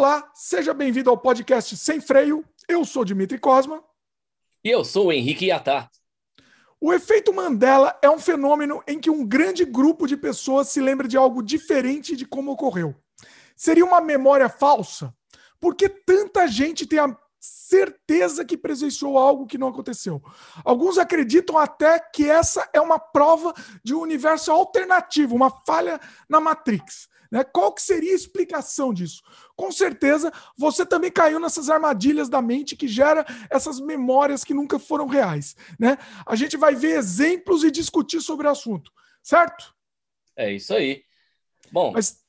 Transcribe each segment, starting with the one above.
Olá, seja bem-vindo ao podcast Sem Freio. Eu sou Dimitri Cosma. E eu sou o Henrique Yatá. O efeito Mandela é um fenômeno em que um grande grupo de pessoas se lembra de algo diferente de como ocorreu. Seria uma memória falsa? Por que tanta gente tem a certeza que presenciou algo que não aconteceu? Alguns acreditam até que essa é uma prova de um universo alternativo, uma falha na Matrix. Né? Qual que seria a explicação disso? Com certeza, você também caiu nessas armadilhas da mente que gera essas memórias que nunca foram reais. Né? A gente vai ver exemplos e discutir sobre o assunto, certo? É isso aí. Bom, mas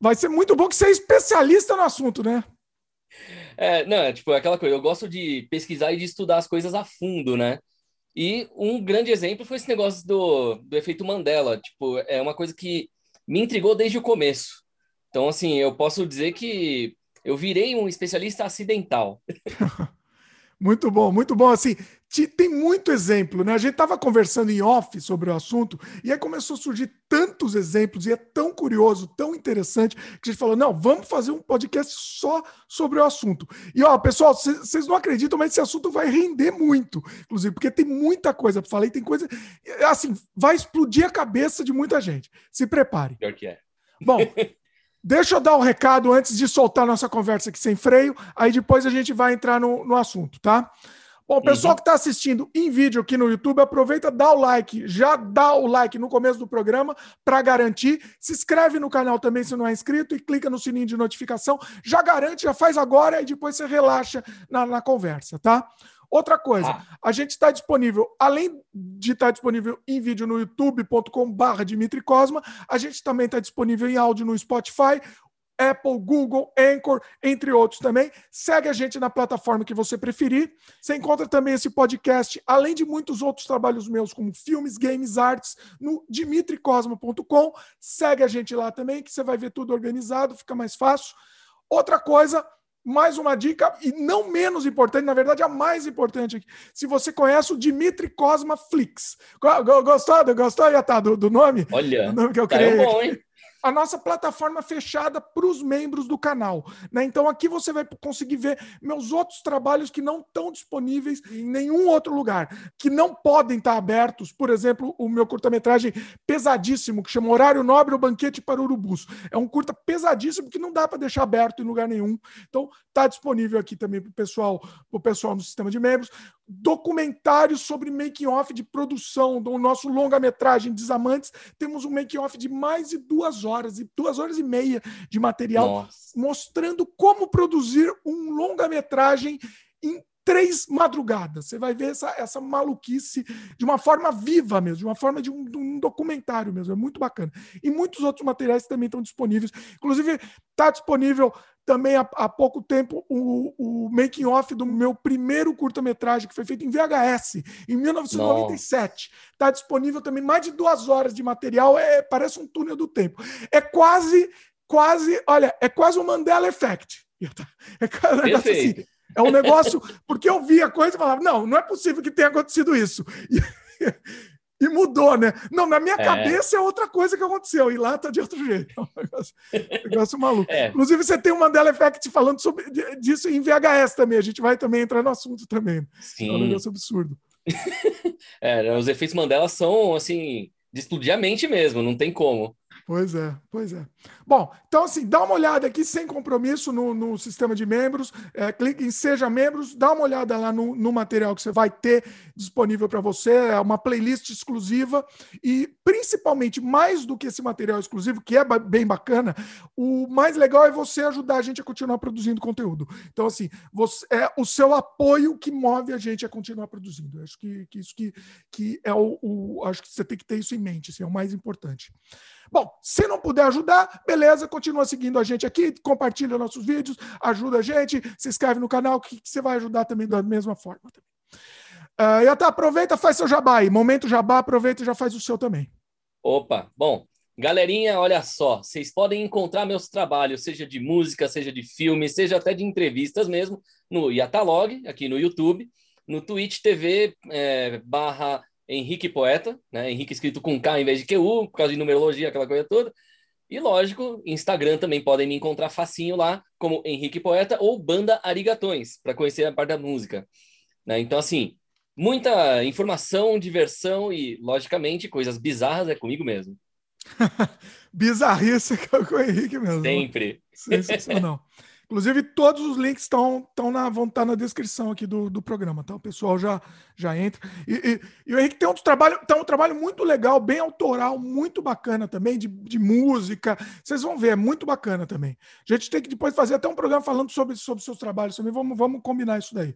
vai ser muito bom que você é especialista no assunto, né? É, não, é tipo aquela coisa, eu gosto de pesquisar e de estudar as coisas a fundo, né? E um grande exemplo foi esse negócio do, do efeito Mandela. Tipo, é uma coisa que me intrigou desde o começo. Então, assim, eu posso dizer que eu virei um especialista acidental. muito bom, muito bom. Assim, tem muito exemplo, né? A gente estava conversando em off sobre o assunto e aí começou a surgir tantos exemplos e é tão curioso, tão interessante que a gente falou: não, vamos fazer um podcast só sobre o assunto. E ó, pessoal, vocês não acreditam, mas esse assunto vai render muito, inclusive, porque tem muita coisa para falar e tem coisa assim, vai explodir a cabeça de muita gente. Se prepare. Pior que é. Bom, Deixa eu dar um recado antes de soltar nossa conversa aqui sem freio, aí depois a gente vai entrar no, no assunto, tá? Bom, o pessoal uhum. que está assistindo em vídeo aqui no YouTube, aproveita, dá o like, já dá o like no começo do programa para garantir. Se inscreve no canal também se não é inscrito e clica no sininho de notificação. Já garante, já faz agora e depois você relaxa na, na conversa, tá? Outra coisa, ah. a gente está disponível, além de estar tá disponível em vídeo no youtube.com/barra Dimitri Cosma, a gente também está disponível em áudio no Spotify. Apple, Google, Anchor, entre outros também. Segue a gente na plataforma que você preferir. Você encontra também esse podcast, além de muitos outros trabalhos meus, como filmes, games, artes, no dimitricosmo.com. Segue a gente lá também, que você vai ver tudo organizado, fica mais fácil. Outra coisa, mais uma dica, e não menos importante, na verdade, a mais importante aqui. Se você conhece o Dimitri Cosma Flix. Gostou, gostou Yatá, do, do nome? Olha, do nome que eu criei. Bom, hein? A nossa plataforma fechada para os membros do canal. Né? Então aqui você vai conseguir ver meus outros trabalhos que não estão disponíveis em nenhum outro lugar, que não podem estar abertos. Por exemplo, o meu curta-metragem pesadíssimo, que chama Horário Nobre ou Banquete para Urubus. É um curta pesadíssimo que não dá para deixar aberto em lugar nenhum. Então está disponível aqui também para o pessoal, pessoal no sistema de membros documentários sobre making-off de produção do nosso longa-metragem Desamantes. Temos um making-off de mais de duas horas, e duas horas e meia de material, Nossa. mostrando como produzir um longa-metragem em três madrugadas. Você vai ver essa, essa maluquice de uma forma viva mesmo, de uma forma de um, de um documentário mesmo. É muito bacana. E muitos outros materiais também estão disponíveis. Inclusive, está disponível também há, há pouco tempo o, o making off do meu primeiro curta-metragem, que foi feito em VHS, em 1997. Está disponível também mais de duas horas de material, é, parece um túnel do tempo. É quase, quase, olha, é quase um Mandela Effect. É quase assim. É um negócio, porque eu vi a coisa e falava, não, não é possível que tenha acontecido isso. E, e mudou, né? Não, na minha é. cabeça é outra coisa que aconteceu, e lá tá de outro jeito. É um negócio, negócio maluco. É. Inclusive, você tem o Mandela Effect falando sobre, disso em VHS também. A gente vai também entrar no assunto também. Sim. É um negócio absurdo. é, os efeitos Mandela são, assim, de explodir a mente mesmo, não tem como. Pois é, pois é. Bom, então assim, dá uma olhada aqui sem compromisso no, no sistema de membros, é, clique em Seja Membros, dá uma olhada lá no, no material que você vai ter disponível para você, é uma playlist exclusiva e principalmente, mais do que esse material exclusivo, que é bem bacana, o mais legal é você ajudar a gente a continuar produzindo conteúdo. Então assim, você, é o seu apoio que move a gente a continuar produzindo. Eu acho que, que isso que, que é o, o, Acho que você tem que ter isso em mente, assim, é o mais importante. Bom, se não puder ajudar, beleza, continua seguindo a gente aqui, compartilha nossos vídeos, ajuda a gente, se inscreve no canal, que, você vai ajudar também da mesma forma. Uh, e até aproveita, faz seu jabá aí. Momento jabá, aproveita e já faz o seu também. Opa, bom, galerinha, olha só, vocês podem encontrar meus trabalhos, seja de música, seja de filme, seja até de entrevistas mesmo, no Yatalog, aqui no YouTube, no Twitch TV é, barra Henrique Poeta, né? Henrique escrito com K em vez de QU, por causa de numerologia, aquela coisa toda. E lógico, Instagram também podem me encontrar facinho lá, como Henrique Poeta ou Banda Arigatões, para conhecer a parte da música. Né? Então, assim, muita informação, diversão e, logicamente, coisas bizarras é comigo mesmo. Bizarrice com o Henrique mesmo. Sempre. Sensacional. Inclusive, todos os links estão na, vão estar tá na descrição aqui do, do programa, tá? O pessoal já, já entra. E, e, e o Henrique tem outro trabalho, tem um trabalho muito legal, bem autoral, muito bacana também, de, de música. Vocês vão ver, é muito bacana também. A gente tem que depois fazer até um programa falando sobre, sobre seus trabalhos também. Vamos, vamos combinar isso daí.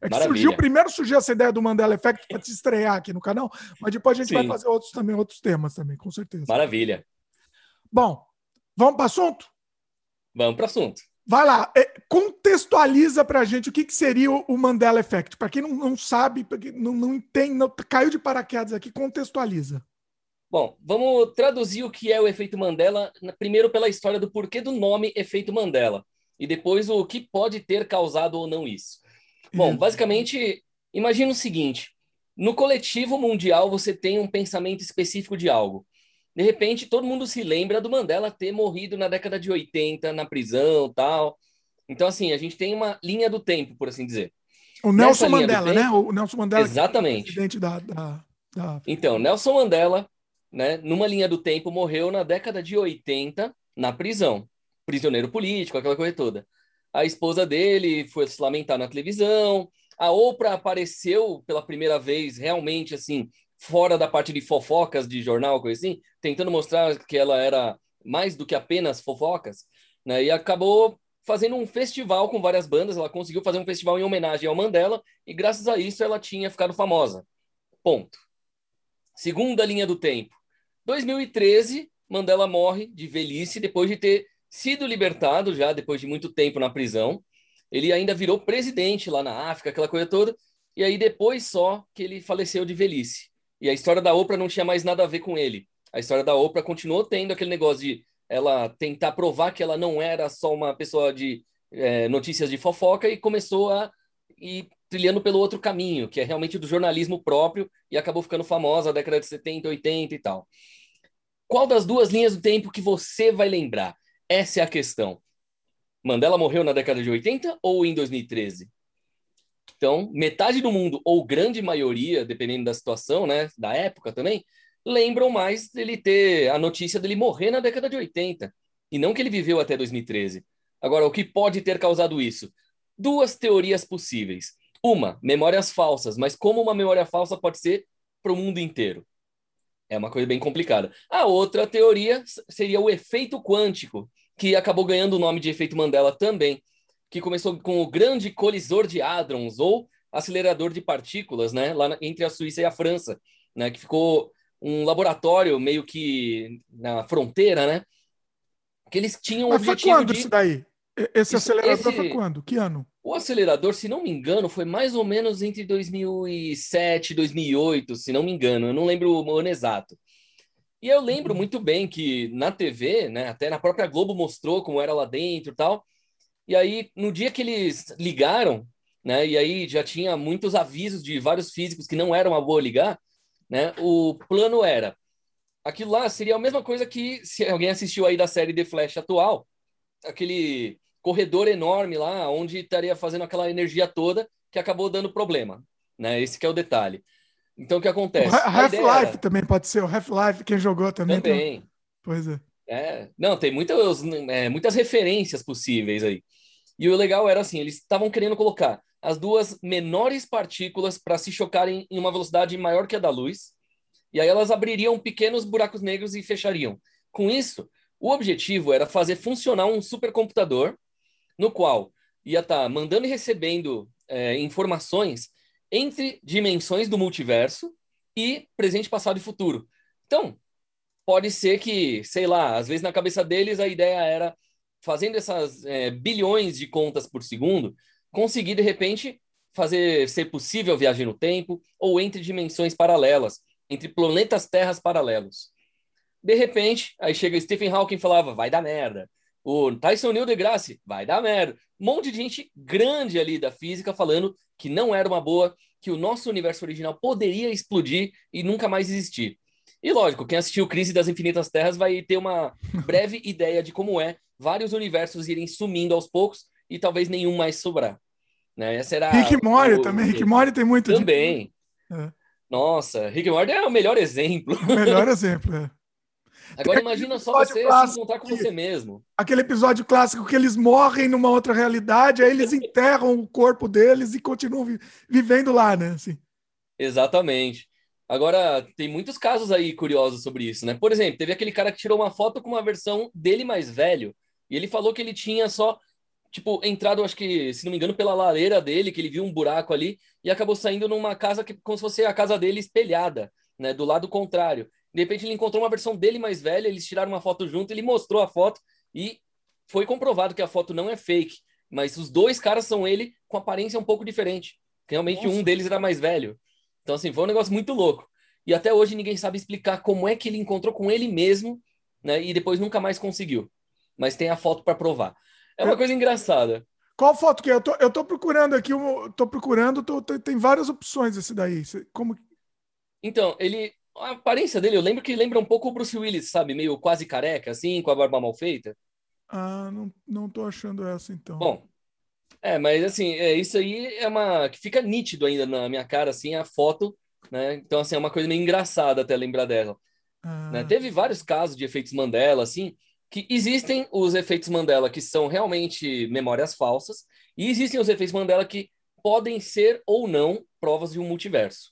É que Maravilha. surgiu, primeiro surgiu essa ideia do Mandela Effect para te estrear aqui no canal, mas depois a gente Sim. vai fazer outros também, outros temas também, com certeza. Maravilha. Bom, vamos para o assunto? Vamos para o assunto. Vai lá, é, contextualiza para a gente o que, que seria o Mandela Effect. Para quem não, não sabe, não, não entende, não, caiu de paraquedas aqui, contextualiza. Bom, vamos traduzir o que é o efeito Mandela, primeiro pela história do porquê do nome efeito Mandela, e depois o que pode ter causado ou não isso. Bom, basicamente, imagina o seguinte: no coletivo mundial você tem um pensamento específico de algo. De repente, todo mundo se lembra do Mandela ter morrido na década de 80, na prisão tal. Então, assim, a gente tem uma linha do tempo, por assim dizer. O Nelson Mandela, tempo, né? O Nelson Mandela. Exatamente. É presidente da, da, da, Então, Nelson Mandela, né, numa linha do tempo, morreu na década de 80 na prisão. Prisioneiro político, aquela coisa toda. A esposa dele foi se lamentar na televisão. A Oprah apareceu pela primeira vez, realmente, assim, fora da parte de fofocas de jornal, coisa assim, tentando mostrar que ela era mais do que apenas fofocas, né? E acabou fazendo um festival com várias bandas. Ela conseguiu fazer um festival em homenagem ao Mandela e, graças a isso, ela tinha ficado famosa. Ponto. Segunda linha do tempo. 2013, Mandela morre de velhice depois de ter sido libertado já depois de muito tempo na prisão. Ele ainda virou presidente lá na África, aquela coisa toda. E aí depois só que ele faleceu de velhice. E a história da Oprah não tinha mais nada a ver com ele. A história da Oprah continuou tendo aquele negócio de ela tentar provar que ela não era só uma pessoa de é, notícias de fofoca e começou a ir trilhando pelo outro caminho, que é realmente do jornalismo próprio, e acabou ficando famosa na década de 70, 80 e tal. Qual das duas linhas do tempo que você vai lembrar? Essa é a questão. Mandela morreu na década de 80 ou em 2013? Então, metade do mundo, ou grande maioria, dependendo da situação, né, da época também, lembram mais dele ter a notícia dele morrer na década de 80, e não que ele viveu até 2013. Agora, o que pode ter causado isso? Duas teorias possíveis. Uma, memórias falsas, mas como uma memória falsa pode ser para o mundo inteiro? É uma coisa bem complicada. A outra teoria seria o efeito quântico, que acabou ganhando o nome de efeito Mandela também que começou com o grande colisor de hadrons, ou acelerador de partículas, né, lá entre a Suíça e a França, né, que ficou um laboratório meio que na fronteira, né, que eles tinham Mas foi quando de... isso daí? Esse acelerador esse... foi quando? Que ano? O acelerador, se não me engano, foi mais ou menos entre 2007 e 2008, se não me engano. Eu não lembro o ano exato. E eu lembro uhum. muito bem que na TV, né, até na própria Globo mostrou como era lá dentro e tal. E aí, no dia que eles ligaram, né, e aí já tinha muitos avisos de vários físicos que não era uma boa ligar, né, o plano era aquilo lá seria a mesma coisa que se alguém assistiu aí da série The Flash atual, aquele corredor enorme lá, onde estaria fazendo aquela energia toda que acabou dando problema, né? Esse que é o detalhe. Então o que acontece? Half-Life era... também pode ser, o Half-Life, quem jogou também. Também. Pois é. É, não, tem muitas, é, muitas referências possíveis aí. E o legal era assim, eles estavam querendo colocar as duas menores partículas para se chocarem em uma velocidade maior que a da luz, e aí elas abririam pequenos buracos negros e fechariam. Com isso, o objetivo era fazer funcionar um supercomputador no qual ia estar tá mandando e recebendo é, informações entre dimensões do multiverso e presente, passado e futuro. Então, pode ser que, sei lá, às vezes na cabeça deles a ideia era, fazendo essas é, bilhões de contas por segundo, conseguir de repente fazer ser possível viagem no tempo ou entre dimensões paralelas, entre planetas terras paralelos. De repente, aí chega Stephen Hawking e falava, vai dar merda. O Tyson Neil deGrasse, vai dar merda. Um monte de gente grande ali da física falando que não era uma boa, que o nosso universo original poderia explodir e nunca mais existir. E lógico, quem assistiu Crise das Infinitas Terras vai ter uma breve ideia de como é vários universos irem sumindo aos poucos e talvez nenhum mais sobrar. Né? Essa era Rick Mori também. Rick Mori tem muito. Também. De... É. Nossa, Rick Mori é o melhor exemplo. O melhor exemplo, é. Agora imagina só você se encontrar com você mesmo. Aquele episódio clássico que eles morrem numa outra realidade, aí eles enterram o corpo deles e continuam vi vivendo lá, né? Assim. Exatamente. Agora, tem muitos casos aí curiosos sobre isso, né? Por exemplo, teve aquele cara que tirou uma foto com uma versão dele mais velho, e ele falou que ele tinha só, tipo, entrado, acho que, se não me engano, pela lareira dele, que ele viu um buraco ali, e acabou saindo numa casa que, como se fosse a casa dele espelhada, né? Do lado contrário. De repente ele encontrou uma versão dele mais velha, eles tiraram uma foto junto, ele mostrou a foto e foi comprovado que a foto não é fake, mas os dois caras são ele com aparência um pouco diferente. Realmente Nossa. um deles era mais velho. Então assim, foi um negócio muito louco. E até hoje ninguém sabe explicar como é que ele encontrou com ele mesmo, né? E depois nunca mais conseguiu. Mas tem a foto para provar. É uma coisa engraçada. Qual foto que é? Eu tô, eu tô procurando aqui, eu tô procurando, tô, tem várias opções esse daí. Como Então, ele a aparência dele, eu lembro que lembra um pouco o Bruce Willis, sabe? Meio quase careca, assim, com a barba mal feita. Ah, não, não tô achando essa, então. Bom, é, mas assim, é, isso aí é uma... que fica nítido ainda na minha cara, assim, a foto, né? Então, assim, é uma coisa meio engraçada até lembrar dela. Ah. Né? Teve vários casos de efeitos Mandela, assim, que existem os efeitos Mandela que são realmente memórias falsas, e existem os efeitos Mandela que podem ser ou não provas de um multiverso.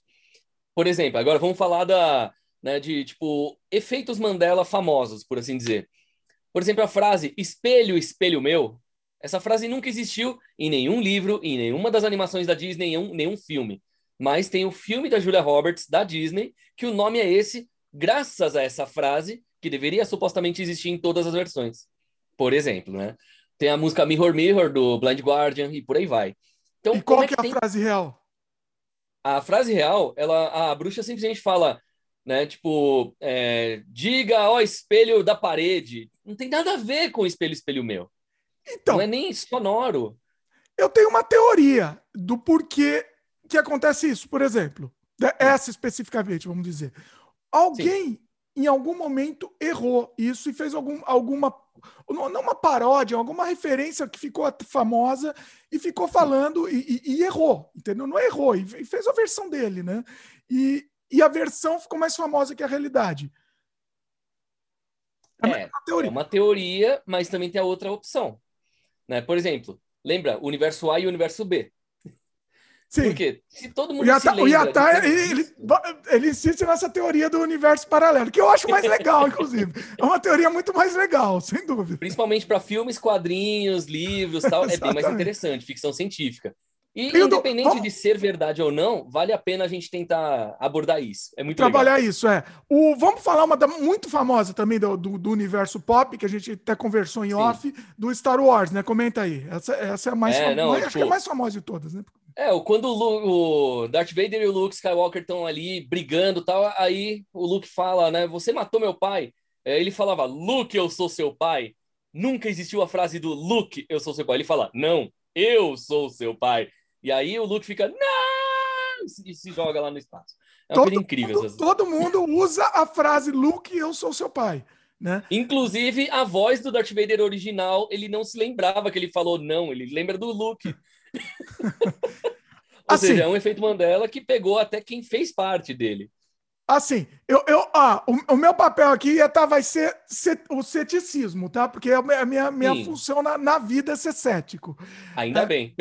Por exemplo, agora vamos falar da, né, de tipo efeitos Mandela famosos, por assim dizer. Por exemplo, a frase espelho, espelho meu. Essa frase nunca existiu em nenhum livro, em nenhuma das animações da Disney, nenhum, nenhum filme. Mas tem o filme da Julia Roberts, da Disney, que o nome é esse, graças a essa frase, que deveria supostamente existir em todas as versões. Por exemplo, né? Tem a música Mirror Mirror, do Blind Guardian, e por aí vai. Então, e qual é que é a tem... frase real? a frase real, ela, a bruxa simplesmente fala, né? Tipo, é, diga ó espelho da parede. Não tem nada a ver com espelho, espelho meu. Então, não é nem sonoro. Eu tenho uma teoria do porquê que acontece isso. Por exemplo, essa especificamente, vamos dizer. Alguém, Sim. em algum momento, errou isso e fez algum, alguma não uma paródia, alguma referência que ficou famosa e ficou falando e, e, e errou, entendeu? Não errou, e fez a versão dele, né? E, e a versão ficou mais famosa que a realidade. É, é, uma teoria. é uma teoria, mas também tem a outra opção. Né? Por exemplo, lembra o universo A e o universo B. Sim. Porque se todo mundo o Yata, se o Yata, ele, ele, ele, insiste nessa teoria do universo paralelo, que eu acho mais legal, inclusive. É uma teoria muito mais legal, sem dúvida. Principalmente para filmes, quadrinhos, livros tal, é bem mais interessante, ficção científica. E independente vamos... de ser verdade ou não, vale a pena a gente tentar abordar isso. É muito Trabalhar legal. isso, é. O, vamos falar uma da, muito famosa também do, do, do, universo pop, que a gente até conversou em Sim. off, do Star Wars, né? Comenta aí. Essa, essa é a mais é, famosa. Acho tipo... que é a mais famosa de todas, né? É, quando o, o Darth Vader e o Luke Skywalker estão ali brigando tal, aí o Luke fala, né? Você matou meu pai. É, ele falava, Luke, eu sou seu pai. Nunca existiu a frase do Luke, eu sou seu pai. Ele fala, não, eu sou seu pai. E aí o Luke fica, não! E se joga lá no espaço. É uma todo, coisa incrível. Mundo, todo mundo usa a frase Luke, eu sou seu pai. Né? Inclusive, a voz do Darth Vader original, ele não se lembrava que ele falou não, ele lembra do Luke. Ou assim, seja, é um efeito Mandela que pegou até quem fez parte dele. Assim, eu, eu, ah, o, o meu papel aqui é, tá, vai ser set, o ceticismo, tá? Porque a minha, minha função na, na, vida é ser cético. Ainda é. bem.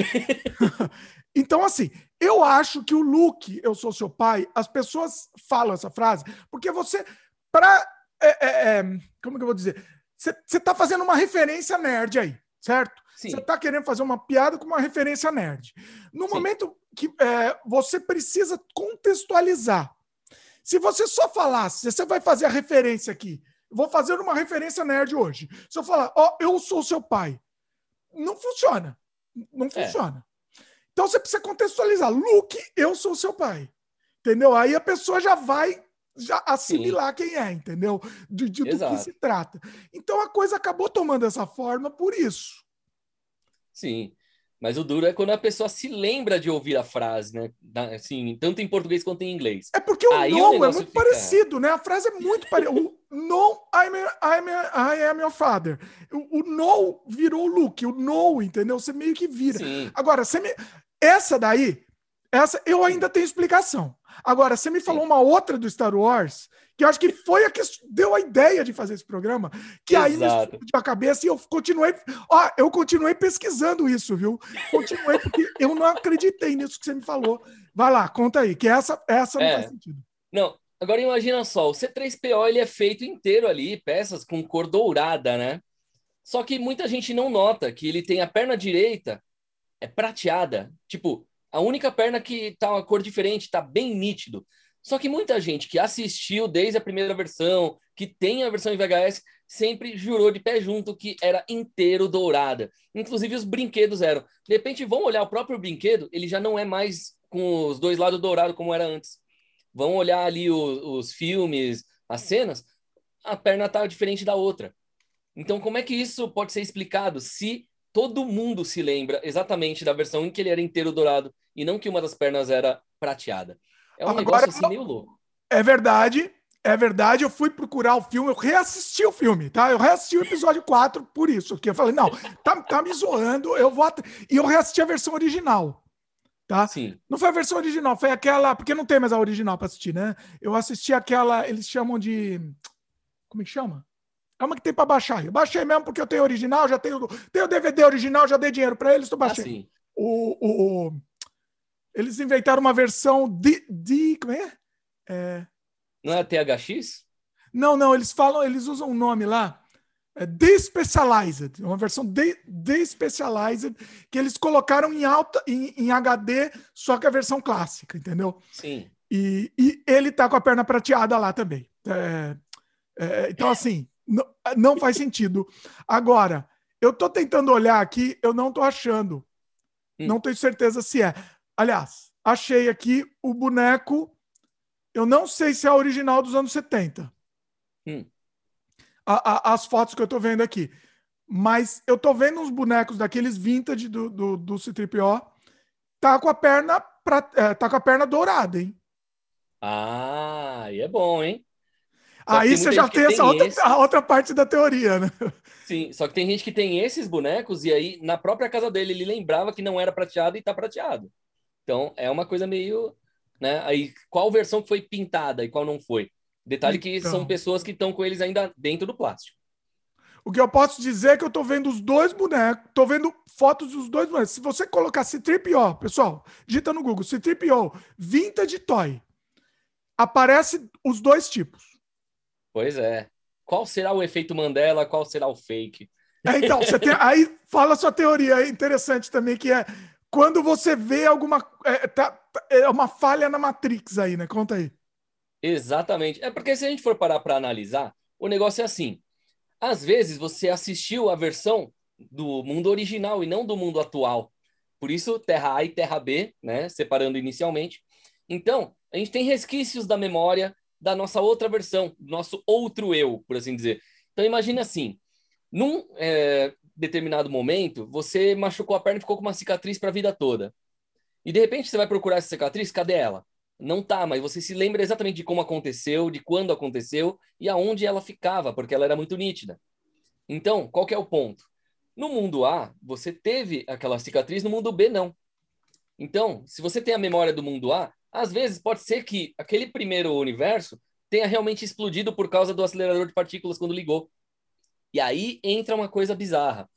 então, assim, eu acho que o Luke, eu sou seu pai, as pessoas falam essa frase porque você, para. É, é, é, como que eu vou dizer? Você está fazendo uma referência nerd aí, certo? Você está querendo fazer uma piada com uma referência nerd. No Sim. momento que é, você precisa contextualizar. Se você só falasse, você vai fazer a referência aqui. Vou fazer uma referência nerd hoje. Se eu falar, ó, oh, eu sou seu pai, não funciona. Não é. funciona. Então você precisa contextualizar. Luke, eu sou seu pai. Entendeu? Aí a pessoa já vai já assimilar Sim. quem é, entendeu? De, de do que se trata. Então a coisa acabou tomando essa forma por isso. Sim. Mas o duro é quando a pessoa se lembra de ouvir a frase, né? Assim, tanto em português quanto em inglês. É porque o Aí no o é muito fica... parecido, né? A frase é muito parecida. O no, I'm, I'm, I am your father. O, o no virou o look, o no, entendeu? Você meio que vira. Sim. Agora, você me... essa daí, essa eu ainda tenho explicação. Agora, você me falou Sim. uma outra do Star Wars que eu acho que foi a que deu a ideia de fazer esse programa, que aí me explodiu a cabeça e eu continuei, ó, eu continuei pesquisando isso, viu? Continuei porque eu não acreditei nisso que você me falou. Vai lá, conta aí, que essa essa não é. faz sentido. Não, agora imagina só, o C3PO ele é feito inteiro ali, peças com cor dourada, né? Só que muita gente não nota que ele tem a perna direita é prateada, tipo, a única perna que tá uma cor diferente, tá bem nítido. Só que muita gente que assistiu desde a primeira versão, que tem a versão em VHS, sempre jurou de pé junto que era inteiro dourada. Inclusive os brinquedos eram. De repente vão olhar o próprio brinquedo, ele já não é mais com os dois lados dourados como era antes. Vão olhar ali os, os filmes, as cenas, a perna tá diferente da outra. Então como é que isso pode ser explicado se todo mundo se lembra exatamente da versão em que ele era inteiro dourado e não que uma das pernas era prateada? É um Agora, negócio assim meio louco. É verdade, é verdade. Eu fui procurar o filme, eu reassisti o filme, tá? Eu reassisti o episódio 4 por isso, que eu falei, não, tá, tá me zoando, eu vou. At... E eu reassisti a versão original. Tá? Sim. Não foi a versão original, foi aquela. Porque não tem mais a original para assistir, né? Eu assisti aquela. Eles chamam de. Como é que chama? É uma que tem para baixar. Eu baixei mesmo porque eu tenho original, já tenho, tenho DVD original, já dei dinheiro para eles, tô baixando. Ah, o, o, eles inventaram uma versão de. de como é? é? Não é THX? Não, não, eles falam, eles usam um nome lá. É Despecialized, uma versão de, Despecialized que eles colocaram em alta em, em, HD, só que a versão clássica, entendeu? Sim. E, e ele tá com a perna prateada lá também. É, é, então, assim, não, não faz sentido. Agora, eu tô tentando olhar aqui, eu não tô achando. Hum. Não tenho certeza se é. Aliás, achei aqui o boneco. Eu não sei se é original dos anos 70. Hum. A, a, as fotos que eu tô vendo aqui. Mas eu tô vendo uns bonecos daqueles vintage do, do, do C-3PO. Tá com a perna pra, é, tá com a perna dourada, hein? Ah, e é bom, hein? Aí você já tem, essa outra, esse... a outra parte da teoria, né? Sim, só que tem gente que tem esses bonecos e aí na própria casa dele ele lembrava que não era prateado e tá prateado. Então, é uma coisa meio. Né? Aí, qual versão foi pintada e qual não foi? Detalhe que então, são pessoas que estão com eles ainda dentro do plástico. O que eu posso dizer é que eu estou vendo os dois bonecos, estou vendo fotos dos dois bonecos. Se você colocar C-3PO, pessoal, digita no Google, C-3PO, Vintage Toy, aparece os dois tipos. Pois é. Qual será o efeito Mandela, qual será o fake? É, então, tem, aí fala a sua teoria é interessante também, que é quando você vê alguma. É, tá, tá, é uma falha na Matrix aí, né? Conta aí. Exatamente. É porque se a gente for parar para analisar, o negócio é assim. Às vezes você assistiu a versão do mundo original e não do mundo atual. Por isso, Terra A e Terra B, né? Separando inicialmente. Então, a gente tem resquícios da memória da nossa outra versão, do nosso outro eu, por assim dizer. Então, imagine assim: num, é, determinado momento, você machucou a perna e ficou com uma cicatriz para a vida toda. E de repente você vai procurar essa cicatriz, cadê ela? Não tá, mas você se lembra exatamente de como aconteceu, de quando aconteceu e aonde ela ficava, porque ela era muito nítida. Então, qual é o ponto? No mundo A, você teve aquela cicatriz, no mundo B, não. Então, se você tem a memória do mundo A, às vezes pode ser que aquele primeiro universo tenha realmente explodido por causa do acelerador de partículas quando ligou. E aí entra uma coisa bizarra.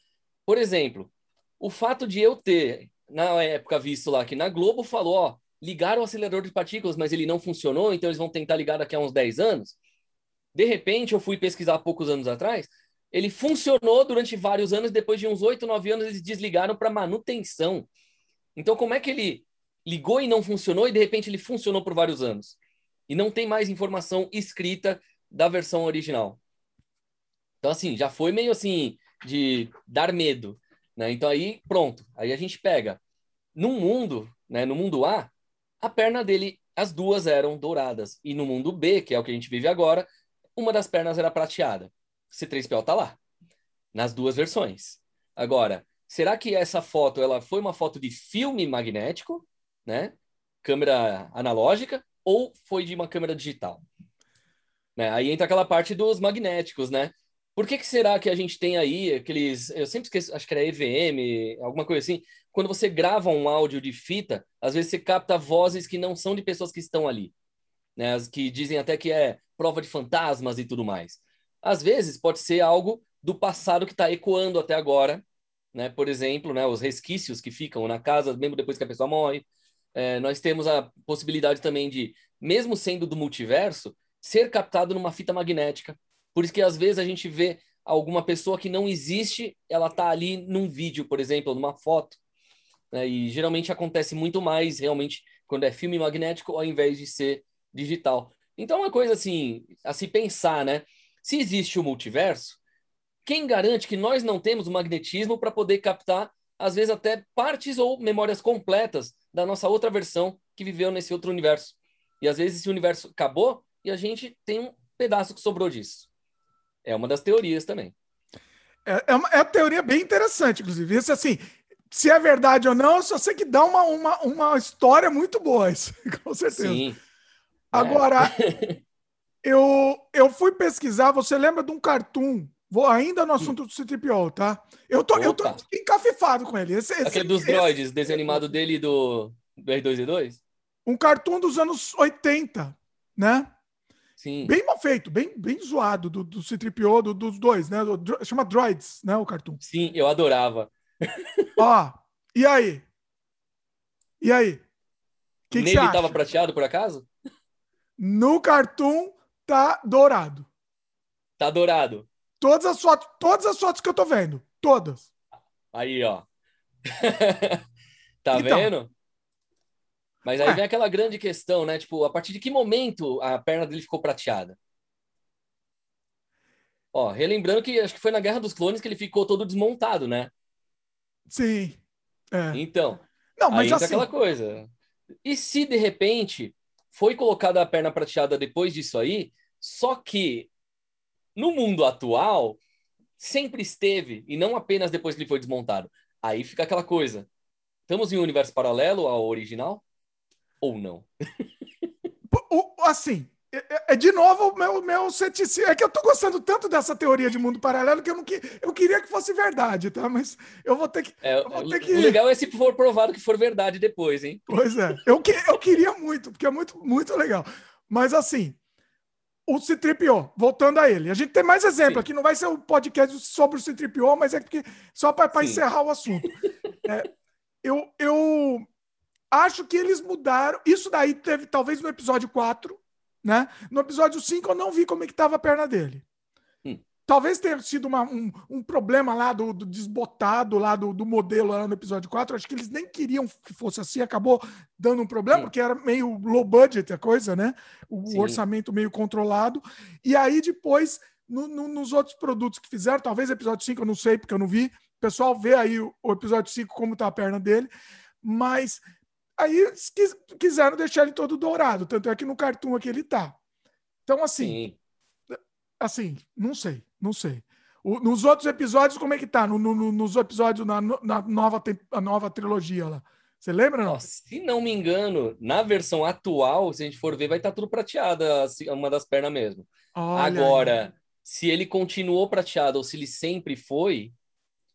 Por exemplo, o fato de eu ter, na época, visto lá que na Globo falou, ó, ligaram o acelerador de partículas, mas ele não funcionou, então eles vão tentar ligar daqui a uns 10 anos. De repente, eu fui pesquisar poucos anos atrás, ele funcionou durante vários anos, depois de uns 8, 9 anos, eles desligaram para manutenção. Então, como é que ele ligou e não funcionou, e de repente ele funcionou por vários anos? E não tem mais informação escrita da versão original. Então, assim, já foi meio assim de dar medo, né? Então aí, pronto. Aí a gente pega no mundo, né, no mundo A, a perna dele, as duas eram douradas. E no mundo B, que é o que a gente vive agora, uma das pernas era prateada. C3PO tá lá, nas duas versões. Agora, será que essa foto ela foi uma foto de filme magnético, né? Câmera analógica, ou foi de uma câmera digital? Né? Aí entra aquela parte dos magnéticos, né? Por que, que será que a gente tem aí aqueles. Eu sempre esqueço, acho que era EVM, alguma coisa assim. Quando você grava um áudio de fita, às vezes você capta vozes que não são de pessoas que estão ali. Né? As que dizem até que é prova de fantasmas e tudo mais. Às vezes pode ser algo do passado que está ecoando até agora. Né? Por exemplo, né, os resquícios que ficam na casa, mesmo depois que a pessoa morre. É, nós temos a possibilidade também de, mesmo sendo do multiverso, ser captado numa fita magnética por isso que às vezes a gente vê alguma pessoa que não existe, ela tá ali num vídeo, por exemplo, numa foto. Né? E geralmente acontece muito mais realmente quando é filme magnético ao invés de ser digital. Então, é uma coisa assim, a se pensar, né? Se existe o multiverso, quem garante que nós não temos o magnetismo para poder captar, às vezes, até partes ou memórias completas da nossa outra versão que viveu nesse outro universo? E às vezes esse universo acabou e a gente tem um pedaço que sobrou disso. É uma das teorias também. É, é, uma, é uma teoria bem interessante, inclusive. Isso, assim, se é verdade ou não, eu só sei que dá uma, uma, uma história muito boa, isso, com certeza. Sim. Agora, é. eu, eu fui pesquisar, você lembra de um cartoon? Vou ainda no assunto do C-3PO, tá? Eu tô, eu tô encafifado com ele. Esse, esse Aquele dos esse, droids, desenho animado dele do, do R2-D2? Um cartoon dos anos 80, né? Sim. Bem mal feito, bem, bem zoado do, do C-3PO, do, dos dois, né? Do, chama Droids, né? O cartoon. Sim, eu adorava. Ó, e aí? E aí? Que Nele que tava prateado, por acaso? No cartoon tá dourado. Tá dourado. Todas as fotos, todas as fotos que eu tô vendo. Todas. Aí, ó. tá então, vendo? Mas aí Ué. vem aquela grande questão, né? Tipo, a partir de que momento a perna dele ficou prateada? Ó, relembrando que acho que foi na Guerra dos Clones que ele ficou todo desmontado, né? Sim. É. Então, não, mas aí assim... aquela coisa. E se de repente foi colocada a perna prateada depois disso aí, só que no mundo atual sempre esteve e não apenas depois que ele foi desmontado. Aí fica aquela coisa. Estamos em um universo paralelo ao original? Ou não? assim, é, é, é, de novo o meu, meu ceticismo. É que eu tô gostando tanto dessa teoria de mundo paralelo que eu não que, eu queria que fosse verdade, tá? Mas eu vou ter que. É, vou ter que... O legal é se for provado que for verdade depois, hein? Pois é. Eu, que, eu queria muito, porque é muito, muito legal. Mas assim, o Citripio, voltando a ele. A gente tem mais exemplo Sim. aqui, não vai ser um podcast sobre o Citripio, mas é porque só para encerrar o assunto. É, eu, eu Acho que eles mudaram. Isso daí teve talvez no episódio 4, né? No episódio 5 eu não vi como é que estava a perna dele. Hum. Talvez tenha sido uma, um, um, problema lá do, do desbotado lá do, do, modelo lá no episódio 4. Acho que eles nem queriam que fosse assim, acabou dando um problema, Sim. porque era meio low budget a coisa, né? O Sim. orçamento meio controlado. E aí depois, no, no, nos outros produtos que fizeram, talvez episódio 5 eu não sei, porque eu não vi. O pessoal vê aí o, o episódio 5 como tá a perna dele. Mas Aí quis, quiseram deixar ele todo dourado, tanto é que no cartoon aqui ele tá. Então, assim, Sim. assim, não sei, não sei. O, nos outros episódios, como é que tá? No, no, nos episódios, na, na nova, a nova trilogia lá. Você lembra, não? se não me engano, na versão atual, se a gente for ver, vai estar tá tudo prateado, uma das pernas mesmo. Olha Agora, aí. se ele continuou prateado ou se ele sempre foi,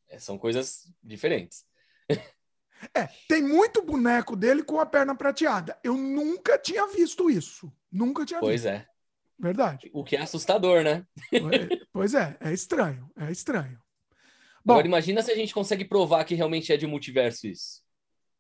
é, são coisas diferentes. É, tem muito boneco dele com a perna prateada. Eu nunca tinha visto isso. Nunca tinha pois visto. Pois é. Verdade. O que é assustador, né? pois é, é estranho, é estranho. Bom, Agora imagina se a gente consegue provar que realmente é de multiverso isso.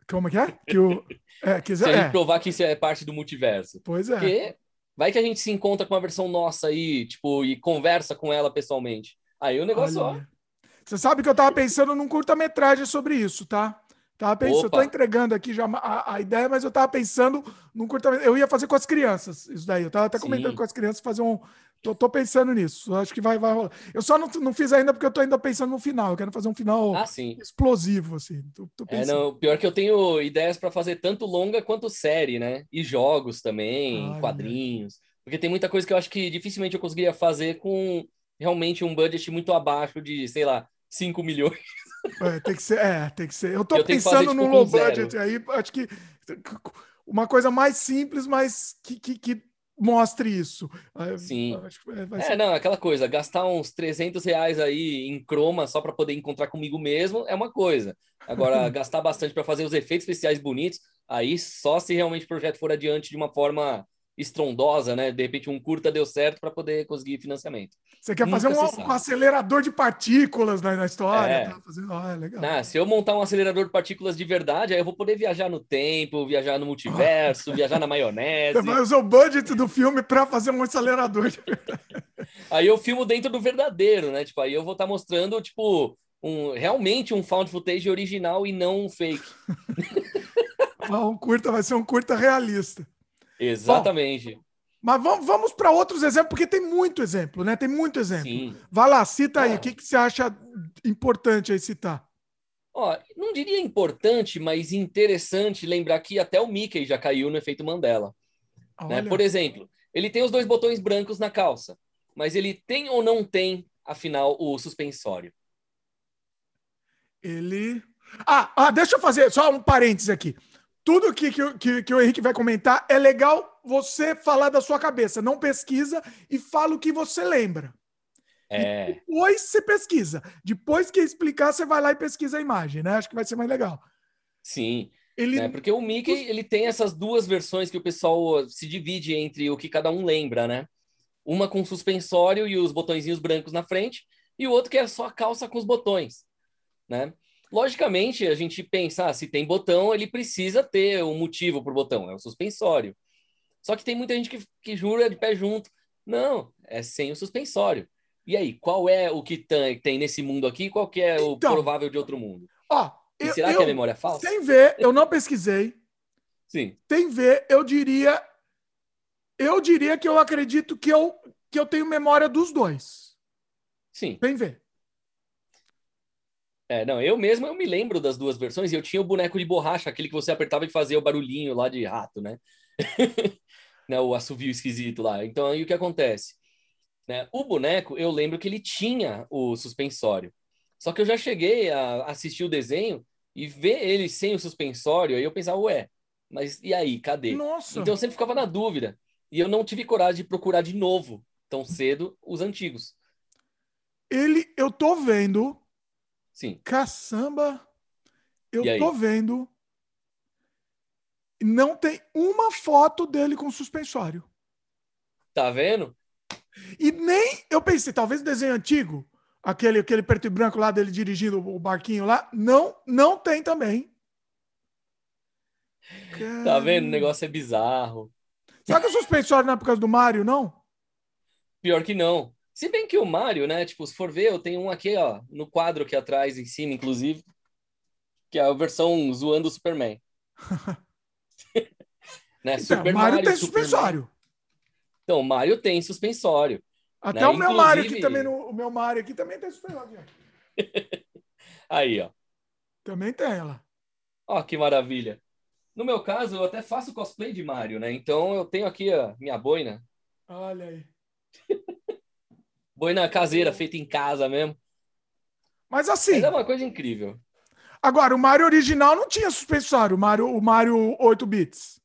Como é que é? Que o, é, que, se a gente é. provar que isso é parte do multiverso. Pois é. Porque vai que a gente se encontra com uma versão nossa aí, tipo, e conversa com ela pessoalmente. Aí o negócio, Olha. ó. Você sabe que eu tava pensando num curta-metragem sobre isso, tá? Tava pensando, eu tô entregando aqui já a, a, ideia, mas eu tava pensando num curtamento. Eu ia fazer com as crianças, isso daí. Eu tava até comentando Sim. com as crianças, fazer um. Tô, tô pensando nisso. acho que vai, vai rolar. Eu só não, não fiz ainda porque eu tô ainda pensando no final. Eu quero fazer um final ah, explosivo, assim. Tô, tô é, não, pior que eu tenho ideias para fazer tanto longa quanto série, né? E jogos também, Ai, quadrinhos. É. Porque tem muita coisa que eu acho que dificilmente eu conseguiria fazer com realmente um budget muito abaixo de, sei lá, 5 milhões. É, tem que ser, é, tem que ser. Eu tô eu pensando no tipo, low budget zero. aí, acho que uma coisa mais simples, mas que, que, que mostre isso. Sim. É, não, aquela coisa, gastar uns 300 reais aí em croma só para poder encontrar comigo mesmo é uma coisa. Agora, gastar bastante para fazer os efeitos especiais bonitos, aí só se realmente o projeto for adiante de uma forma estrondosa, né? De repente um curta deu certo para poder conseguir financiamento. Você quer fazer um, um, acelerador de partículas na, na história? É. Tá fazendo... ah, é legal. Não, se eu montar um acelerador de partículas de verdade, aí eu vou poder viajar no tempo, viajar no multiverso, viajar na maionese. Você vai usar o budget do filme para fazer um acelerador de verdade. Aí eu filmo dentro do verdadeiro, né? Tipo, aí eu vou estar tá mostrando, tipo, um, realmente um found footage original e não um fake. um curta, vai ser um curta realista. Exatamente. Bom, mas vamos, vamos para outros exemplos, porque tem muito exemplo, né? Tem muito exemplo. Sim. Vai lá, cita aí. O que, que você acha importante aí citar? Ó, não diria importante, mas interessante lembrar que até o Mickey já caiu no efeito Mandela. Né? Por exemplo, ele tem os dois botões brancos na calça, mas ele tem ou não tem, afinal, o suspensório? Ele. Ah, ah deixa eu fazer só um parênteses aqui tudo que, que, que, o Henrique vai comentar é legal você falar da sua cabeça. Não pesquisa e fala o que você lembra. É. Depois você pesquisa. Depois que explicar, você vai lá e pesquisa a imagem, né? Acho que vai ser mais legal. Sim. Ele... É, porque o Mickey ele tem essas duas versões que o pessoal se divide entre o que cada um lembra, né? Uma com suspensório e os botõezinhos brancos na frente, e o outro que é só a calça com os botões, né? Logicamente, a gente pensa, ah, se tem botão, ele precisa ter um motivo para o botão, é o suspensório. Só que tem muita gente que, que jura de pé junto. Não, é sem o suspensório. E aí, qual é o que tem, tem nesse mundo aqui? Qual que é o então, provável de outro mundo? Ó, eu, será eu, que a memória é falsa? Sem ver, eu não pesquisei. Sim. Sem ver, eu diria. Eu diria que eu acredito que eu, que eu tenho memória dos dois. Sim. Sem ver. É, não, eu mesmo eu me lembro das duas versões e eu tinha o boneco de borracha, aquele que você apertava e fazia o barulhinho lá de rato, né? né o assovio esquisito lá. Então aí o que acontece? Né? O boneco, eu lembro que ele tinha o suspensório. Só que eu já cheguei a assistir o desenho e ver ele sem o suspensório, aí eu pensava, ué, mas e aí, cadê? Nossa. Então eu sempre ficava na dúvida. E eu não tive coragem de procurar de novo, tão cedo, os antigos. Ele, eu tô vendo Sim. Caçamba, eu tô vendo. Não tem uma foto dele com suspensório. Tá vendo? E nem eu pensei, talvez o desenho antigo, aquele, aquele preto e branco lá dele dirigindo o barquinho lá, não, não tem também. Tá vendo? O negócio é bizarro. Será que o suspensório não é por causa do Mario, não? Pior que não. Se bem que o Mario, né? Tipo, se for ver, eu tenho um aqui, ó, no quadro aqui atrás, em cima, inclusive, que é a versão zoando o Superman. né? Então, Super Mario, Mario tem Superman. suspensório. Então, o Mario tem suspensório. Até né? o meu Mario aqui também, no, o meu Mario aqui também tem suspensório. Aí, ó. Também tem ela. Ó, que maravilha. No meu caso, eu até faço cosplay de Mario, né? Então eu tenho aqui a minha boina. Olha aí. Boina caseira, feita em casa mesmo. Mas assim. Mas é uma coisa incrível. Agora, o Mario original não tinha suspensório, o Mario, o Mario 8 bits.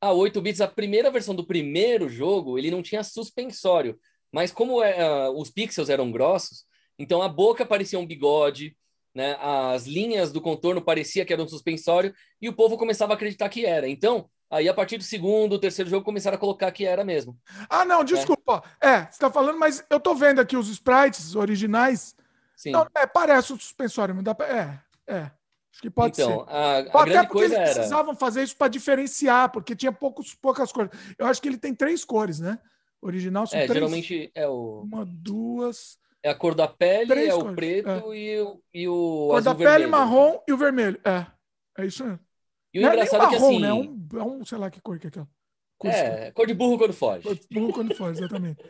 Ah, 8 bits, a primeira versão do primeiro jogo, ele não tinha suspensório. Mas como uh, os pixels eram grossos, então a boca parecia um bigode, né? As linhas do contorno parecia que era um suspensório e o povo começava a acreditar que era. Então, Aí, a partir do segundo, terceiro jogo, começaram a colocar que era mesmo. Ah, não, desculpa. É, é você tá falando, mas eu tô vendo aqui os sprites originais. Sim. Não, é, parece o suspensório, mas dá pra... É, é. Acho que pode então, ser. A, a Até grande porque eles precisavam fazer isso para diferenciar, porque tinha poucos, poucas cores. Eu acho que ele tem três cores, né? Original são é, três. Geralmente é o. Uma, duas. É a cor da pele, três é cores. o preto é. e, o, e o. Cor da pele, vermelho. marrom e o vermelho. É. É isso mesmo. E o não engraçado é, marrom, é que assim. Né? É, um, é um, sei lá que cor que é aquela. Cor é, cor de burro quando foge. Cor de burro quando foge, exatamente.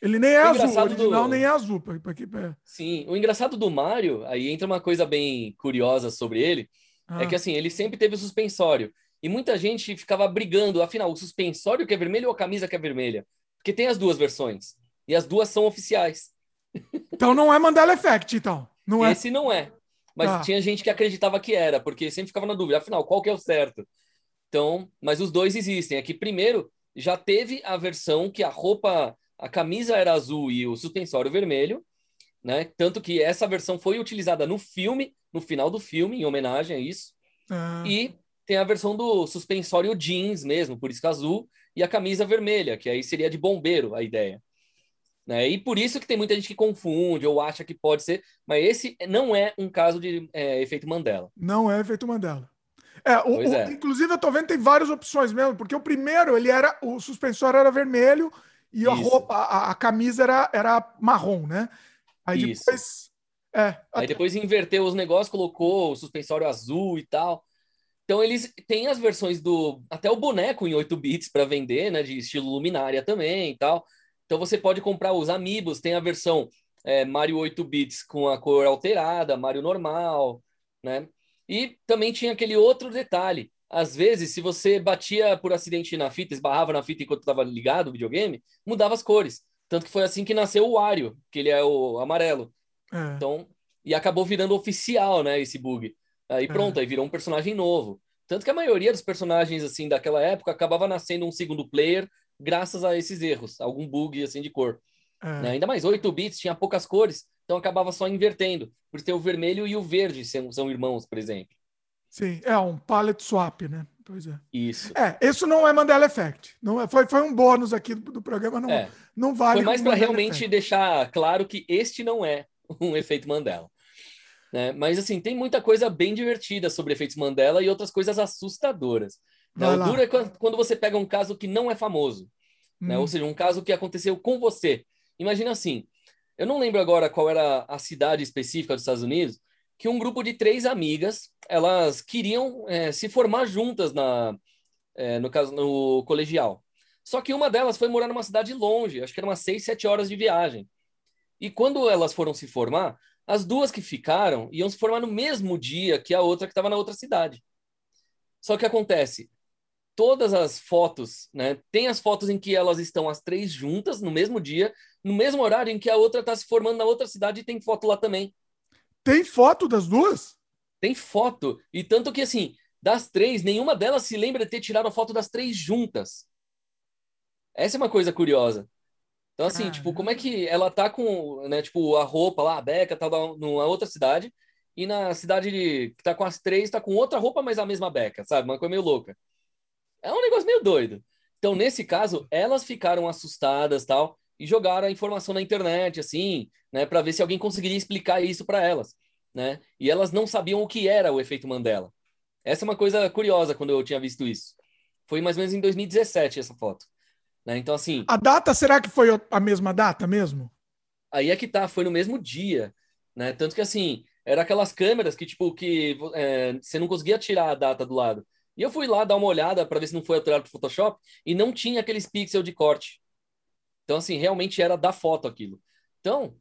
Ele nem é azul, o original do... nem é azul. Pra, pra, pra... Sim, o engraçado do Mario, aí entra uma coisa bem curiosa sobre ele, é ah. é que assim, ele sempre teve o suspensório. E muita gente ficava brigando, afinal, o suspensório que é vermelho ou a camisa que é vermelha? Porque tem as duas versões. E as duas são oficiais. Então não é Mandela Effect, então. Não é. Esse não é. Mas Ah. tinha gente que acreditava que era, porque sempre ficava na dúvida, afinal, qual que é o certo? Então, mas os dois existem. Aqui, primeiro, já teve a versão que a roupa, a camisa era azul e o suspensório vermelho, né? Tanto que essa versão foi utilizada no filme, no final do filme, em homenagem a isso. Ah, E tem a versão do suspensório jeans mesmo, por isso que azul, e a camisa vermelha, que aí seria de bombeiro a ideia. Né? E por isso que tem muita gente que confunde ou acha que pode ser, mas esse não é um caso de é, efeito Mandela. Não é efeito Mandela. É, o, o- é. inclusive eu tô vendo que tem várias opções mesmo, porque o primeiro ele era o suspensório era vermelho e a Isso. roupa, a, a camisa era, era marrom, né? Aí Isso. depois é, Aí depois inverteu os negócios, colocou o suspensório azul e tal. Então eles têm as versões do até o boneco em 8 bits para vender, né, de estilo luminária também e tal. Então você pode comprar os amiibos, tem a versão é, Mario 8 bits com a cor alterada, Mario normal, né? E também tinha aquele outro detalhe. Às vezes, se você batia por acidente na fita, esbarrava na fita enquanto estava ligado o videogame, mudava as cores. Tanto que foi assim que nasceu o Wario, que ele é o amarelo. é. Então, e acabou virando oficial, né, esse bug. Aí pronto, aí virou um personagem novo. Tanto que a maioria dos personagens, assim, daquela época acabava nascendo um segundo player graças a esses erros, algum bug, assim, de cor. é. né? Ainda mais 8 bits, tinha poucas cores, então acabava só invertendo. Por ter o vermelho e o verde são, são irmãos, por exemplo. Sim, é um palette swap, né? Pois é. Isso. É, isso não é Mandela Effect. Não é, foi, foi um bônus aqui do, do programa, não, É. não vale. Foi mais para realmente Effect. deixar claro que este não é um efeito Mandela. Né? Mas, assim, tem muita coisa bem divertida sobre efeitos Mandela e outras coisas assustadoras. Né? O duro é quando você pega um caso que não é famoso, né? Hum. ou seja, um caso que aconteceu com você. Imagina assim, eu não lembro agora qual era a cidade específica dos Estados Unidos, que um grupo de três amigas, elas queriam eh, se formar juntas na, eh, no caso no colegial. Só que uma delas foi morar numa cidade longe, acho que era umas seis, sete horas de viagem. E quando elas foram se formar, as duas que ficaram iam se formar no mesmo dia que a outra que estava na outra cidade. Só que acontece, todas as fotos, né? Tem as fotos em que elas estão as três juntas no mesmo dia, no mesmo horário em que a outra está se formando na outra cidade e tem foto lá também. Tem foto das duas? Tem foto. E tanto que, assim, das três, nenhuma delas se lembra de ter tirado a foto das três juntas. Essa é uma coisa curiosa. Então, assim, Caramba. tipo, como é que ela tá com, né, tipo, a roupa lá, a beca, tá numa outra cidade, e na cidade de- que tá com as três, tá com outra roupa, mas a mesma beca, sabe? Uma coisa meio louca. É um negócio meio doido. Então, nesse caso, elas ficaram assustadas, tal, e jogaram a informação na internet, assim, né, para ver se alguém conseguiria explicar isso para elas, né? E elas não sabiam o que era o efeito Mandela. Essa é uma coisa curiosa quando eu tinha visto isso. Foi mais ou menos em 2017 essa foto. Né? Então, assim, A data, será que foi a mesma data mesmo? aí é que tá, foi no mesmo dia, né? Tanto que assim, era aquelas câmeras que, tipo, que é, você não conseguia tirar a data do lado. E eu fui lá dar uma olhada para ver se não foi alterado pro Photoshop e não tinha aqueles pixels de corte. Então, assim, realmente era da foto aquilo. Então,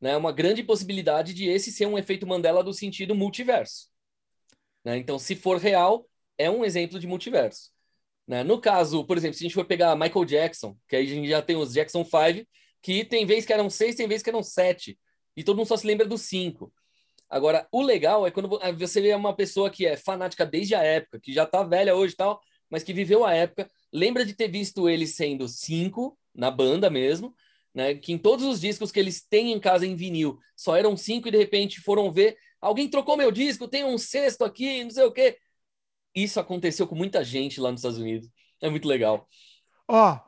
né, uma grande possibilidade de esse ser um efeito Mandela do sentido multiverso. Né? Então, se for real, é um exemplo de multiverso. Né? No caso, por exemplo, se a gente for pegar Michael Jackson, que aí a gente já tem os Jackson 5, que tem vezes que eram seis, tem vezes que eram sete. E todo mundo só se lembra dos cinco. Agora, o legal é quando vo- você vê uma pessoa que é fanática desde a época, que já tá velha hoje e tal, mas que viveu a época, lembra de ter visto eles sendo cinco, na banda mesmo, né? Que em todos os discos que eles têm em casa em vinil, só eram cinco e de repente foram ver, alguém trocou meu disco, tem um sexto aqui, não sei o quê. Isso aconteceu com muita gente lá nos Estados Unidos. É muito legal. Ó,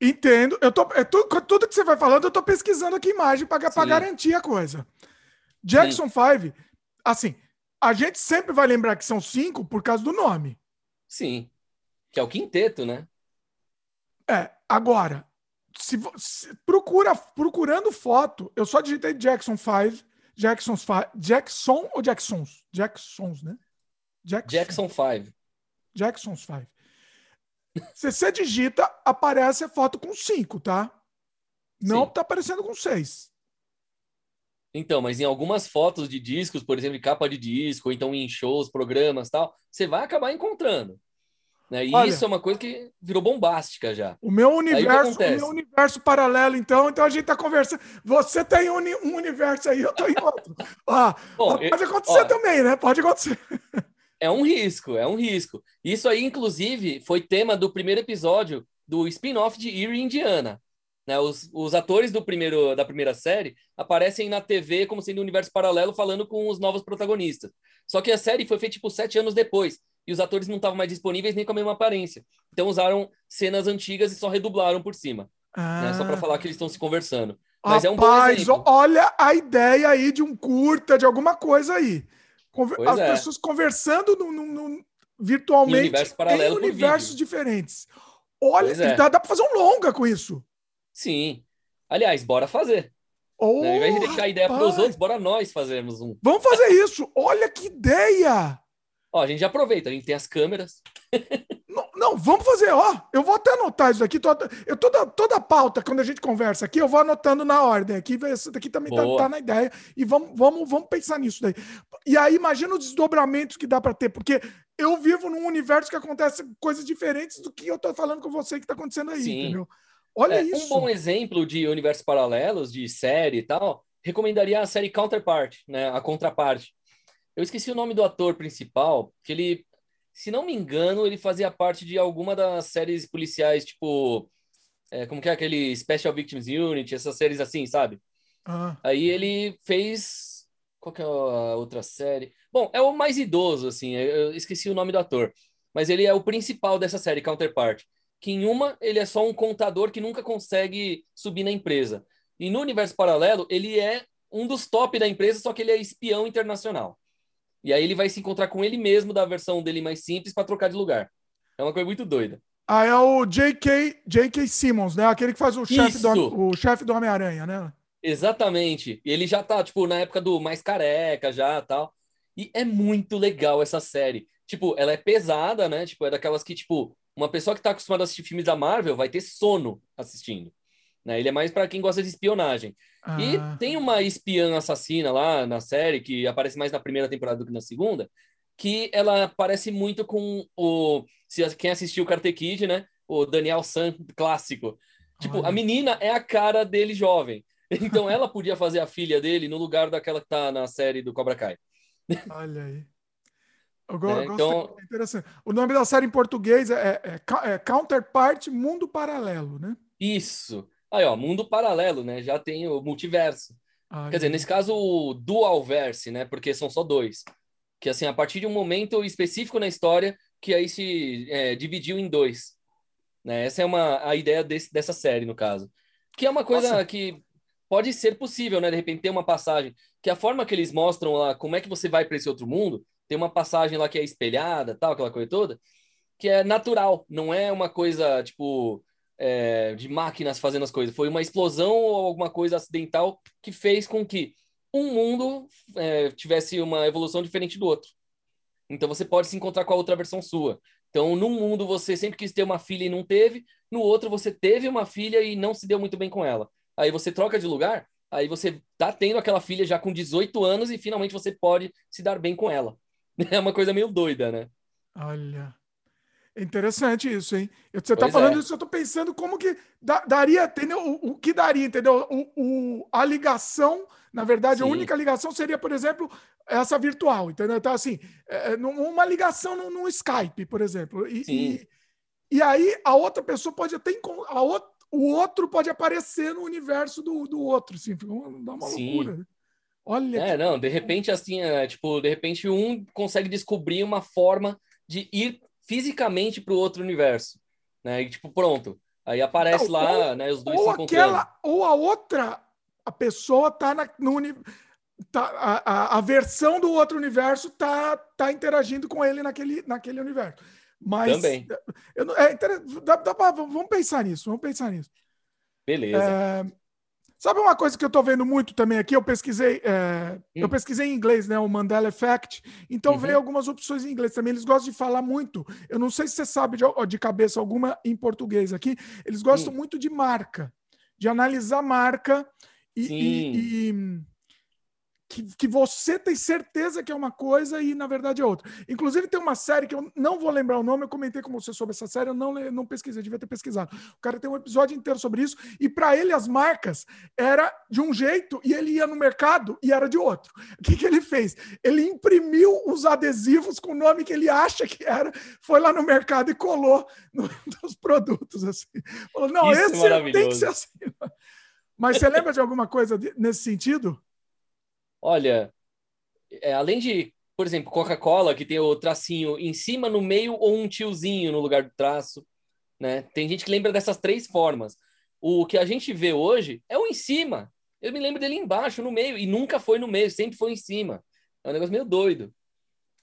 entendo. Eu tô, é tu- com tudo que você vai falando, eu tô pesquisando aqui imagem para garantir a coisa. Jackson 5, assim, a gente sempre vai lembrar que são cinco por causa do nome. Sim. Que é o quinteto, né? É, agora, se, se- procura, procurando foto, eu só digitei Jackson 5, Jackson's 5, Jackson ou Jacksons? Jacksons, né? Jackson. Jackson 5. Jackson's 5. Se você digita, aparece a foto com 5, tá? Não Sim. tá aparecendo com 6. Então, mas em algumas fotos de discos, por exemplo, de capa de disco, ou então em shows, programas tal, você vai acabar encontrando. Né? E Olha, isso é uma coisa que virou bombástica já. O meu universo, o, meu universo paralelo, então, então a gente está conversando. Você tem um, um, universo aí, eu tô em outro. ó, Bom, pode eu, acontecer ó, também, né? Pode acontecer. É um risco, é um risco. Isso aí, inclusive, foi tema do primeiro episódio do spin-off de Erie, Indiana. Né? Os, os atores do primeiro, da primeira série aparecem na TV como sendo um universo paralelo, falando com os novos protagonistas. Só que a série foi feita tipo sete anos depois e os atores não estavam mais disponíveis nem com a mesma aparência. Então usaram cenas antigas e só redublaram por cima. Ah. Né? Só para falar que eles estão se conversando. Mas Rapaz, é um bom exemplo. olha a ideia aí de um curta, de alguma coisa aí. Conver As é. pessoas conversando no, no, no virtualmente em, universo em universos diferentes. Olha, é. dá, dá para fazer um longa com isso. Sim. Aliás, bora fazer. Oh, né? Ao invés de deixar a ideia para os outros, bora nós fazermos um. Vamos fazer isso. Olha que ideia! Ó, a gente já aproveita, a gente tem as câmeras. não, não, vamos fazer, ó. Eu vou até anotar isso aqui. eu toda, toda a pauta, quando a gente conversa aqui, eu vou anotando na ordem aqui. Isso daqui também tá, tá, na ideia. E vamos, vamos, vamos pensar nisso daí. E aí, imagina os desdobramentos que dá para ter, porque eu vivo num universo que acontece coisas diferentes do que eu tô falando com você que tá acontecendo aí, Sim. entendeu? Olha é, isso. Um bom exemplo de universos paralelos, de série e tal, recomendaria a série Counterpart, né? A contraparte eu esqueci o nome do ator principal, que ele, se não me engano, ele fazia parte de alguma das séries policiais, tipo, é, como que é aquele Special Victims Unit, essas séries assim, sabe? Ah. Aí ele fez. Qual que é a outra série? Bom, é o mais idoso, assim, eu esqueci o nome do ator. Mas ele é o principal dessa série, Counterpart. Que em uma, ele é só um contador que nunca consegue subir na empresa. E no universo paralelo, ele é um dos top da empresa, só que ele é espião internacional. E aí ele vai se encontrar com ele mesmo da versão dele mais simples para trocar de lugar. É uma coisa muito doida. Ah, é o J.K. J.K. Simmons, né? Aquele que faz o chefe do, o chefe do Homem-Aranha, né? Exatamente. E ele já tá, tipo, na época do mais careca já tal. E é muito legal essa série. Tipo, ela é pesada, né? Tipo, é daquelas que, tipo, uma pessoa que tá acostumada a assistir filmes da Marvel vai ter sono assistindo. Né? Ele é mais para quem gosta de espionagem. Ah. E tem uma espiã assassina lá na série, que aparece mais na primeira temporada do que na segunda, que ela parece muito com o. Se quem assistiu o Karate Kid, né? O Daniel San clássico. Tipo, Olha. a menina é a cara dele jovem. Então ela podia fazer a filha dele no lugar daquela que tá na série do Cobra Kai. Olha aí. Eu go é, então... É interessante. O nome da série em português é, é, é Counterpart Mundo Paralelo, né? Isso. Aí, ó, mundo paralelo, né? Já tem o multiverso. Ai, Quer dizer, nesse caso, o dualverse, né? Porque são só dois. Que, assim, a partir de um momento específico na história, que aí se é, dividiu em dois. Né? Essa é uma, a ideia desse, dessa série, no caso. Que é uma coisa Nossa. que pode ser possível, né? De repente ter uma passagem. Que a forma que eles mostram lá, como é que você vai para esse outro mundo, tem uma passagem lá que é espelhada, tal, aquela coisa toda, que é natural. Não é uma coisa, tipo é, de máquinas fazendo as coisas, foi uma explosão ou alguma coisa acidental que fez com que um mundo é, tivesse uma evolução diferente do outro. Então você pode se encontrar com a outra versão sua. Então, num mundo você sempre quis ter uma filha e não teve, no outro você teve uma filha e não se deu muito bem com ela. Aí você troca de lugar, aí você tá tendo aquela filha já com 18 anos e finalmente você pode se dar bem com ela. É uma coisa meio doida, né? Olha. É interessante isso, hein? Você está falando é. isso, eu estou pensando como que daria, entendeu? O, o, que daria, entendeu? O, o, a ligação, na verdade, Sim. a única ligação seria, por exemplo, essa virtual, entendeu? Então, assim, é, é uma ligação no, no, Skype, por exemplo. E, e, e, aí a outra pessoa pode até. A outra, o outro pode aparecer no universo do, do outro, assim, dá uma Sim. loucura. Olha. É, que... não, de repente, assim, é, tipo, de repente um consegue descobrir uma forma de ir fisicamente para o outro universo, né? E tipo, pronto. Aí aparece não, lá, ou, né, os dois ou se encontrando. Aquela, ou a outra, a pessoa tá na, no tá, a, a, a, versão do outro universo tá, tá interagindo com ele naquele, naquele universo. Mas também. Eu, é, dá, dá pra, vamos pensar nisso, vamos pensar nisso. Beleza. É, Sabe uma coisa que eu estou vendo muito também aqui? Eu pesquisei, é, hum. eu pesquisei em inglês, né? O Mandela Effect. Então uhum. veio algumas opções em inglês também. Eles gostam de falar muito. Eu não sei se você sabe de, de cabeça alguma em português aqui. Eles gostam hum. muito de marca, de analisar marca e, e, e que, que você tem certeza que é uma coisa e na verdade é outra. Inclusive, tem uma série que eu não vou lembrar o nome, eu comentei com você sobre essa série, eu não, não pesquisei, devia ter pesquisado. O cara tem um episódio inteiro sobre isso, e para ele as marcas era de um jeito e ele ia no mercado e era de outro. O que, que ele fez? Ele imprimiu os adesivos com o nome que ele acha que era, foi lá no mercado e colou no, nos produtos. Assim. Falou: não, isso esse é tem que ser assim. Mas você lembra de alguma coisa nesse sentido? Olha, é, além de, por exemplo, Coca-Cola, que tem o tracinho em cima, no meio ou um tiozinho no lugar do traço, né? Tem gente que lembra dessas três formas. O que a gente vê hoje é o em cima. Eu me lembro dele embaixo, no meio, e nunca foi no meio, sempre foi em cima. É um negócio meio doido.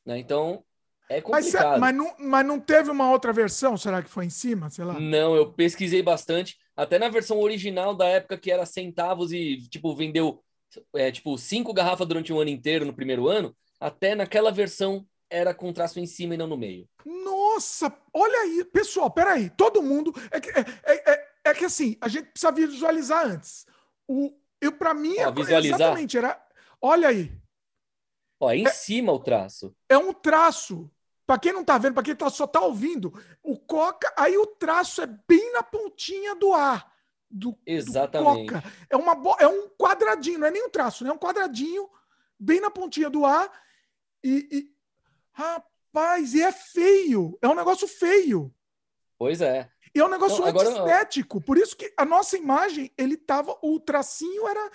Né? Então, é complicado. Mas, mas, não, mas não teve uma outra versão? Será que foi em cima? Sei lá. Não, eu pesquisei bastante. Até na versão original da época que era centavos e, tipo, vendeu é, tipo, cinco garrafas durante um ano inteiro no primeiro ano, até naquela versão era com traço em cima e não no meio. Nossa, olha aí, pessoal, peraí, todo mundo. É que, é, é, é, é que assim, a gente precisa visualizar antes. O, eu, para mim, Ó, visualizar. exatamente, era. Olha aí. Ó, é em cima o traço. É um traço. Para quem não tá vendo, para quem tá, só tá ouvindo, o coca, aí o traço é bem na pontinha do ar do, Exatamente. do Coca. É, uma, é um quadradinho, não é nem um traço, né? é um quadradinho bem na pontinha do A. E, e, rapaz, e é feio. É um negócio feio. Pois é. E é um negócio então, estético. Por isso que a nossa imagem, ele tava. O tracinho era,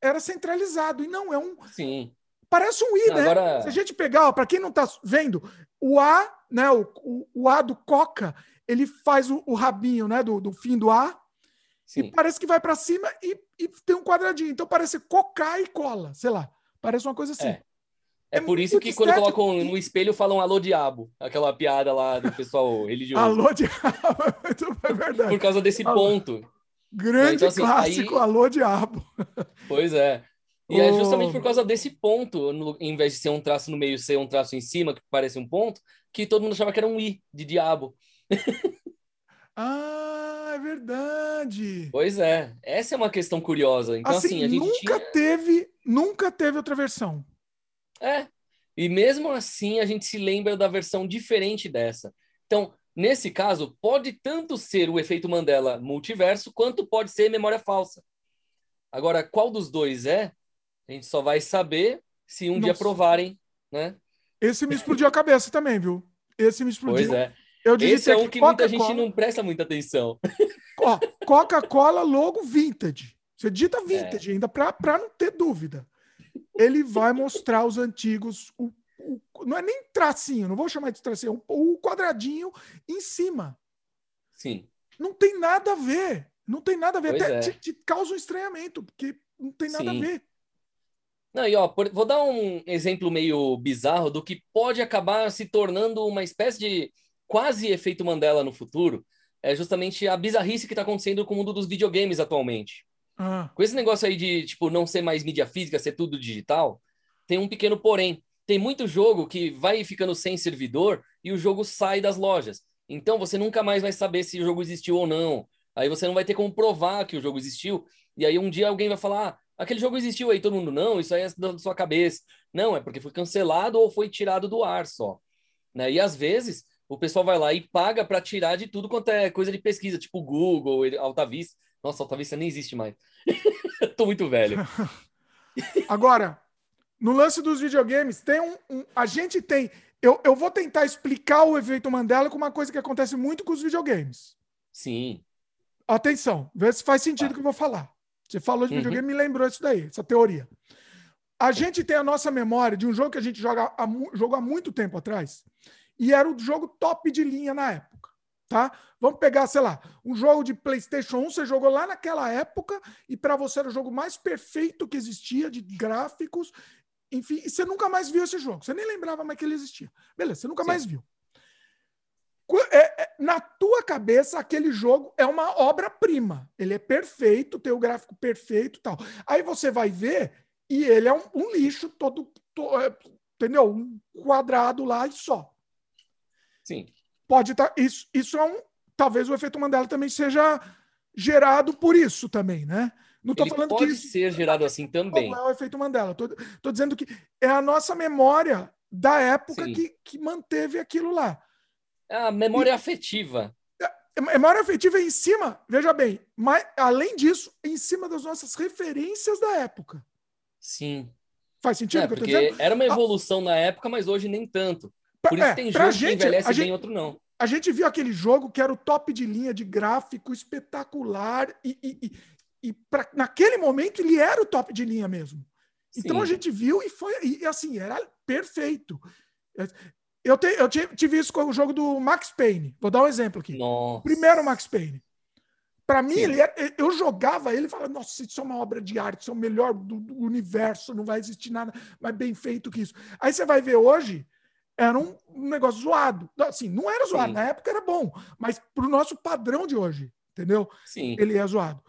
era centralizado. E não, é um. Sim. Parece um I, né? Agora... Se a gente pegar, para quem não está vendo, o A, né? O, o, o, A do Coca, ele faz o, o rabinho, né? Do, do fim do A. Sim. E parece que vai para cima e, e, tem um quadradinho. Então parece cocar e cola, sei lá. Parece uma coisa assim. É, é, é por isso que quando colocam no espelho falam alô diabo. Aquela piada lá do pessoal religioso. alô diabo, é verdade. Por causa desse alô. ponto. Grande então, assim, clássico, aí... alô diabo. Pois é. E oh. é justamente por causa desse ponto, no, em vez de ser um traço no meio, ser um traço em cima, que parece um ponto, que todo mundo achava que era um i de diabo. Ah, é verdade. Pois é, essa é uma questão curiosa. Então, assim, assim a gente nunca tinha... teve, nunca teve outra versão. É. E mesmo assim, a gente se lembra da versão diferente dessa. Então, nesse caso, pode tanto ser o efeito Mandela multiverso, quanto pode ser memória falsa. Agora, qual dos dois é? A gente só vai saber se um Nossa. dia provarem, né? Esse me explodiu a cabeça também, viu? Esse me explodiu. Pois é. Eu Esse é um que muita gente não presta muita atenção. Coca-Cola logo vintage. Você digita vintage é. ainda para não ter dúvida. Ele vai mostrar os antigos, o, o, não é nem tracinho, não vou chamar de tracinho, é o quadradinho em cima. Sim. Não tem nada a ver. Não tem nada a ver. Pois Até é. te, te, causa um estranhamento, porque não tem nada Sim. a ver. Não, e ó, por, vou dar um exemplo meio bizarro do que pode acabar se tornando uma espécie de quase efeito Mandela no futuro é justamente a bizarrice que está acontecendo com o mundo dos videogames atualmente. Ah. Com esse negócio aí de, tipo, não ser mais mídia física, ser tudo digital, tem um pequeno porém. Tem muito jogo que vai ficando sem servidor e o jogo sai das lojas. Então você nunca mais vai saber se o jogo existiu ou não. Aí você não vai ter como provar que o jogo existiu. E aí um dia alguém vai falar: ah, aquele jogo existiu aí, todo mundo, não, isso aí é da sua cabeça. Não, é porque foi cancelado ou foi tirado do ar só. Né? E às vezes o pessoal vai lá e paga para tirar de tudo quanto é coisa de pesquisa, tipo Google, AltaVista. Nossa, AltaVista nem existe mais. Tô muito velho. Agora, no lance dos videogames, tem um, um, a gente tem. Eu, eu vou tentar explicar o efeito Mandela com uma coisa que acontece muito com os videogames. Sim. Atenção, vê se faz sentido o tá. que eu vou falar. Você falou de uhum. videogame, me lembrou isso daí, essa teoria. A gente tem a nossa memória de um jogo que a gente joga há, jogo há muito tempo atrás, e era o jogo top de linha na época. Tá? Vamos pegar, sei lá, um jogo de PlayStation 1, você jogou lá naquela época e para você era o jogo mais perfeito que existia de gráficos, enfim, e você nunca mais viu esse jogo. Você nem lembrava mais que ele existia. Beleza, você nunca Sim. mais viu. É, é, na tua cabeça, aquele jogo é uma obra-prima. Ele é perfeito, tem o gráfico perfeito tal. Aí você vai ver e ele é um, um lixo todo, todo, é, entendeu? Um quadrado lá e só. Sim. Pode estar. Tá, isso, isso é um. Talvez o efeito Mandela também seja gerado por isso também, né? Não tô Ele falando pode que isso ser gerado assim também. é o efeito Mandela. Tô dizendo que é a nossa memória da época Sim. que, que manteve aquilo lá. É a memória afetiva. É Memória afetiva é em cima, veja bem, mas além disso, é em cima das nossas referências da época. Sim. Faz sentido É, o que eu tô porque dizendo? era uma evolução na época, mas hoje nem tanto. Por isso É, tem jogo que gente, envelhece a bem, gente- outro não. A gente viu aquele jogo que era o top de linha de gráfico espetacular e, e, e, pra, naquele momento ele era o top de linha mesmo. Então Sim. a gente viu e foi e assim, era perfeito. Eu, te, eu tive, isso com o jogo do Max Payne. Vou dar um exemplo aqui. Nossa. Primeiro Max Payne. Para mim, ele era- eu jogava ele e falava, nossa, isso é uma obra de arte, isso é o melhor do, do universo, não vai existir nada mais bem feito que isso. Aí você vai ver hoje, era um, negócio zoado. Assim, não era zoado, Sim. na época era bom, mas pro nosso padrão de hoje, entendeu? Sim. Ele é zoado.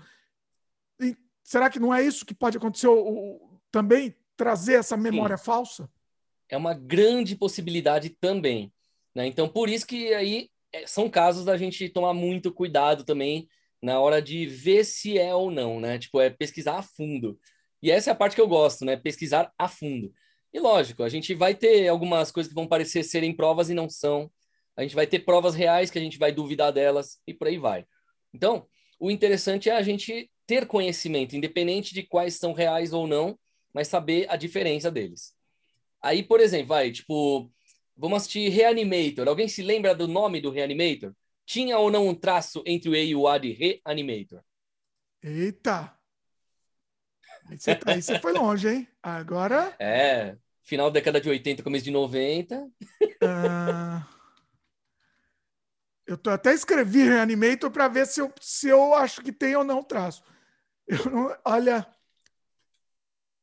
E será que não é isso que pode acontecer o- o- também? Trazer essa memória falsa? é uma grande possibilidade também. Né? Então, por isso que aí é, são casos da gente tomar muito cuidado também na hora de ver se é ou não, né? Tipo, é pesquisar a fundo. E essa é a parte que eu gosto, né? Pesquisar a fundo. E lógico, a gente vai ter algumas coisas que vão parecer serem provas e não são. A gente vai ter provas reais que a gente vai duvidar delas e por aí vai. Então, o interessante é a gente ter conhecimento, independente de quais são reais ou não, mas saber a diferença deles. Aí, por exemplo, vai, tipo, vamos assistir Reanimator. Alguém se lembra do nome do Reanimator? Tinha ou não um traço entre o E e o A de Reanimator? Eita! Aí você, tá- aí você foi longe, hein? Agora. É, final da década de 80, começo de 90. ah, eu tô, até escrevi Reanimator para ver se eu, se eu acho que tem ou não traço. Eu não, olha,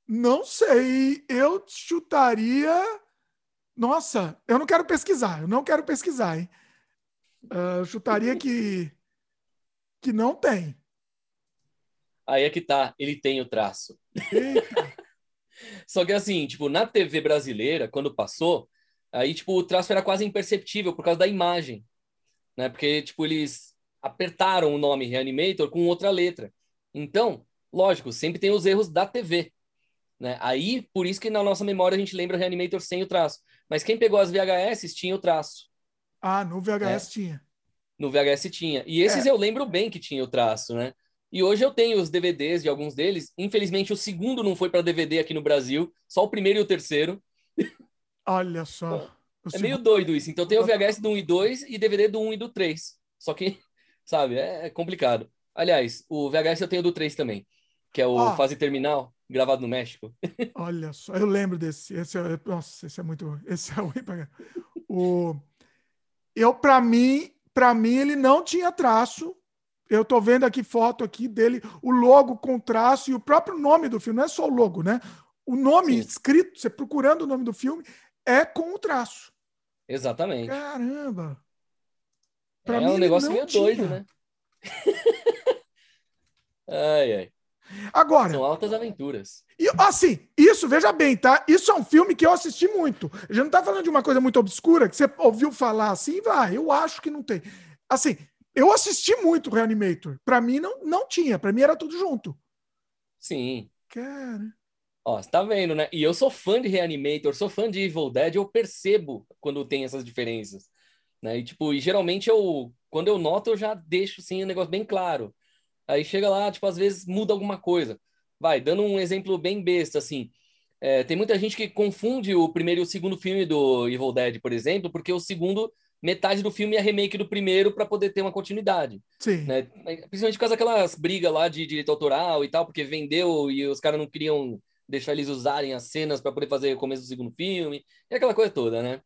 não sei. Eu chutaria. Nossa, eu não quero pesquisar. Eu não quero pesquisar, hein? Ah, eu chutaria que que não tem. Aí é que tá, ele tem o traço. Eita. Só que assim, tipo, na TV brasileira, quando passou, aí, tipo, o traço era quase imperceptível por causa da imagem, né? Porque, tipo, eles apertaram o nome Reanimator com outra letra. Então, lógico, sempre tem os erros da TV, né? Aí, por isso que na nossa memória a gente lembra Reanimator sem o traço. Mas quem pegou as VHS tinha o traço. Ah, no VHS tinha. No VHS tinha. E esses É. eu lembro bem que tinha o traço, né? E hoje eu tenho os DVDs de alguns deles. Infelizmente, o segundo não foi para DVD aqui no Brasil, só o primeiro e o terceiro. Olha só. O É meio doido isso. Então tem o VHS do 1 e 2 e DVD do 1 e do 3. Só que, sabe, é é complicado. Aliás, o VHS eu tenho do 3 também, que é o Ó. Fase Terminal, gravado no México. Olha só, eu lembro desse. Esse é, nossa, esse é muito. Esse é ruim pra. O eu para mim, para mim ele não tinha traço. Eu tô vendo aqui foto aqui dele, o logo com traço e o próprio nome do filme, não é só o logo, né? O nome Sim. escrito, você procurando o nome do filme, é com o traço. Exatamente. Caramba. É Pra mim, um negócio meio tinha. doido, né? ai, ai. Agora, São altas aventuras. E, assim, isso, veja bem, tá? Isso é um filme que eu assisti muito. A gente não tá falando de uma coisa muito obscura, que você ouviu falar assim, vai, eu acho que não tem. Assim, eu assisti muito Reanimator. Pra mim não, não tinha, pra mim era tudo junto. Sim. Cara, Ó, você tá vendo, né? E eu sou fã de Reanimator, sou fã de Evil Dead, eu percebo quando tem essas diferenças. Né? E, tipo, e geralmente eu, quando eu noto, eu já deixo, assim, o negócio bem claro. Aí chega lá, tipo, às vezes muda alguma coisa. Vai, dando um exemplo bem besta, assim. é, tem muita gente que confunde o primeiro e o segundo filme do Evil Dead, por exemplo, porque o segundo, metade do filme é remake do primeiro para poder ter uma continuidade sim. né? Principalmente por causa daquelas brigas lá de direito autoral e tal, porque vendeu e os caras não queriam deixar eles usarem as cenas para poder fazer o começo do segundo filme, e aquela coisa toda, né?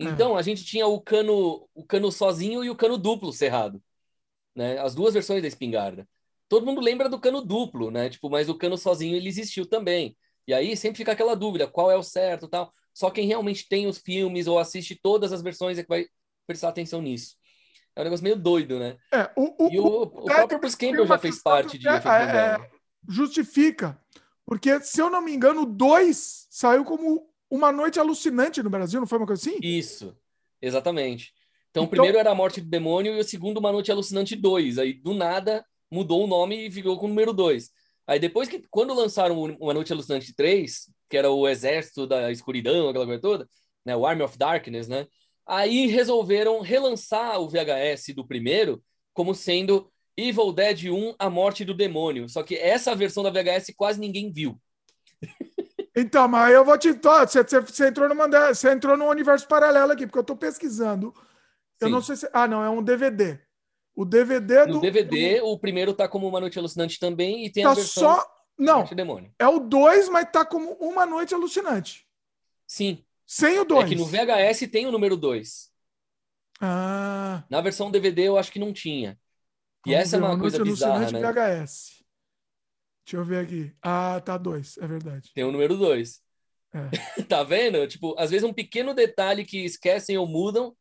Então, a gente tinha o cano, o cano sozinho e o cano duplo cerrado, né? As duas versões da espingarda. Todo mundo lembra do cano duplo, né? Tipo, mas o cano sozinho ele existiu também. E aí sempre fica aquela dúvida, qual é o certo, tal. Só quem realmente tem os filmes ou assiste todas as versões é que vai prestar atenção nisso. É um negócio meio doido, né? É, o, o, E o, o próprio Bruce Campbell já fez parte de é, Mandela. é, justifica. Porque, se eu não me engano, o 2 saiu como Uma Noite Alucinante no Brasil, não foi uma coisa assim? Isso, exatamente. Então, o Então- primeiro era a Morte do Demônio e o segundo Uma Noite Alucinante 2. Aí, do nada, mudou o nome e ficou com o número 2. Aí depois que, quando lançaram Uma Noite Alucinante 3, que era o Exército da Escuridão, aquela coisa toda, né, o Army of Darkness, né? Aí resolveram relançar o VHS do primeiro como sendo Evil Dead 1, A Morte do Demônio. Só que essa versão da VHS quase ninguém viu. Então, mas eu vou te. Você, você, você entrou numa, você entrou num universo paralelo aqui, porque eu estou pesquisando. Sim. Eu não sei se. Ah, não, é um DVD. O DVD do. No DVD, o primeiro tá como Uma Noite Alucinante também, e tem tá a versão. Só... Não. É o 2, mas tá como Uma Noite Alucinante. Sim. Sem o 2. É que no VHS tem o número 2. Ah. Na versão DVD eu acho que não tinha. E Vamos essa é ver, é uma, uma coisa bizarra, né? VHS. Deixa eu ver aqui. Ah, tá 2, é verdade. Tem o número 2. É. tá vendo? Tipo, às vezes um pequeno detalhe que esquecem ou mudam,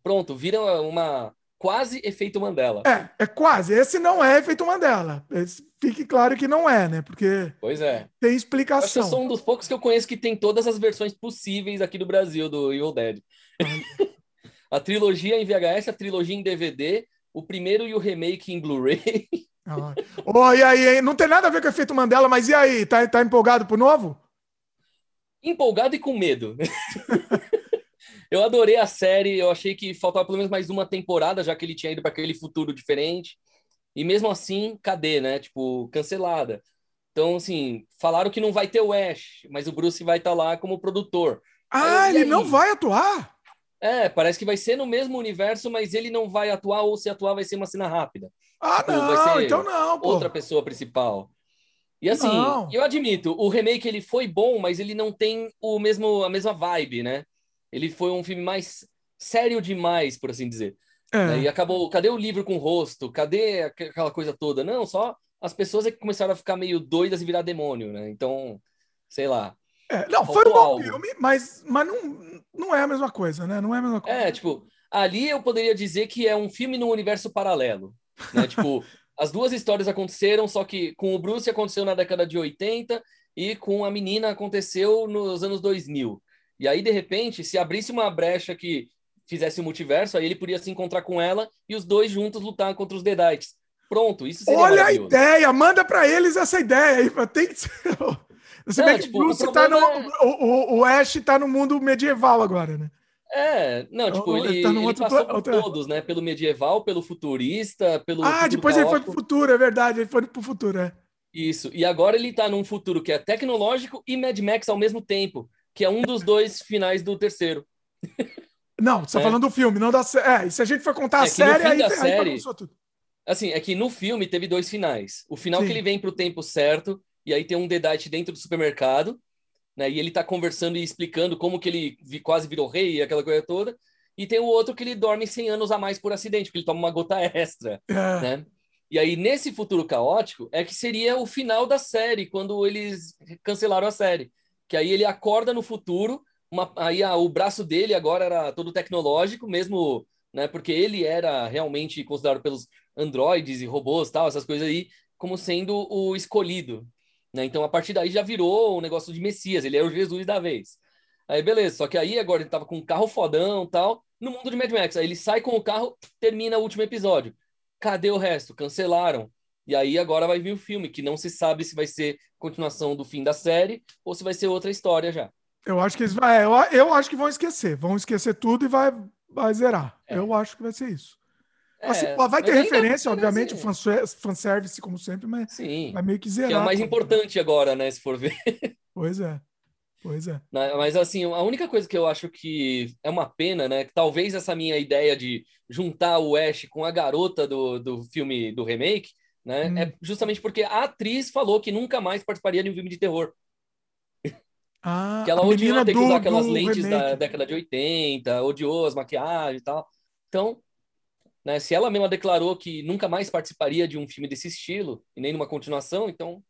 pronto, vira uma quase efeito Mandela. É, é quase. Esse não é efeito Mandela. Esse, fique claro que não é, né? Porque pois é. tem explicação. Eu sou um dos poucos que eu conheço que tem todas as versões possíveis aqui do Brasil do Evil Dead. a trilogia em VHS, a trilogia em DVD, o primeiro e o remake em Blu-ray. Ah. Oh, e aí, não tem nada a ver com o efeito Mandela, mas e aí? Tá, tá empolgado pro novo? Empolgado e com medo. Eu adorei a série, eu achei que faltava pelo menos mais uma temporada, já que ele tinha ido para aquele futuro diferente. E mesmo assim, cadê, né? Tipo, cancelada. Então, assim, falaram que não vai ter o Ash, mas o Bruce vai estar tá lá como produtor. Ah, ele não vai atuar? É, parece que vai ser no mesmo universo, mas ele não vai atuar, ou se atuar, vai ser uma cena rápida. Ah, tipo, não, então não, pô. Outra pessoa principal. E assim, não. eu admito, o remake ele foi bom, mas ele não tem o mesmo, a mesma vibe, né? Ele foi um filme mais sério demais, por assim dizer. É. Né? E acabou, cadê o livro com o rosto? Cadê aquela coisa toda? Não, só as pessoas é que começaram a ficar meio doidas e virar demônio, né? Então, sei lá. É, não, foi um bom algo. filme, mas, mas não, não é a mesma coisa, né? Não é a mesma coisa. É, tipo, ali eu poderia dizer que é um filme no universo paralelo, né? tipo, as duas histórias aconteceram, só que com o Bruce aconteceu na década de 80 e com a menina aconteceu nos anos 2000. E aí, de repente, se abrisse uma brecha que fizesse o um multiverso, aí ele podia se encontrar com ela e os dois juntos lutar contra os Deadites. Pronto, isso seria Olha a ideia, manda para eles essa ideia aí, tem que ser... Você vê que tipo, Bruce tá no, é... o, o, o Ash tá no mundo medieval agora, né? É, não, tipo, ele, ele, tá ele outro, passou por outra... todos, né? Pelo medieval, pelo futurista, pelo. Ah, depois caótico. ele foi pro futuro, é verdade, ele foi pro futuro, é. Isso, e agora ele tá num futuro que é tecnológico e Mad Max ao mesmo tempo que é um dos dois finais do terceiro. Não, você tá é. falando do filme, não da série. É, e se a gente for contar é a série, aí, da série, tudo. Assim, é que no filme teve dois finais. O final Sim. que ele vem pro tempo certo, e aí tem um Deadite dentro do supermercado, né? E ele tá conversando e explicando como que ele quase virou rei e aquela coisa toda. E tem o outro que ele dorme 100 anos a mais por acidente, porque ele toma uma gota extra, é. né? E aí, nesse futuro caótico, é que seria o final da série, quando eles cancelaram a série que aí ele acorda no futuro, uma, aí a, o braço dele agora era todo tecnológico, mesmo, né, porque ele era realmente considerado pelos androides e robôs, tal, essas coisas aí, como sendo o escolhido. Né? Então, a partir daí já virou um negócio de Messias, ele é o Jesus da vez. Aí, beleza, só que aí agora ele tava com um carro fodão tal, no mundo de Mad Max. Aí ele sai com o carro, termina o último episódio. Cadê o resto? Cancelaram. E aí agora vai vir o filme, que não se sabe se vai ser continuação do fim da série ou se vai ser outra história já. Eu acho que eles vai, eu, eu acho que vão esquecer, vão esquecer tudo e vai, vai zerar. É. Eu acho que vai ser isso. É, assim, vai ter referência, obviamente, o fanservice, como sempre, mas Sim, vai meio que zerar. Que é o mais importante agora, né, se for ver. Pois é. Pois é. Mas assim, a única coisa que eu acho que é uma pena, né? Que talvez essa minha ideia de juntar o Ash com a garota do, do filme do remake né? Hum. É justamente porque a atriz falou que nunca mais participaria de um filme de terror. Ah, que ela odiou ter que usar aquelas lentes remake. da década de 80, odiou as maquiagens e tal. Então, né, se ela mesma declarou que nunca mais participaria de um filme desse estilo e nem numa continuação, então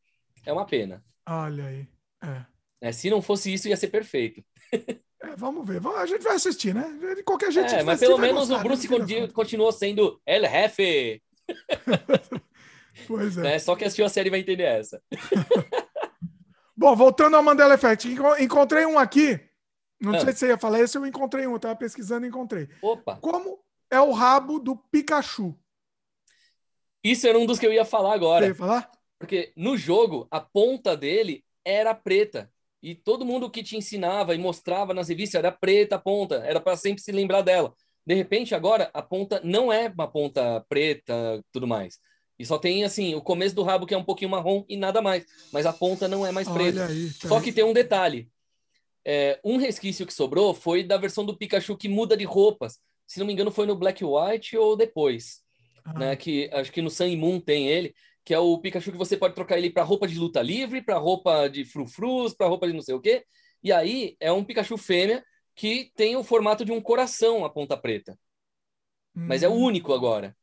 é uma pena. Olha aí. É. É, se não fosse isso, ia ser perfeito. É, vamos ver. A gente vai assistir, né? De qualquer jeito. É, mas pelo menos gostar, o Bruce né? continuou sendo El Jefe. Pois é. Né? Só quem assistiu a série vai entender essa. Bom, voltando ao Mandela Effect, encontrei um aqui. Não ah. sei se você ia falar esse, eu encontrei um. Eu estava pesquisando e encontrei. Opa! Como é o rabo do Pikachu? Isso era um dos que eu ia falar agora. Você ia falar? Porque no jogo, a ponta dele era preta. E todo mundo que te ensinava e mostrava nas revistas era preta a ponta, era para sempre se lembrar dela. De repente, agora, a ponta não é uma ponta preta tudo mais. E só tem, assim, o começo do rabo que é um pouquinho marrom e nada mais. Mas a ponta não é mais preta. Aí, tá só que tem um detalhe. É, um resquício que sobrou foi da versão do Pikachu que muda de roupas. Se não me engano, foi no Black White ou depois. Ah. Né, que acho que no Sun Moon tem ele, que é o Pikachu que você pode trocar ele para roupa de luta livre, para roupa de frufrus, para roupa de não sei o quê. E aí é um Pikachu fêmea que tem o formato de um coração a ponta preta. Hum. Mas é o hum. único agora.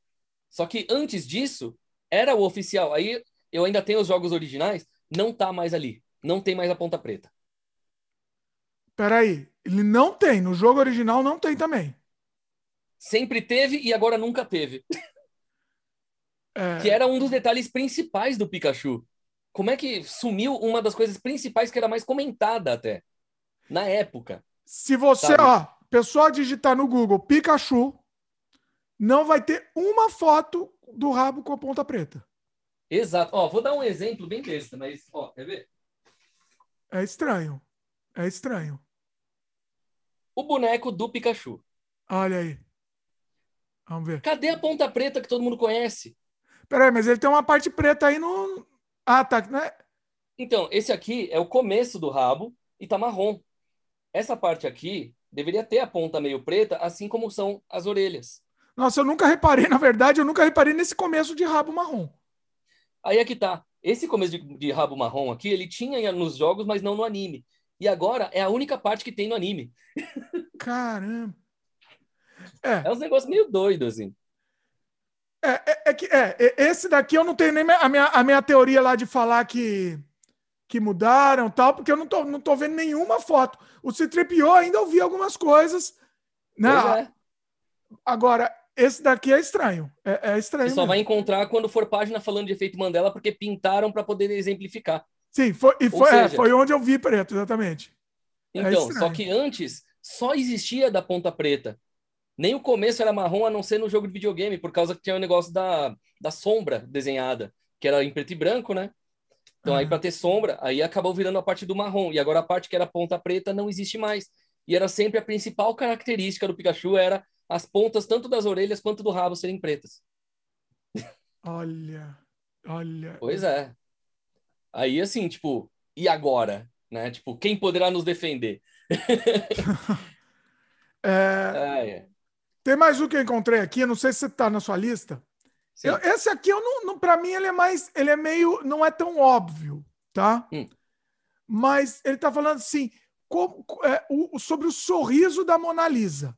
Só que antes disso, era o oficial. Aí eu ainda tenho os jogos originais, não tá mais ali. Não tem mais a ponta preta. Peraí, ele não tem. No jogo original não tem também. Sempre teve e agora nunca teve. É... Que era um dos detalhes principais do Pikachu. Como é que sumiu uma das coisas principais que era mais comentada até? Na época. Se você, sabe? ó, pessoa digitar no Google Pikachu, não vai ter uma foto do rabo com a ponta preta. Exato. Ó, vou dar um exemplo bem besta, mas, ó, quer ver? É estranho. É estranho. O boneco do Pikachu. Olha aí. Vamos ver. Cadê a ponta preta que todo mundo conhece? Peraí, mas ele tem uma parte preta aí no. Ah, tá. Né? Então, esse aqui é o começo do rabo e tá marrom. Essa parte aqui deveria ter a ponta meio preta, assim como são as orelhas. Nossa, eu nunca reparei, na verdade, eu nunca reparei nesse começo de rabo marrom. Aí é que tá. Esse começo de, de rabo marrom aqui, ele tinha nos jogos, mas não no anime. E agora é a única parte que tem no anime. Caramba. É, é uns negócios meio doidos, assim. É, é, é, que é, esse daqui eu não tenho nem a minha, a minha teoria lá de falar que, que mudaram tal, porque eu não tô, não tô vendo nenhuma foto. O Citripio ainda ouvi algumas coisas. Né? É. Agora, esse daqui é estranho. É, é estranho. Você só mesmo. vai encontrar quando for página falando de efeito Mandela, porque pintaram para poder exemplificar. Sim, foi, e foi, é, seja, é, foi onde eu vi preto, exatamente. É então, só que antes só existia da ponta preta. Nem o começo era marrom, a não ser no jogo de videogame, por causa que tinha o negócio da, da sombra desenhada, que era em preto e branco, né? Então, uhum. aí, para ter sombra, aí acabou virando a parte do marrom. E agora a parte que era ponta preta não existe mais. E era sempre a principal característica do Pikachu era as pontas tanto das orelhas quanto do rabo serem pretas. Olha, olha. Pois é. Aí assim, tipo, e agora, né? Tipo, quem poderá nos defender? é... Ah, é. Tem mais um que eu encontrei aqui, não sei se está na sua lista. Eu, esse aqui eu não, não para mim ele é mais, ele é meio, não é tão óbvio, tá? Hum. Mas ele está falando assim, como, é, o, sobre o sorriso da Mona Lisa.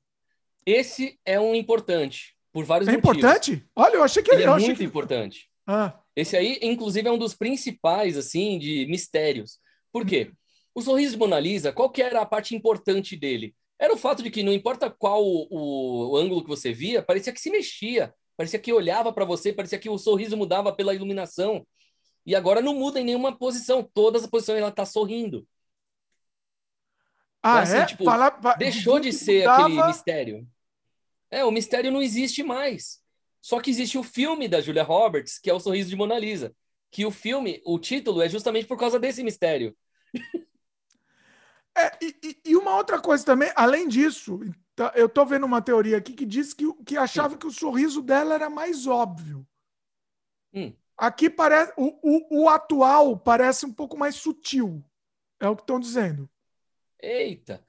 Esse é um importante, por vários é motivos. É importante? Olha, eu achei que ele é muito que... importante. Ah. Esse aí, inclusive, é um dos principais, assim, de mistérios. Por quê? O sorriso de Mona Lisa, qual que era a parte importante dele? Era o fato de que não importa qual o, o ângulo que você via, parecia que se mexia, parecia que olhava para você, parecia que o sorriso mudava pela iluminação. E agora não muda em nenhuma posição, todas as posições ela está sorrindo. Ah, então, assim, é? Tipo, Fala, deixou de ser mudava... aquele mistério. É, o mistério não existe mais. Só que existe o filme da Julia Roberts, que é O Sorriso de Mona Lisa. Que o filme, o título é justamente por causa desse mistério. É, e, e, uma outra coisa também, além disso, tá, eu tô vendo uma teoria aqui que diz que, que achava que o sorriso dela era mais óbvio. Hum. Aqui parece. O, o, o, atual parece um pouco mais sutil. É o que estão dizendo. Eita!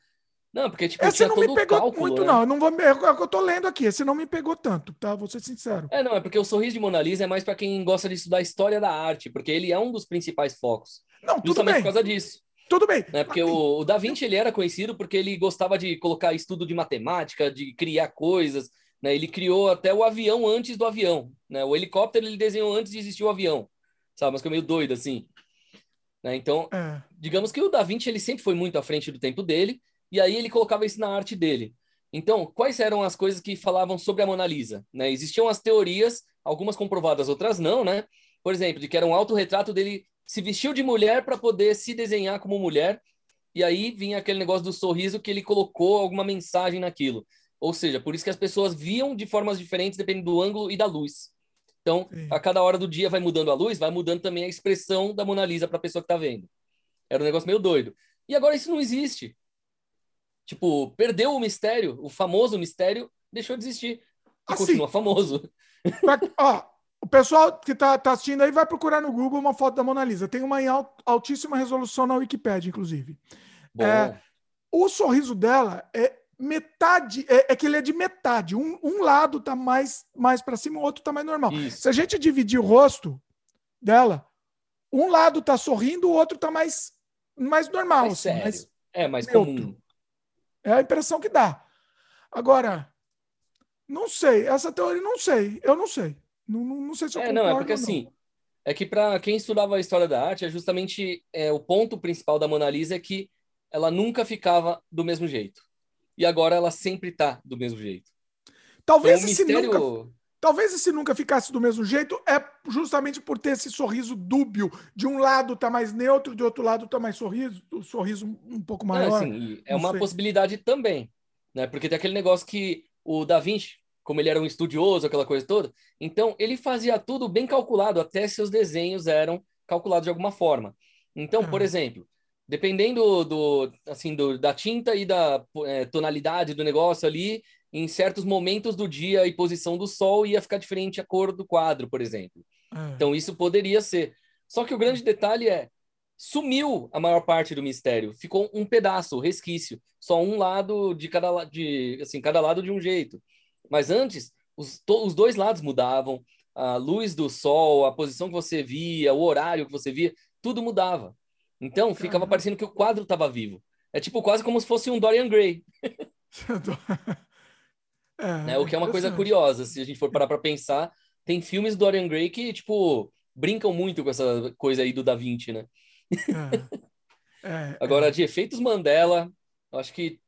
Não, porque tipo, Esse não me pegou cálculo, muito, né? não. Eu não vou, é o que eu tô lendo aqui. Esse não me pegou tanto, tá? Vou ser sincero. É, não, é porque o sorriso de Mona Lisa é mais para quem gosta de estudar a história da arte, porque ele é um dos principais focos. Não, tudo justamente bem. por causa disso. Tudo bem. Né? Porque o, o Da Vinci ele era conhecido porque ele gostava de colocar estudo de matemática, de criar coisas. Né? Ele criou até o avião antes do avião. Né? O helicóptero ele desenhou antes de existir o avião. Sabe? Mas que é meio doido assim. Né? Então, é. digamos que o Da Vinci ele sempre foi muito à frente do tempo dele e aí ele colocava isso na arte dele. Então, quais eram as coisas que falavam sobre a Mona Lisa? Né? Existiam as teorias, algumas comprovadas, outras não, né? Por exemplo, de que era um autorretrato dele se vestiu de mulher para poder se desenhar como mulher, e aí vinha aquele negócio do sorriso que ele colocou alguma mensagem naquilo. Ou seja, por isso que as pessoas viam de formas diferentes dependendo do ângulo e da luz. Então, Sim. a cada hora do dia vai mudando a luz, vai mudando também a expressão da Mona Lisa para a pessoa que está vendo. Era um negócio meio doido. E agora isso não existe. Tipo, perdeu o mistério, o famoso mistério deixou de existir. E Assim, continua famoso. Pra- ó, o pessoal que tá, tá assistindo aí vai procurar no Google uma foto da Mona Lisa. Tem uma em al- altíssima resolução na Wikipédia, inclusive. É, O sorriso dela é metade, é, é que ele é de metade. Um, um lado tá mais, mais para cima, o outro tá mais normal. isso. Se a gente dividir o rosto dela, um lado tá sorrindo, o outro tá mais, mais normal. Mais assim, sério. mais- É mais neutro. comum. É a impressão que dá. Agora, não sei. Essa teoria, não sei. Eu não sei. Não, não, não sei se eu É, não, é porque assim, é que para quem estudava a história da arte, é justamente é, o ponto principal da Mona Lisa é que ela nunca ficava do mesmo jeito. E agora ela sempre tá do mesmo jeito. Talvez, esse mistério... nunca, talvez esse nunca ficasse do mesmo jeito é justamente por ter esse sorriso dúbio. De um lado tá mais neutro, de outro lado tá mais sorriso, sorriso um pouco maior. assim, é Não uma sei. possibilidade também, né? Porque tem aquele negócio que o Da Vinci, como ele era um estudioso, aquela coisa toda, então ele fazia tudo bem calculado, até seus desenhos eram calculados de alguma forma. Então, por Ah. exemplo, dependendo do, assim, do, da tinta e da eh, tonalidade do negócio ali, em certos momentos do dia e posição do sol ia ficar diferente a cor do quadro, por exemplo. É. Então isso poderia ser. Só que o grande detalhe é sumiu a maior parte do mistério, ficou um pedaço, o resquício, só um lado de cada de assim, cada lado de um jeito. Mas antes os, to- os dois lados mudavam, a luz do sol, a posição que você via, o horário que você via, tudo mudava. Então ficava parecendo que o quadro estava vivo. É tipo quase como se fosse um Dorian Gray, É, né? O que é uma coisa curiosa, se a gente for parar para pensar, tem filmes do Dorian Gray que tipo brincam muito com essa coisa aí do Da Vinci, né? É. É, Agora, de efeitos Mandela, eu acho que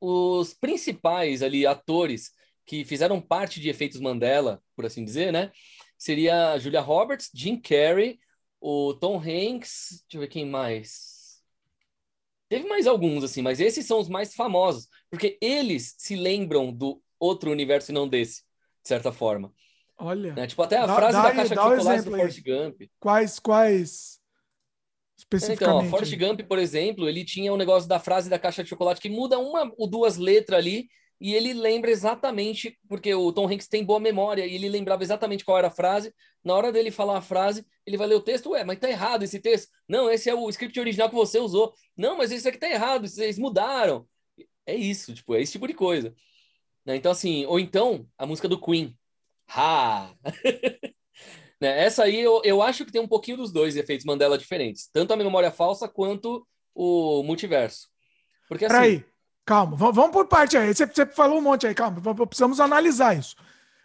os principais ali atores que fizeram parte de efeitos Mandela, por assim dizer, né? Seria a Julia Roberts, Jim Carrey, o Tom Hanks, deixa eu ver quem mais. Teve mais alguns, assim, mas esses são os mais famosos, porque eles se lembram do outro universo e não desse, de certa forma. Olha, né? Tipo, até a Dá- frase dá da caixa de um chocolate do. Forrest Gump. quais, quais Então, especificamente? ó, Forrest Gump, por exemplo, ele tinha o negócio da frase da caixa de chocolate que muda uma ou duas letras ali e ele lembra exatamente, porque o Tom Hanks tem boa memória e ele lembrava exatamente qual era a frase. Na hora dele falar a frase, ele vai ler o texto, ué, mas tá errado esse texto. Não, esse é o script original que você usou. Não, mas isso aqui tá errado, vocês mudaram. É isso, tipo, é esse tipo de coisa. Né? Então, assim, ou então a música do Queen. Ha! Né? Essa aí eu, eu acho que tem um pouquinho dos dois efeitos Mandela diferentes, tanto a memória falsa quanto o multiverso. Porque assim, Peraí, calma, v- vamos por parte aí. Você, você falou um monte aí, calma, precisamos analisar isso.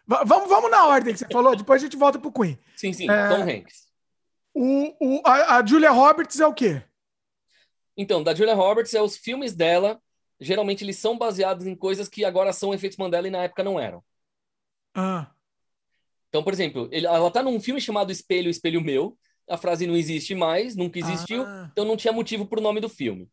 V- vamos, vamos na ordem que você falou, depois a gente volta pro Queen. sim, sim, É. Tom Hanks. O, o, a, a Julia Roberts é o quê? Então, da Julia Roberts, é os filmes dela, geralmente eles são baseados em coisas que agora são efeitos Mandela e na época não eram. Ah, Então, por exemplo, ele- ela tá num filme chamado Espelho, Espelho Meu, a frase não existe mais, nunca existiu, Ah. então não tinha motivo pro nome do filme.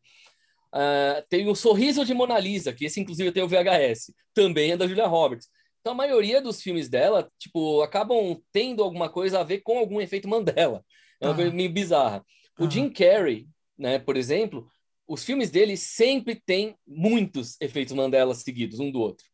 Ah, tem o Sorriso de Mona Lisa, que esse inclusive tem o VHS, também é da Julia Roberts. Então a maioria dos filmes dela, tipo, acabam tendo alguma coisa a ver com algum efeito Mandela. É uma Tá. coisa meio bizarra. O Ah. Jim Carrey, né, por exemplo, os filmes dele sempre têm muitos efeitos Mandela seguidos um do outro.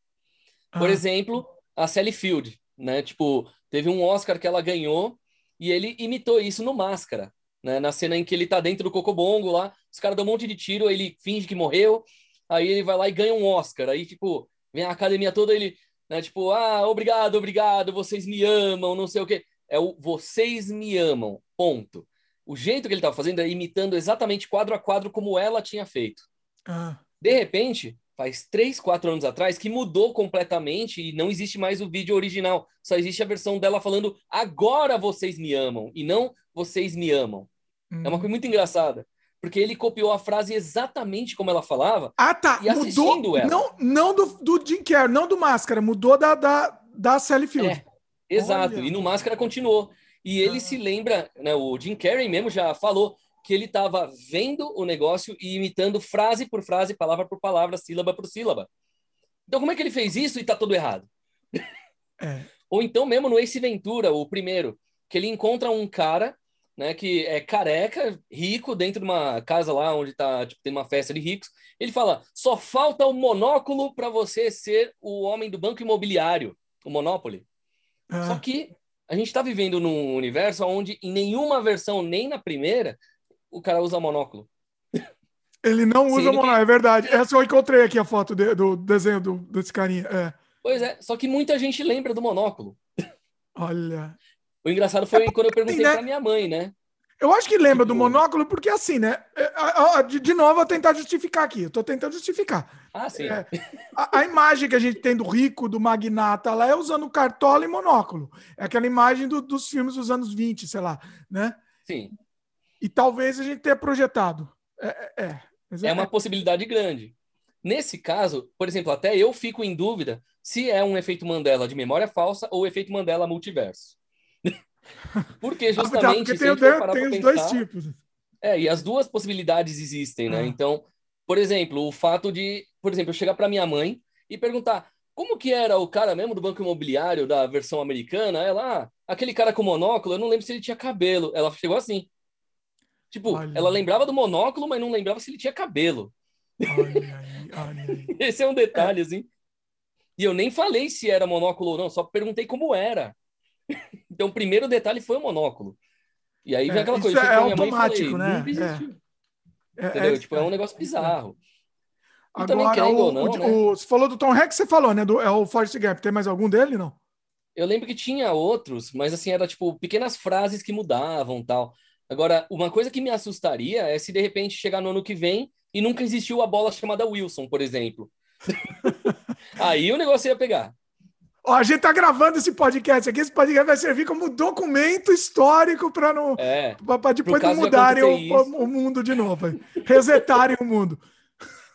Por ah, exemplo, a Sally Field, né? Tipo, teve um Oscar que ela ganhou e ele imitou isso no Máscara, né? Na cena em que ele tá dentro do Cocobongo lá, os caras dão um monte de tiro, ele finge que morreu, aí ele vai lá e ganha um Oscar. Aí, tipo, vem a academia toda, ele, né? Tipo, ah, obrigado, obrigado, vocês me amam, não sei o quê. É o vocês me amam, ponto. O jeito que ele tava fazendo é imitando exatamente quadro a quadro como ela tinha feito. ah. De repente, faz três, quatro anos atrás, que mudou completamente e não existe mais o vídeo original. Só existe a versão dela falando agora vocês me amam e não vocês me amam. É uma Hum. coisa muito engraçada. Porque ele copiou a frase exatamente como ela falava. Ah, tá. E assistindo Mudou. ela. Não, não do, do Jim Carrey, não do Máscara, mudou da, da, da Sally Field. É, exato. Olha. E no Máscara continuou. E ele Ah. se lembra, né, o Jim Carrey mesmo já falou que ele estava vendo o negócio e imitando frase por frase, palavra por palavra, sílaba por sílaba. Então como é que ele fez isso e tá tudo errado? É. Ou então mesmo no Ace Ventura, o primeiro, que ele encontra um cara, né, que é careca, rico, dentro de uma casa lá onde tá, tipo, tem uma festa de ricos. Ele fala: "Só falta o monóculo para você ser o homem do banco imobiliário, o Monopoly". Ah. Só que a gente está vivendo num universo onde em nenhuma versão, nem na primeira, o cara usa monóculo. Ele não usa monóculo, é verdade. Essa eu encontrei aqui a foto de, do desenho do, desse carinha. É. Pois é, só que muita gente lembra do monóculo. Olha. O engraçado foi é quando eu perguntei né? para minha mãe, né? Eu acho que lembra do monóculo porque assim, né? É, de novo, vou tentar justificar aqui. Eu tô tentando justificar. Ah, sim. É, a, a, imagem que a gente tem do rico, do magnata lá, é usando cartola e monóculo. É aquela imagem do, dos filmes dos anos 20, sei lá, né? Sim. E talvez a gente tenha projetado. É, é, é, é uma possibilidade grande. Nesse caso, por exemplo, até eu fico em dúvida se é um efeito Mandela de memória falsa ou efeito Mandela multiverso. Porque ah, tá, justamente. porque tem, o, tem os pensar, dois tipos. É, e as duas possibilidades existem, né? Ah. Então, por exemplo, o fato de, por exemplo, eu chegar para minha mãe e perguntar como que era o cara mesmo do banco imobiliário da versão americana? Ela, ah, aquele cara com monóculo, eu não lembro se ele tinha cabelo. Ela chegou assim. Tipo, olha. ela lembrava do monóculo, mas não lembrava se ele tinha cabelo. Olha aí, olha aí. Esse é um detalhe, é. assim. E eu nem falei se era monóculo ou não, só perguntei como era. Então, o primeiro detalhe foi o monóculo. E aí vem é, aquela coisa. É automático, falei, né? É. Entendeu? É, tipo, é um negócio bizarro. E Agora, também, querendo o, ou não, o, né? o, você falou do Tom Hanks, você falou, né? Do, é o Forrest Gump. Tem mais algum dele, não? Eu lembro que tinha outros, mas assim, era tipo pequenas frases que mudavam tal. Agora, uma coisa que me assustaria é se de repente chegar no ano que vem e nunca existiu a bola chamada Wilson, por exemplo. Aí o negócio ia pegar. Ó, a gente tá gravando esse podcast aqui. Esse podcast vai servir como documento histórico para não é, para depois não mudarem o, o, mundo de novo, resetarem o mundo.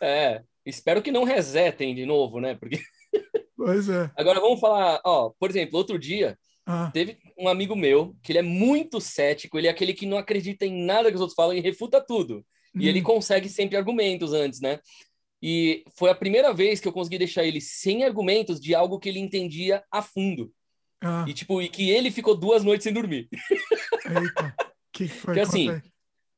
É, espero que não resetem de novo, né? Porque Pois é. Agora vamos falar, ó, por exemplo, outro dia ah. teve um amigo meu que ele é muito cético, ele é aquele que não acredita em nada que os outros falam e refuta tudo. Hum. E ele hum. consegue sempre argumentos antes, né? E foi a primeira vez que eu consegui deixar ele sem argumentos de algo que ele entendia a fundo. Ah. E tipo, e que ele ficou duas noites sem dormir. Eita, que foi? Que assim,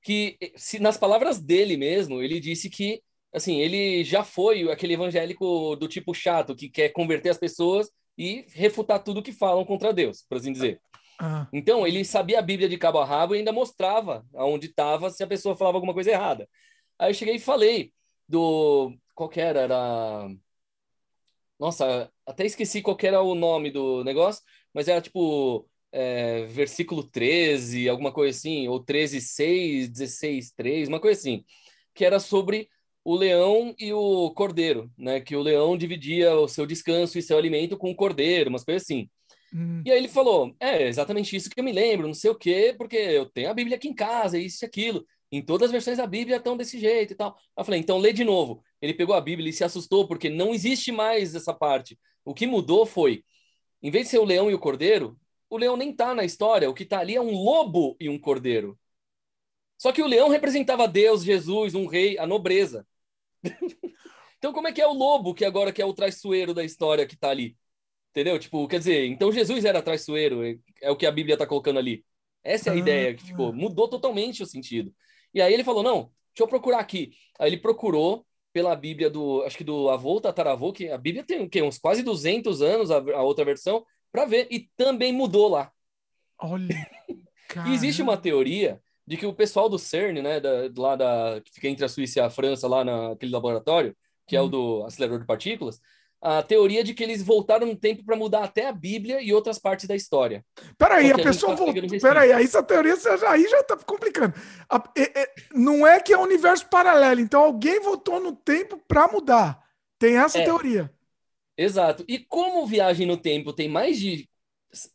que se nas palavras dele mesmo, ele disse que assim, ele já foi aquele evangélico do tipo chato que quer converter as pessoas e refutar tudo que falam contra Deus, por assim dizer. Ah. Então, ele sabia a Bíblia de cabo a rabo e ainda mostrava aonde estava se a pessoa falava alguma coisa errada. Aí eu cheguei e falei, do. Qual que era? Era. Nossa, até esqueci qual era o nome do negócio, mas era tipo. É, versículo 13, alguma coisa assim, ou 13, 6, 16, 3, uma coisa assim, que era sobre o leão e o cordeiro, né? Que o leão dividia o seu descanso e seu alimento com o cordeiro, umas coisas assim. Hum. E aí ele falou: é exatamente isso que eu me lembro, não sei o quê, porque eu tenho a Bíblia aqui em casa, isso e aquilo. Em todas as versões da Bíblia estão desse jeito e tal. Eu falei, então lê de novo. Ele pegou a Bíblia e se assustou, porque não existe mais essa parte. O que mudou foi, em vez de ser o leão e o cordeiro, o leão nem tá na história. O que tá ali é um lobo e um cordeiro. Só que o leão representava Deus, Jesus, um rei, a nobreza. então, como é que é o lobo que agora que é o traiçoeiro da história que tá ali? Entendeu? Tipo, quer dizer, então Jesus era traiçoeiro, é o que a Bíblia tá colocando ali. Essa é a ah, ideia que ficou. Mudou totalmente o sentido. E aí ele falou: não, deixa eu procurar aqui. Aí ele procurou pela Bíblia do, acho que do avô, tataravô, que a Bíblia tem o quê? uns quase 200 anos, a, a outra versão, para ver, e também mudou lá. Olha. e existe uma teoria de que o pessoal do CERN, né, da, lá da, que fica entre a Suíça e a França, lá naquele laboratório, que hum. é o hum. do acelerador de partículas, a teoria de que eles voltaram no tempo para mudar até a Bíblia e outras partes da história. Peraí, a, a pessoa tá voltou. Peraí, aí essa teoria já, aí já tá complicando. A, é, é, não é que é um universo paralelo, então alguém voltou no tempo para mudar. Tem essa é, teoria. Exato. E como viagem no tempo tem mais de.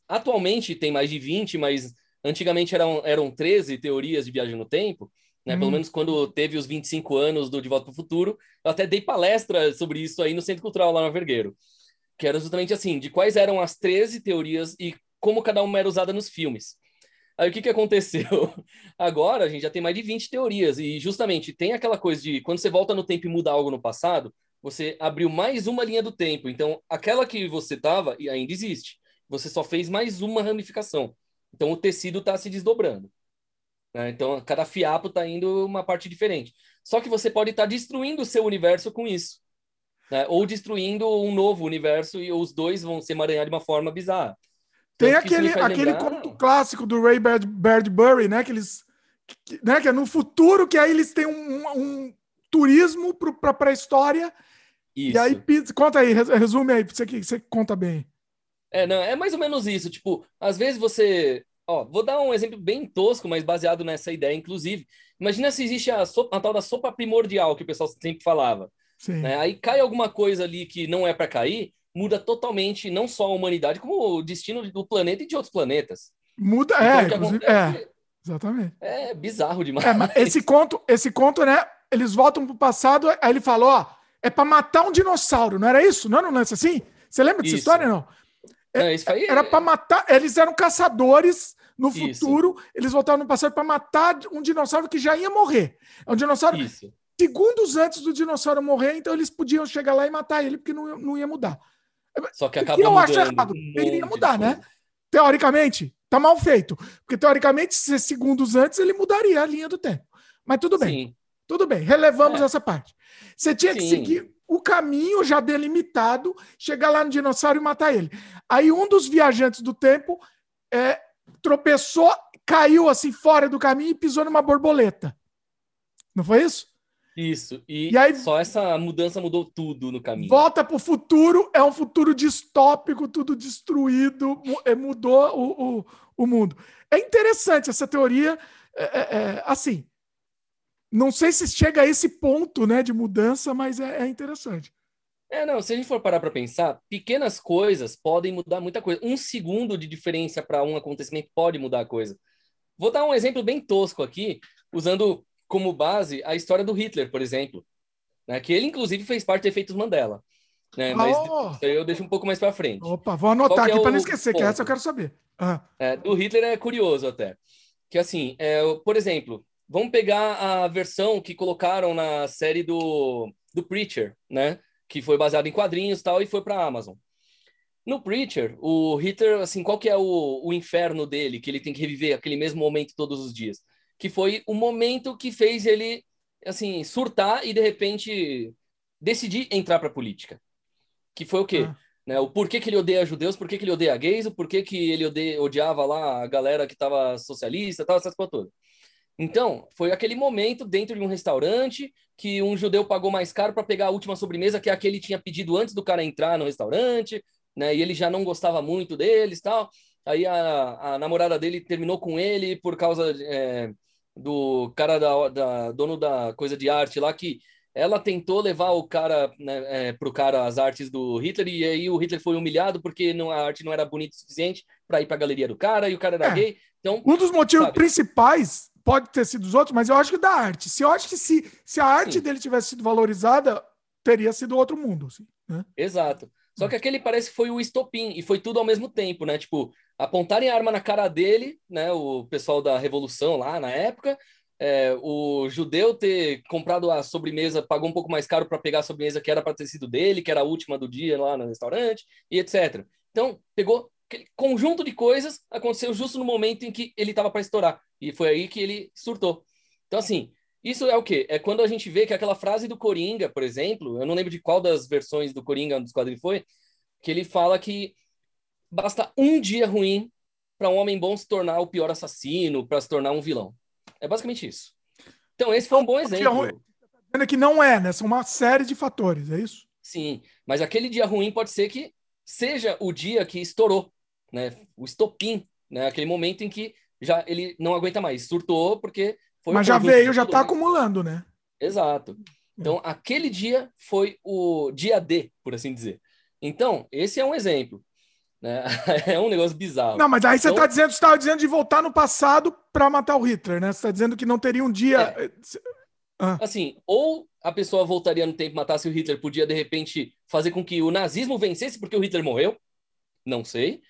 Atualmente tem mais de 20, mas antigamente eram, eram 13 teorias de viagem no tempo né? Hum. Pelo menos quando teve os 25 anos do De Volta para o Futuro, eu até dei palestra sobre isso aí no Centro Cultural lá no Vergueiro, que era justamente assim, de quais eram as 13 teorias e como cada uma era usada nos filmes. Aí o que, que aconteceu? Agora a gente já tem mais de 20 teorias, e justamente tem aquela coisa de quando você volta no tempo e muda algo no passado, você abriu mais uma linha do tempo. Então, aquela que você estava ainda existe. você só fez mais uma ramificação. Então o tecido está se desdobrando. Né? Então cada fiapo está indo uma parte diferente. Só que você pode estar tá destruindo o seu universo com isso. Né? Ou destruindo um novo universo e os dois vão se emaranhar de uma forma bizarra. Tem aquele, aquele lembrar... conto clássico do Ray Bradbury, né? Que eles, que, né? que é no futuro que aí eles têm um, um turismo para a pré-história. E aí, conta aí, resume aí, você que você conta bem. É, não, é mais ou menos isso. Tipo, às vezes você. Ó, vou dar um exemplo bem tosco, mas baseado nessa ideia, inclusive. Imagina se existe a, sopa, a tal da sopa primordial que o pessoal sempre falava. Né? Aí cai alguma coisa ali que não é para cair, muda totalmente não só a humanidade, como o destino do planeta e de outros planetas. Muda, então, é, é, exatamente. É bizarro demais. É, esse conto, esse conto, né? Eles voltam pro passado, aí ele falou, ó, é para matar um dinossauro, não era isso? Não era um lance assim? Você lembra dessa isso. história, não? É, isso aí... Era para matar, eles eram caçadores no futuro, isso. eles voltaram no passado para matar um dinossauro que já ia morrer. É um dinossauro isso. segundos antes do dinossauro morrer, então eles podiam chegar lá e matar ele porque não, não ia mudar. Só que acaba eu acho errado. Um Deveria mudar, né? Teoricamente, tá mal feito. Porque teoricamente, se segundos antes, ele mudaria a linha do tempo. Mas tudo bem. Sim. Tudo bem, relevamos é. essa parte. Você tinha Sim. que seguir o caminho já delimitado, chegar lá no dinossauro e matar ele. Aí um dos viajantes do tempo é, tropeçou, caiu assim fora do caminho e pisou numa borboleta. Não foi isso? Isso. E, e aí, só essa mudança mudou tudo no caminho. Volta para o futuro, é um futuro distópico, tudo destruído, é, mudou o, o, o mundo. É interessante essa teoria. É, é, é, assim, não sei se chega a esse ponto né, de mudança, mas é, é interessante. É, não, se a gente for parar para pensar, pequenas coisas podem mudar muita coisa. Um segundo de diferença para um acontecimento pode mudar a coisa. Vou dar um exemplo bem tosco aqui, usando como base a história do Hitler, por exemplo, né? que ele inclusive fez parte de efeitos Mandela. Né? Mas oh. eu deixo um pouco mais para frente. Opa, vou anotar aqui é para não esquecer, ponto? que essa eu quero saber. Uhum. É, do Hitler é curioso até. Que assim, é, por exemplo, vamos pegar a versão que colocaram na série do, do Preacher, né? Que foi baseado em quadrinhos e tal, e foi para a Amazon. No Preacher, o Hitler, assim, qual que é o, o inferno dele, que ele tem que reviver aquele mesmo momento todos os dias? que foi o momento que fez ele assim surtar e de repente decidir entrar para a política. Que foi o quê? Ah. Né, o porquê que ele odeia judeus, por que ele odeia gays, o porquê que ele odeia, odiava lá a galera que estava socialista, tal, essas coisas todas. Então, foi aquele momento dentro de um restaurante que um judeu pagou mais caro para pegar a última sobremesa que aquele tinha pedido antes do cara entrar no restaurante, né? E ele já não gostava muito deles, tal. Aí a, a namorada dele terminou com ele por causa é, do cara da, da dono da coisa de arte lá que ela tentou levar o cara né, é, pro cara as artes do Hitler e aí o Hitler foi humilhado porque não, a arte não era bonita o suficiente para ir para a galeria do cara e o cara era é. gay. Então, um dos motivos sabe? principais pode ter sido os outros, mas eu acho que da arte. Se eu acho que se, se a arte Sim. dele tivesse sido valorizada, teria sido outro mundo. Assim, né? Exato. Só que aquele parece que foi o estopim e foi tudo ao mesmo tempo, né? Tipo, apontarem a arma na cara dele, né? O pessoal da Revolução lá na época, é, o judeu ter comprado a sobremesa, pagou um pouco mais caro para pegar a sobremesa que era para ter sido dele, que era a última do dia lá no restaurante, e etc. Então, pegou aquele conjunto de coisas, aconteceu justo no momento em que ele estava para estourar. E foi aí que ele surtou. Então, assim, isso é o quê? É quando a gente vê que aquela frase do Coringa, por exemplo, eu não lembro de qual das versões do Coringa dos quadrinhos foi, que ele fala que basta um dia ruim para um homem bom se tornar o pior assassino, para se tornar um vilão. É basicamente isso. Então, esse foi um bom exemplo. Tá que não é, né? São uma série de fatores, é isso? Sim, mas aquele dia ruim pode ser que seja o dia que estourou, né? O estopim, né? Aquele momento em que já ele não aguenta mais, surtou porque foi Mas já veio, já está acumulando, né? Exato. Então, é. aquele dia foi o dia D, por assim dizer. Então, esse é um exemplo. Né? é um negócio bizarro. Não, mas aí você está então, dizendo, você estava dizendo de voltar no passado para matar o Hitler, né? Você está dizendo que não teria um dia. É. Ah. Assim, ou a pessoa voltaria no tempo e matasse o Hitler, podia de repente fazer com que o nazismo vencesse porque o Hitler morreu. Não sei.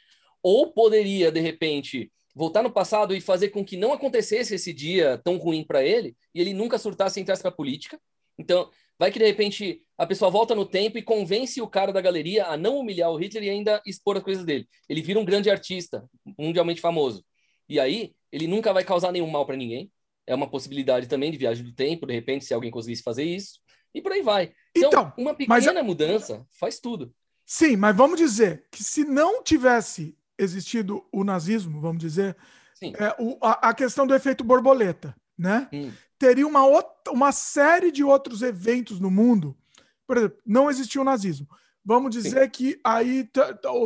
Ou poderia, de repente, voltar no passado e fazer com que não acontecesse esse dia tão ruim para ele e ele nunca surtasse e entrasse para política. Então, Vai que de repente a pessoa volta no tempo e convence o cara da galeria a não humilhar o Hitler e ainda expor as coisas dele. Ele vira um grande artista, mundialmente famoso. E aí, ele nunca vai causar nenhum mal para ninguém. É uma possibilidade também de viagem do tempo, de repente, se alguém conseguisse fazer isso. E por aí vai. Então, então uma pequena mas... mudança faz tudo. Sim, mas vamos dizer que se não tivesse existido o nazismo, vamos dizer, é, o, a, a, questão do efeito borboleta, né? Hum. Teria uma, outra, uma série de outros eventos no mundo. Por exemplo, não existia o nazismo. Vamos dizer Sim. que aí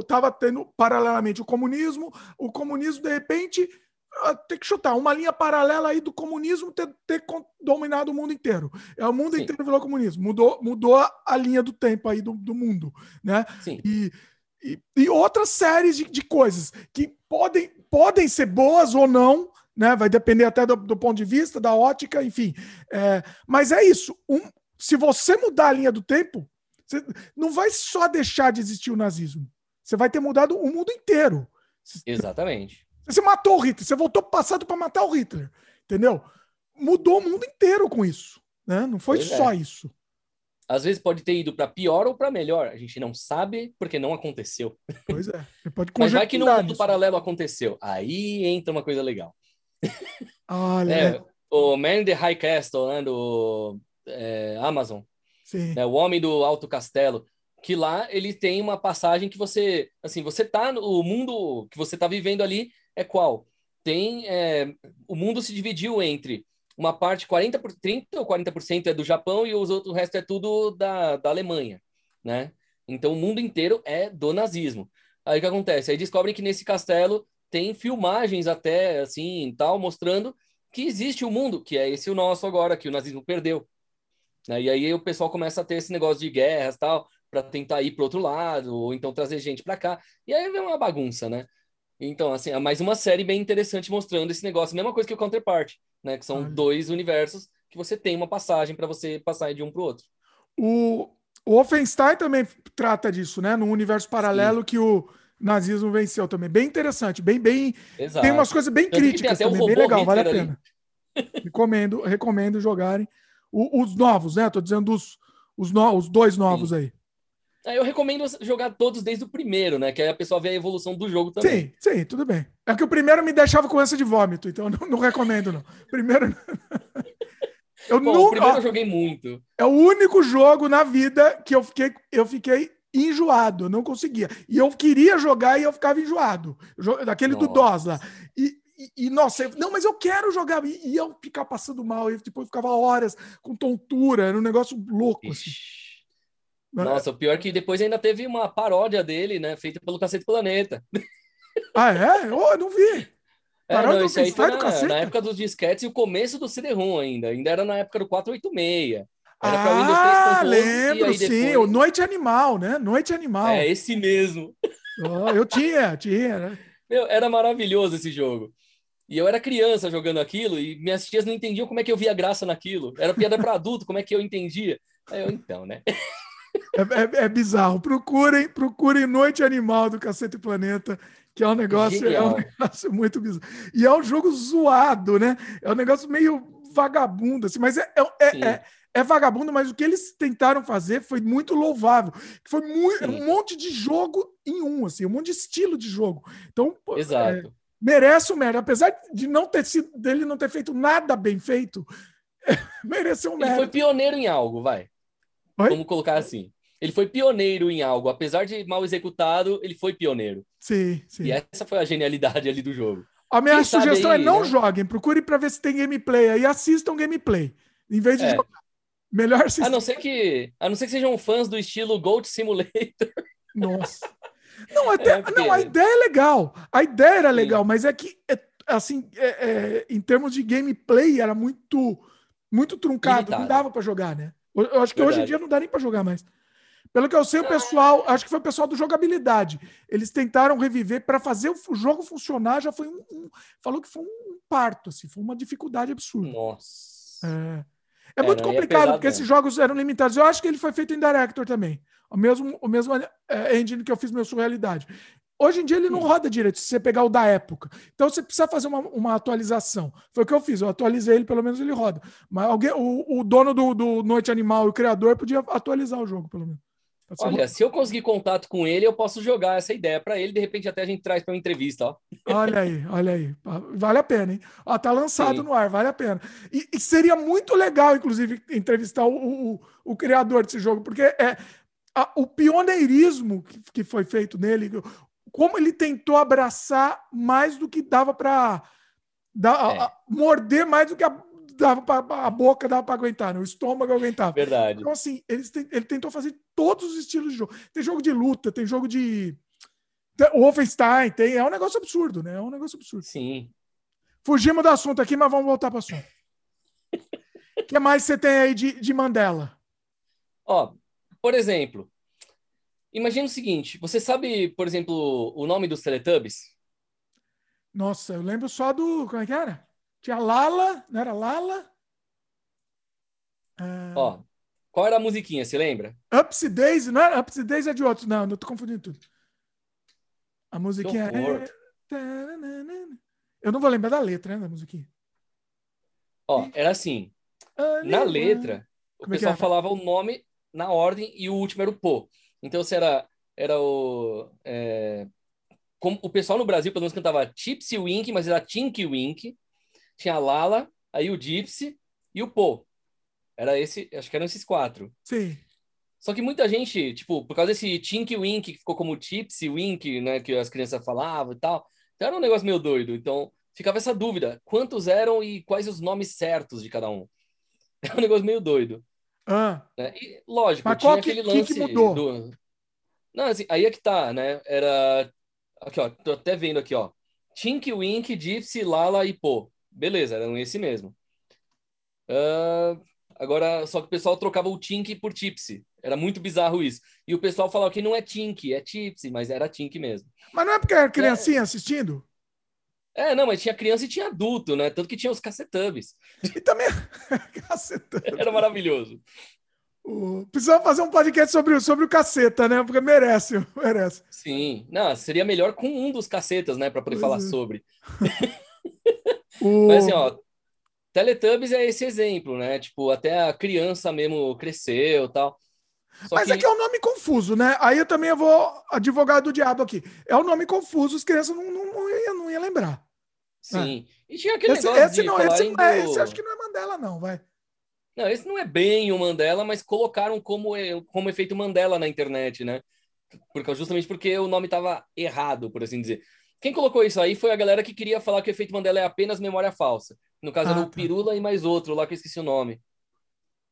estava tendo paralelamente o comunismo, o comunismo, de repente, ah, tem que chutar uma linha paralela aí do comunismo ter, ter dominado o mundo inteiro. É o mundo Sim. inteiro virou comunismo. Mudou, mudou a, linha do tempo aí do, do mundo, né? Sim. E, e, e outras séries de, de coisas que podem, podem ser boas ou não, né? Vai depender até do, do ponto de vista, da ótica, enfim. É, mas é isso. Um, se você mudar a linha do tempo, você não vai só deixar de existir o nazismo. Você vai ter mudado o mundo inteiro. Exatamente. Você matou o Hitler, você voltou para o passado para matar o Hitler. Entendeu? Mudou o mundo inteiro com isso. Né? Não foi pois só é. isso. Às vezes pode ter ido para pior ou para melhor. A gente não sabe porque não aconteceu. Pois é. pode Mas vai que no mundo paralelo aconteceu. Aí entra uma coisa legal. Olha. É, o Man in the High Castle, né, do é, Amazon. Sim. Né, o Homem do Alto Castelo. Que lá ele tem uma passagem que você, assim, você tá no o mundo que você tá vivendo ali é qual? Tem é, o mundo se dividiu entre uma parte 40 por 30 ou 40% é do Japão e os outros o resto é tudo da, da Alemanha, né? Então o mundo inteiro é do nazismo. Aí o que acontece? Aí descobrem que nesse castelo tem filmagens até assim, tal, mostrando que existe o um mundo, que é esse o nosso agora, que o nazismo perdeu. Né? E aí o pessoal começa a ter esse negócio de guerras, tal, para tentar ir para outro lado, ou então trazer gente para cá. E aí vem uma bagunça, né? Então, assim, é mais uma série bem interessante mostrando esse negócio. Mesma coisa que o Counterpart, né? Que são dois universos que você tem uma passagem para você passar de um para o outro. O Wolfenstein também trata disso, né? Num universo paralelo Sim. que o nazismo venceu também. Bem interessante, bem, bem. Exato. Tem umas coisas bem críticas também, bem legal, vale a pena. recomendo, recomendo jogarem. O, os novos, né? Tô dizendo os, os, no, os dois novos Sim. aí. Eu recomendo jogar todos desde o primeiro, né? Que aí a pessoa vê a evolução do jogo também. Sim, sim, tudo bem. É que o primeiro me deixava com ânsia de vômito, então não, não recomendo, não. Primeiro. eu Bom, nunca... O primeiro eu joguei muito. É o único jogo na vida que eu fiquei, eu fiquei enjoado, eu não conseguia. E eu queria jogar e eu ficava enjoado. Daquele do DOS lá. E, e, e, nossa, eu, não, mas eu quero jogar. E, e eu ficar passando mal. E depois ficava horas com tontura. Era um negócio louco, assim. Nossa, o pior é que depois ainda teve uma paródia dele, né? Feita pelo Cacete Planeta. Ah, é? Eu não vi. É, não, isso aí foi na, na, época dos disquetes e o começo do CD-ROM ainda. Ainda era na época do 486. Era ah, Windows 3.11. lembro, sim. Depois... O Noite Animal, né? Noite Animal. É, esse mesmo. Oh, eu tinha, tinha, né? Meu, era maravilhoso esse jogo. E eu era criança jogando aquilo e minhas tias não entendiam como é que eu via graça naquilo. Era piada para adulto, como é que eu entendia? Aí eu, então, né? É, é, é, bizarro. Procurem, procurem Noite Animal do Cacete Planeta, que é um negócio, é um negócio muito bizarro. E é um jogo zoado, né? É um negócio meio vagabundo, assim, mas é, é, é, é, é vagabundo, mas o que eles tentaram fazer foi muito louvável. Foi muito, um monte de jogo em um, assim, um monte de estilo de jogo. Então, Exato. É, merece o mérito. Apesar de não ter sido, dele não ter feito nada bem feito, mereceu o mérito. Ele foi pioneiro em algo, vai. Oi? Vamos colocar assim. Ele foi pioneiro em algo. Apesar de mal executado, ele foi pioneiro. Sim, sim. E essa foi a genialidade ali do jogo. A minha Quem sugestão é aí, é não né? joguem. Procure para ver se tem gameplay aí. Assistam gameplay. Em vez de é. jogar. Melhor assistir. A não ser que, a não ser que sejam fãs do estilo Gold Simulator. Nossa. Não, até, é porque... não, a ideia é legal. A ideia era legal, Sim. mas é que, é, assim, é, é, em termos de gameplay, era muito, muito truncado. Não dava para jogar, né? Eu acho que Verdade. hoje em dia não dá nem para jogar mais. Pelo que eu sei, o pessoal, acho que foi o pessoal do jogabilidade. Eles tentaram reviver para fazer o jogo funcionar. Já foi um, um, falou que foi um parto, assim, foi uma dificuldade absurda. Nossa. É, é, é muito complicado porque esses jogos eram limitados. Eu acho que ele foi feito em Director também, o mesmo, o mesmo é, engine que eu fiz meu Surrealidade. Hoje em dia ele não roda direito, se você pegar o da época. Então você precisa fazer uma, uma atualização. Foi o que eu fiz, eu atualizei ele, pelo menos ele roda. Mas alguém, o, o dono do, do Noite Animal o criador podia atualizar o jogo, pelo menos. Olha, se eu conseguir contato com ele, eu posso jogar essa ideia para ele, de repente até a gente traz para uma entrevista, ó. Olha aí, olha aí. Vale a pena, hein? Ó, tá lançado Sim. no ar, vale a pena. E, e, seria muito legal, inclusive, entrevistar o, o, o criador desse jogo, porque é a, o pioneirismo que, que foi feito nele, como ele tentou abraçar mais do que dava para é. morder mais do que a, dava pra, a boca dava para aguentar, né? o estômago aguentava. Verdade. Então, assim, ele, ele tentou fazer todos os estilos de jogo. Tem jogo de luta, tem jogo de. O Wolfenstein, tem. É um negócio absurdo, né? É um negócio absurdo. Sim. Fugimos do assunto aqui, mas vamos voltar para o assunto. O que mais você tem aí de, de Mandela? Ó, por exemplo, Imagina o seguinte: você sabe, por exemplo, o nome dos Teletubbies? Nossa, eu lembro só do. Como é que era? Tinha Lala, não era Lala? Ah... Ó, qual era a musiquinha, você lembra? Upsy Daisy, não era? Upsy Daisy é de outros, não, não tô confundindo tudo. A musiquinha é. Eu não vou lembrar da letra, né, da musiquinha. Ó, era assim. Na letra, o Como é pessoal é falava o nome na ordem e o último era o pô. Então, se era, era o. É, como, o pessoal no Brasil, pelo menos, cantava Tipsy Wink, mas era Tinky Wink. Tinha a Lala, aí o Gypsy e o Po. Era esse, acho que eram esses quatro. Sim. Só que muita gente, tipo, por causa desse Tinky Wink, que ficou como Tipsy Wink, né, que as crianças falavam e tal, então era um negócio meio doido. Então, ficava essa dúvida, quantos eram e quais os nomes certos de cada um. É um negócio meio doido. Ah. Né? E, lógico, Mas tinha aquele lance que, que mudou? Do... Não, assim, aí é que tá, né? Era. Aqui, ó, tô até vendo aqui, ó. Tink, Wink, Gypsy, Lala e Pô. Beleza, eram esse mesmo. Uh, agora, só que o pessoal trocava o Tink por Tipsy. Era muito bizarro isso. E o pessoal falava que não é Tink, é Tipsy, mas era Tink mesmo. Mas não é porque era criancinha é... assistindo? É, não, mas tinha criança e tinha adulto, né? Tanto que tinha os cacetubbies. E também. cacetubbies. Era maravilhoso. O... Precisamos fazer um podcast sobre, sobre o caceta, né? Porque merece, merece. Sim. Não, seria melhor com um dos cacetas, né? Para poder pois falar é. sobre. o... Mas assim, ó. Teletubbies é esse exemplo, né? Tipo, até a criança mesmo cresceu tal. Só Mas que... é que é um nome confuso, né? Aí eu também vou advogado do diabo aqui. É um nome confuso, as crianças não, não, não, ia, não ia lembrar. Sim. É. E tinha aquele esse, negócio esse, não, esse, não é, esse acho que não é Mandela, não, vai. Não, esse não é bem o Mandela, mas colocaram como, como efeito Mandela na internet, né? Porque, justamente porque o nome estava errado, por assim dizer. Quem colocou isso aí foi a galera que queria falar que o efeito Mandela é apenas memória falsa. No caso, ah, era o tá. Pirula e mais outro lá que eu esqueci o nome.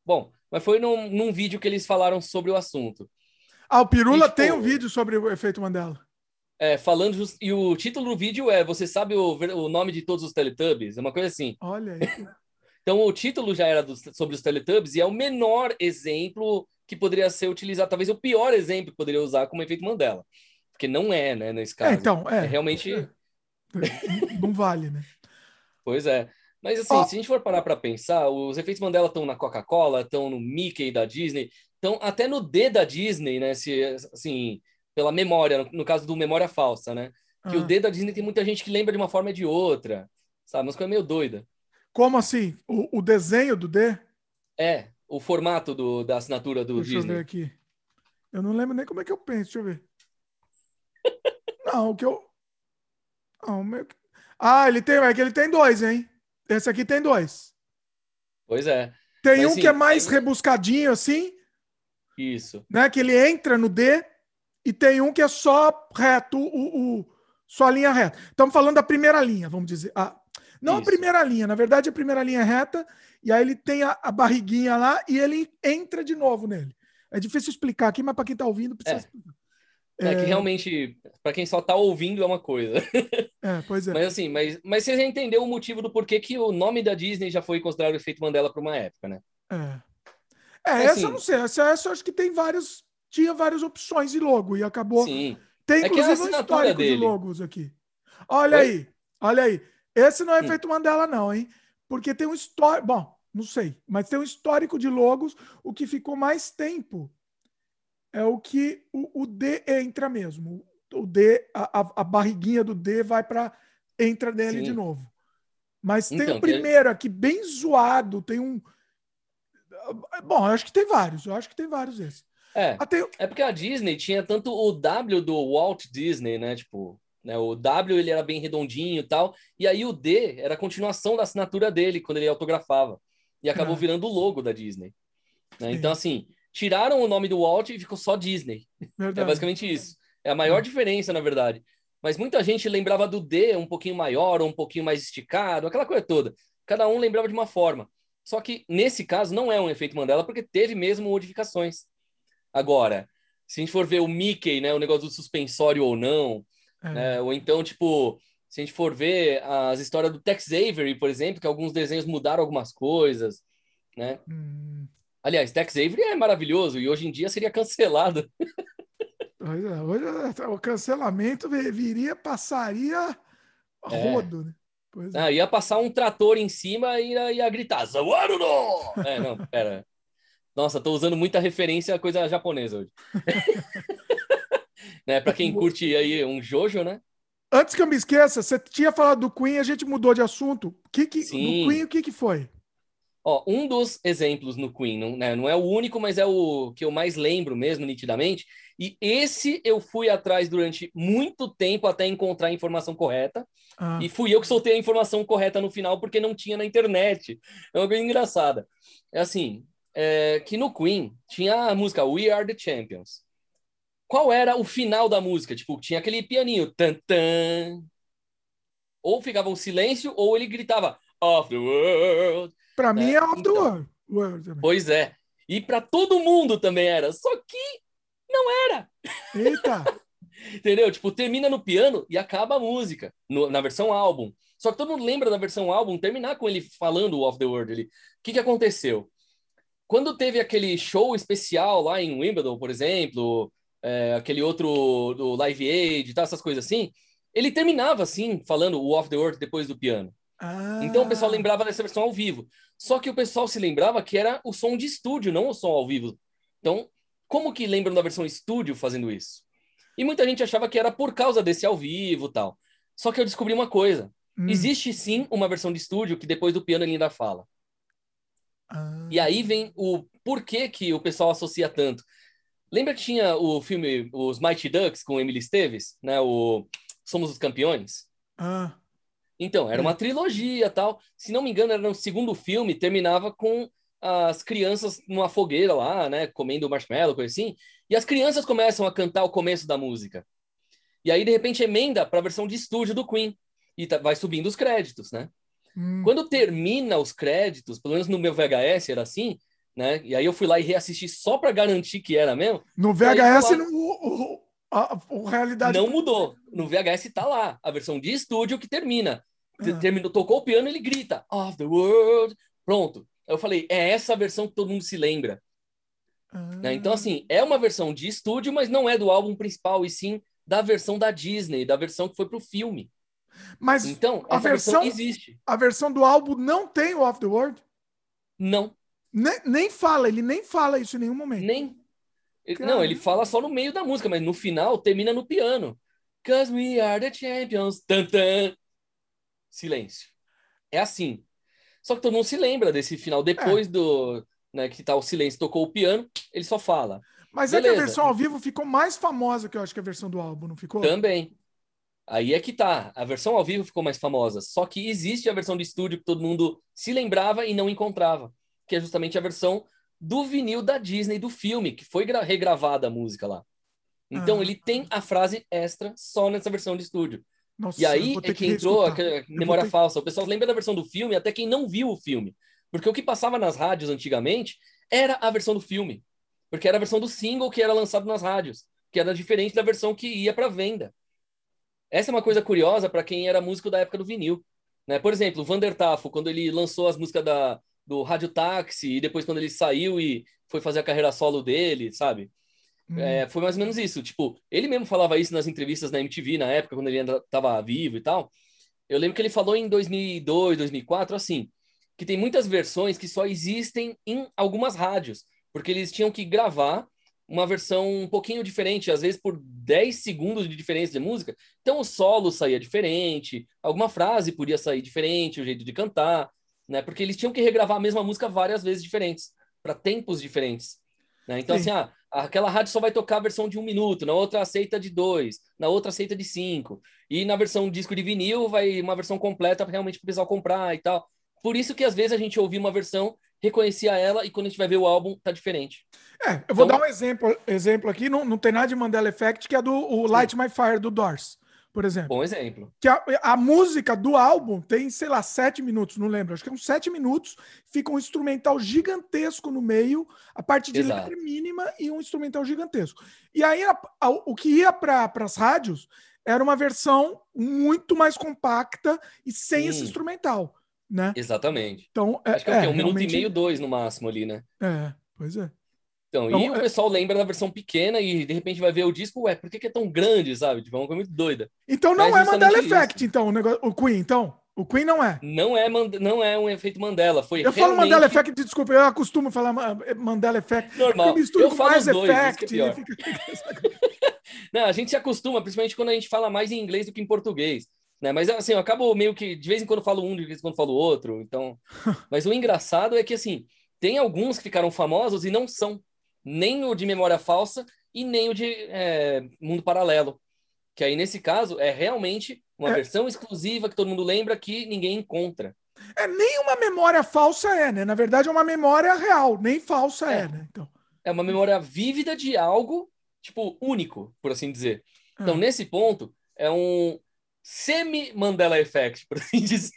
Bom, mas foi num, num vídeo que eles falaram sobre o assunto. Ah, o Pirula e, tipo, tem um vídeo sobre o efeito Mandela. É, falando just... e o título do vídeo é Você sabe o, o nome de todos os Teletubbies? É uma coisa assim. Olha aí. então o título já era do... sobre os Teletubbies e é o menor exemplo que poderia ser utilizado, talvez o pior exemplo que poderia usar como efeito Mandela. Porque não é, né, nesse é, caso. É, então, é. é realmente. É. Não vale, né? pois é. Mas assim, oh. se a gente for parar para pensar, os efeitos Mandela estão na Coca-Cola, estão no Mickey da Disney, estão até no D da Disney, né? Se, assim, pela memória, no, caso do memória falsa, né? Que ah. o D da Disney tem muita gente que lembra de uma forma ou de outra, sabe? Mas coisa meio doida. Como assim? O, o, desenho do D? É, o formato do, da assinatura do deixa Disney. Deixa eu ver aqui. Eu não lembro nem como é que eu penso, deixa eu ver. Não, o que eu. Não, meu... Ah, ele tem, é que ele tem dois, hein? Esse aqui tem dois. Pois é. Tem Mas, um assim, que é mais tem... rebuscadinho, assim. Isso. Né? Que ele entra no D. E tem um que é só reto, o, o só a linha reta. Estamos falando da primeira linha, vamos dizer. Ah, não Isso. a primeira linha, na verdade a primeira linha é reta, e aí ele tem a, a barriguinha lá e ele entra de novo nele. É difícil explicar aqui, mas para quem está ouvindo precisa é. explicar. É, que realmente, para quem só tá ouvindo, é uma coisa. É, pois é. Mas assim, mas, mas você já entendeu o motivo do porquê que o nome da Disney já foi considerado efeito Mandela por uma época, né? É. É, essa assim, eu não sei. Essa, essa eu acho que tem vários. Tinha várias opções de logo e acabou. Sim. Tem, inclusive, é um histórico dele. de logos aqui. Olha Oi? aí, olha aí. Esse não é hum. efeito Mandela, não, hein? Porque tem um histórico. Bom, não sei, mas tem um histórico de logos. O que ficou mais tempo é o que o, o D entra mesmo. o D, a, a barriguinha do D vai para entra nele Sim. de novo. Mas tem então, o primeiro aqui bem zoado, tem um Bom, eu acho que tem vários, eu acho que tem vários esses. É, Até... é porque a Disney tinha tanto o W do Walt Disney, né? Tipo, né, o W ele era bem redondinho e tal, e aí o D era a continuação da assinatura dele quando ele autografava. E acabou é. virando o logo da Disney. Né? Então, assim, tiraram o nome do Walt e ficou só Disney. É Verdade. É basicamente isso. É a maior é. diferença, na verdade. Mas muita gente lembrava do D um pouquinho maior, ou um pouquinho mais esticado, aquela coisa toda. Cada um lembrava de uma forma. Só que nesse caso não é um efeito Mandela, porque teve mesmo modificações. Agora, se a gente for ver o Mickey, né, o negócio do suspensório ou não, é. né, ou então, tipo, se a gente for ver as histórias do Tex Avery, por exemplo, que alguns desenhos mudaram algumas coisas, né? Hum. Aliás, Tex Avery é maravilhoso e hoje em dia seria cancelado. É, hoje é, o cancelamento viria, passaria é. rodo, né? Pois é. ah, ia passar um trator em cima e ia, ia gritar, Zawaruno! É, não, pera. Nossa, tô usando muita referência a coisa japonesa hoje. né, para quem curte aí um Jojo, né? Antes que eu me esqueça, você tinha falado do Queen, a gente mudou de assunto. Que que, Sim. Do Queen, o que, que foi? Ó, um dos exemplos no Queen, não, né, não é o único, mas é o que eu mais lembro mesmo, nitidamente. E esse eu fui atrás durante muito tempo até encontrar a informação correta. Ah. E fui eu que soltei a informação correta no final, porque não tinha na internet. É uma coisa engraçada. É assim, é, que no Queen tinha a música We Are The Champions. Qual era o final da música? Tipo, tinha aquele pianinho. Tan, tan. Ou ficava um silêncio, ou ele gritava Of the World. Para mim é, é Off então, the World. Pois é. E para todo mundo também era. Só que não era. Eita! Entendeu? Tipo, termina no piano e acaba a música, no, na versão álbum. Só que todo mundo lembra da versão álbum terminar com ele falando Off the World. O que, que aconteceu? Quando teve aquele show especial lá em Wimbledon, por exemplo, é, aquele outro do Live Aid e tal, essas coisas assim, ele terminava assim, falando o Off the World depois do piano. Ah. Então o pessoal lembrava dessa versão ao vivo. Só que o pessoal se lembrava que era o som de estúdio, não o som ao vivo. Então, como que lembram da versão estúdio fazendo isso? E muita gente achava que era por causa desse ao vivo tal. Só que eu descobri uma coisa. Hum. Existe sim uma versão de estúdio que depois do piano ele ainda fala. Ah. E aí vem o porquê que o pessoal associa tanto. Lembra que tinha o filme Os Mighty Ducks com Emily Esteves, né? O Somos os Campeões? Ah. Então, era uma trilogia tal. Se não me engano, era no segundo filme, terminava com as crianças numa fogueira lá, né? Comendo marshmallow, coisa assim. E as crianças começam a cantar o começo da música. E aí, de repente, emenda para a versão de estúdio do Queen. E tá, vai subindo os créditos, né? Hum. Quando termina os créditos, pelo menos no meu VHS era assim, né? E aí eu fui lá e reassisti só para garantir que era mesmo. No VHS, não, o, a, a, realidade. Não mudou. No VHS tá lá, a versão de estúdio que termina. Ah. Terminou, tocou o piano, ele grita, Of the World. Pronto. Eu falei, é essa versão que todo mundo se lembra. Ah. Né? Então, assim, é uma versão de estúdio, mas não é do álbum principal, e sim da versão da Disney, da versão que foi pro filme. Mas então, a versão, versão, existe. A versão do álbum não tem o Off the World? Não. Nem, nem fala, ele nem fala isso em nenhum momento. Nem. Não, ele fala só no meio da música, mas no final termina no piano. Cause we are the champions. Tan, tan silêncio. É assim. Só que todo mundo se lembra desse final. Depois é. do. Né, que tá o silêncio, tocou o piano, ele só fala. Mas Beleza. é que a versão ao vivo ficou mais famosa que eu acho que a versão do álbum, não ficou? Também. Aí é que tá. A versão ao vivo ficou mais famosa. Só que existe a versão de estúdio que todo mundo se lembrava e não encontrava. Que é justamente a versão do vinil da Disney do filme, que foi regravada a música lá. Então ah. ele tem a frase extra só nessa versão de estúdio. Nossa, e aí é que, que entrou a memória ter... falsa. O pessoal lembra da versão do filme, até quem não viu o filme. Porque o que passava nas rádios antigamente era a versão do filme. Porque era a versão do single que era lançado nas rádios, que era diferente da versão que ia para venda. Essa é uma coisa curiosa para quem era músico da época do vinil. Né? Por exemplo, o Vander Tafo, quando ele lançou as músicas da, do Rádio Táxi, e depois quando ele saiu e foi fazer a carreira solo dele, sabe? É, hum. foi mais ou menos isso. Tipo, ele mesmo falava isso nas entrevistas na MTV na época, quando ele ainda estava vivo e tal. Eu lembro que ele falou em 2002, 2004, assim, que tem muitas versões que só existem em algumas rádios, porque eles tinham que gravar uma versão um pouquinho diferente, às vezes por 10 segundos de diferença de música. Então o solo saía diferente, alguma frase podia sair diferente, o jeito de cantar, né? Porque eles tinham que regravar a mesma música várias vezes diferentes, para tempos diferentes. Né? Então, Sim. assim, ah, aquela rádio só vai tocar a versão de um minuto, na outra aceita de dois, na outra aceita de cinco. E na versão disco de vinil vai uma versão completa realmente para o pessoal comprar e tal. Por isso que às vezes a gente ouvia uma versão reconhecia ela e quando a gente vai ver o álbum, tá diferente. É, eu vou então, dar um exemplo, exemplo aqui, não, não tem nada de Mandela Effect, que é do o Light My Fire do Doors, por exemplo. Bom exemplo. Que a, a, música do álbum tem, sei lá, sete minutos, não lembro, acho que é uns sete minutos, fica um instrumental gigantesco no meio, a parte de Exato. letra mínima e um instrumental gigantesco. E aí a, a, o que ia para as rádios era uma versão muito mais compacta e sem Sim. esse instrumental né? Exatamente. Então, é, Acho que é, é um minuto e meio, dois no máximo ali, né? É, pois é. Então, e é... o pessoal lembra da versão pequena e de repente vai ver o disco, ué, por que, que é tão grande, sabe? Tipo, é uma coisa muito doida. Então não é, é Mandela Effect, isso. então, o, negócio, o Queen, então? O Queen não é. Não é, não é um efeito Mandela. Foi eu realmente... falo Mandela Effect, desculpa, eu acostumo falar Mandela Effect. Normal. Eu, eu falo mais dois, effect, é fica... não, a gente se acostuma, principalmente quando a gente fala mais em inglês do que em português. Né? Mas assim, eu acabo meio que de vez em quando falo um, de vez em quando falo outro. Então, mas o engraçado é que assim, tem alguns que ficaram famosos e não são nem o de memória falsa e nem o de é, mundo paralelo. Que aí nesse caso é realmente uma é. versão exclusiva que todo mundo lembra que ninguém encontra. É nem uma memória falsa é, né? Na verdade é uma memória real, nem falsa é, é né? Então. É uma memória vívida de algo tipo único, por assim dizer. Então, é. nesse ponto, é um, semi-Mandela Effect, por assim dizer.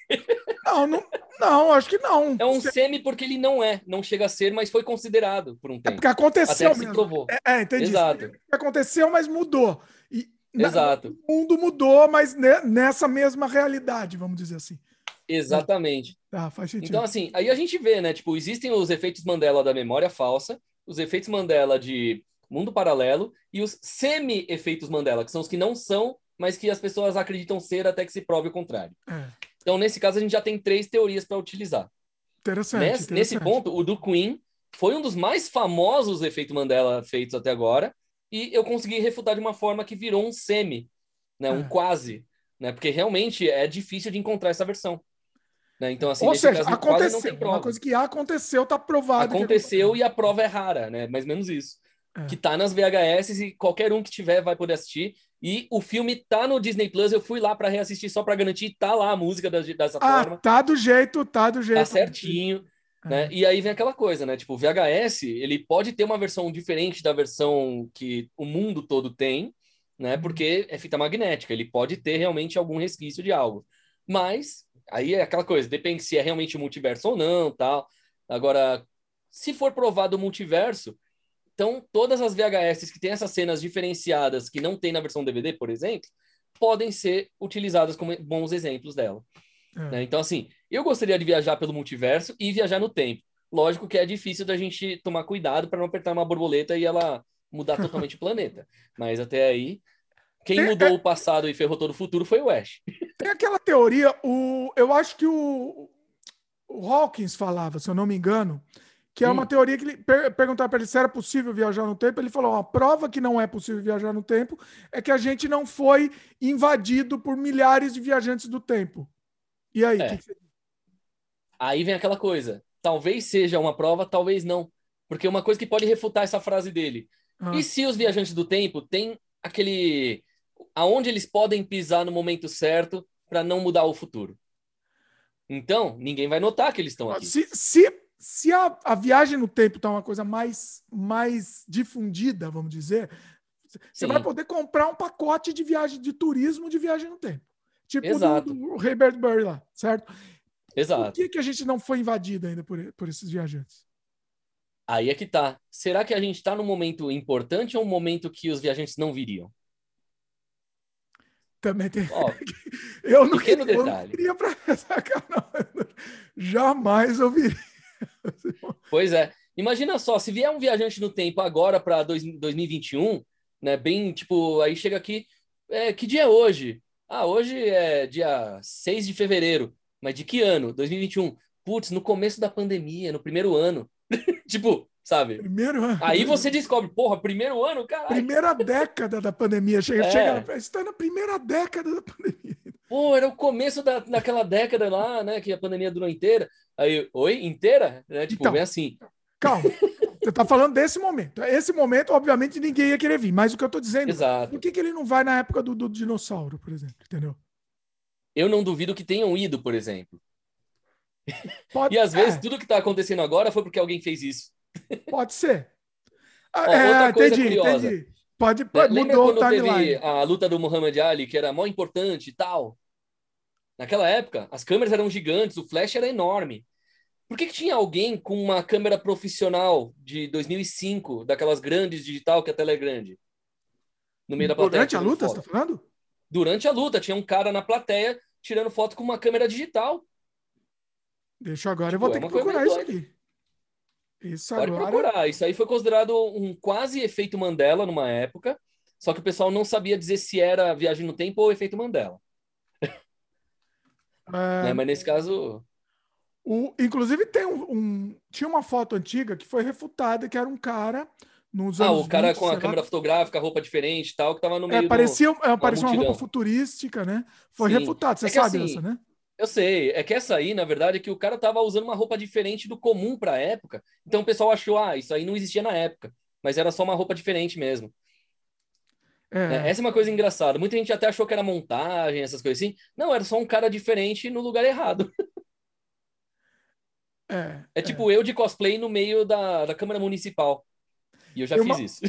Não, não, não, acho que não. É um semi porque ele não é, não chega a ser, mas foi considerado por um tempo. É porque aconteceu Até mesmo. provou. É, é, entendi. Exato. Aconteceu, mas mudou. E, Exato. o mundo mudou, mas nessa mesma realidade, vamos dizer assim. Exatamente. Ah, faz sentido. Então, assim, aí a gente vê, né? Tipo, existem os efeitos Mandela da memória falsa, os efeitos Mandela de mundo paralelo e os semi-efeitos Mandela, que são os que não são mas que as pessoas acreditam ser até que se prove o contrário. É. Então, nesse caso, a gente já tem três teorias para utilizar. Interessante nesse, interessante nesse, ponto, o do Queen foi um dos mais famosos efeitos Mandela feitos até agora, e eu consegui refutar de uma forma que virou um semi, né, um é. quase, né, porque realmente é difícil de encontrar essa versão. Né? Então, assim, Ou seja, caso, aconteceu, uma coisa que aconteceu, está provado. Aconteceu e a prova é rara, né? Mais ou menos isso. É. Que tá nas VHS e qualquer um que tiver vai poder assistir. E o filme tá no Disney Plus. Eu fui lá para reassistir só para garantir. Tá lá a música dessa ah, forma. Tá do jeito, tá do jeito. Tá certinho. É. Né? E aí vem aquela coisa, né? Tipo, o VHS, ele pode ter uma versão diferente da versão que o mundo todo tem, né? Uhum. Porque é fita magnética. Ele pode ter realmente algum resquício de algo. Mas, aí é aquela coisa. Depende se é realmente multiverso ou não, tal. Agora, se for provado o multiverso, então, todas as VHS que têm essas cenas diferenciadas que não tem na versão DVD, por exemplo, podem ser utilizadas como bons exemplos dela. É. Né? Então, assim, eu gostaria de viajar pelo multiverso e viajar no tempo. Lógico que é difícil da gente tomar cuidado para não apertar uma borboleta e ela mudar totalmente o planeta. Mas até aí, quem tem, mudou é... o passado e ferrou todo o futuro foi o Ash. Tem aquela teoria, o, eu acho que o, o Hawkins falava, se eu não me engano, que é uma hum. teoria que ele per perguntar para ele se era possível viajar no tempo. Ele falou: a prova que não é possível viajar no tempo é que a gente não foi invadido por milhares de viajantes do tempo. E aí? É. Que que aí vem aquela coisa. Talvez seja uma prova, talvez não. Porque uma coisa que pode refutar essa frase dele. Ah. E se os viajantes do tempo têm aquele. aonde eles podem pisar no momento certo para não mudar o futuro? Então, ninguém vai notar que eles estão aqui. Se, se se a, a viagem no tempo está uma coisa mais, mais difundida, vamos dizer, você vai poder comprar um pacote de viagem de turismo de viagem no tempo. Tipo Exato. do, do Herbert Burry lá, certo? Exato. Por que, que a gente não foi invadido ainda por, por esses viajantes? Aí é que tá. Será que a gente está num momento importante ou um momento que os viajantes não viriam? Também tem. Ó, eu não queria. Eu não queria pra Jamais ouviria. Pois é. Imagina só, se vier um viajante no tempo agora para 2021, né? Bem, tipo, aí chega aqui, é, que dia é hoje? Ah, hoje é dia 6 de fevereiro. Mas de que ano? 2021. Putz, no começo da pandemia, no primeiro ano. tipo, sabe? Primeiro ano. Aí você descobre, porra, primeiro ano, cara. Primeira década da pandemia. Chega, É. chega está na primeira década da pandemia. Pô, era o começo da, daquela década lá, né? Que a pandemia durou inteira. Aí, oi, inteira? Né? Tipo, Então. bem assim. Calma. Você está falando desse momento. Esse momento, obviamente, ninguém ia querer vir. Mas o que eu estou dizendo, Exato. por que, que ele não vai na época do, do dinossauro, por exemplo? Entendeu? Eu não duvido que tenham ido, por exemplo. Pode, E às vezes é, tudo que tá acontecendo agora foi porque alguém fez isso. Pode ser. Ah, Ó, é, outra coisa entendi, curiosa. entendi. Pode, pode Lembra mudou o quando teve a luta do Muhammad Ali, que era mó importante e tal? Naquela época, as câmeras eram gigantes, o flash era enorme. Por que, que tinha alguém com uma câmera profissional de 2005, daquelas grandes digital que a tela é grande? No meio da plateia. Durante a luta, você foto? está falando? Durante a luta, tinha um cara na plateia tirando foto com uma câmera digital. Deixa eu agora, eu Tipo, vou ter é que procurar isso aqui. Isso Pode agora. procurar. Isso aí foi considerado um quase efeito Mandela numa época, só que o pessoal não sabia dizer se era viagem no tempo ou efeito Mandela. É, né? Mas nesse caso, o, inclusive, tem um, um- Tinha uma foto antiga que foi refutada, que era um cara nos ah, o cara 20, com a lá. câmera fotográfica, roupa diferente É, é, É? Eu sei, é que essa aí, na verdade, é que o cara tava usando uma roupa diferente do comum pra época, então o pessoal achou, ah, isso aí não existia na época, mas era só uma roupa diferente mesmo. É, né? Essa é uma coisa engraçada. Muita gente até achou que era montagem, essas coisas assim. Não, era só um cara diferente no lugar errado. é, É tipo eu de cosplay no meio da, da Câmara Municipal. E eu já Tem fiz uma- isso.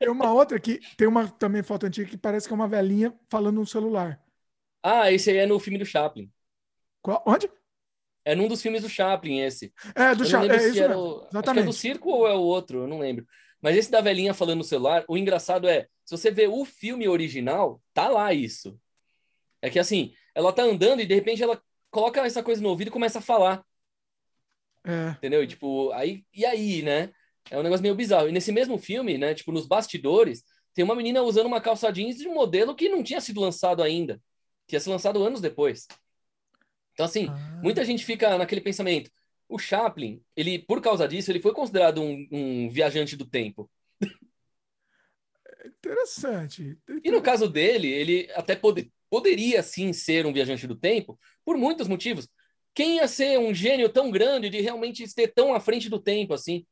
Tem uma outra que tem uma também foto antiga que parece que é uma velhinha falando no celular. Ah, esse aí é no filme do Chaplin. Qual- onde? É num dos filmes do Chaplin, esse. É, do lembro É isso era o... É Exatamente. do circo ou é o outro, eu não lembro. Mas esse da velhinha falando no celular, o engraçado é, se você vê o filme original, tá lá isso. É que assim, ela tá andando e de repente ela coloca essa coisa no ouvido e começa a falar, É, entendeu? E, tipo, aí, e aí, né? É um negócio meio bizarro. E nesse mesmo filme, né, tipo, nos bastidores, tem uma menina usando uma calça jeans de um modelo que não tinha sido lançado ainda. Tinha sido lançado anos depois. Então, assim, Ah. muita gente fica naquele pensamento. O Chaplin, ele, por causa disso, ele foi considerado um, um viajante do tempo. interessante. E no caso dele, ele até pode, poderia sim ser um viajante do tempo, por muitos motivos. Quem ia ser um gênio tão grande de realmente ser tão à frente do tempo assim?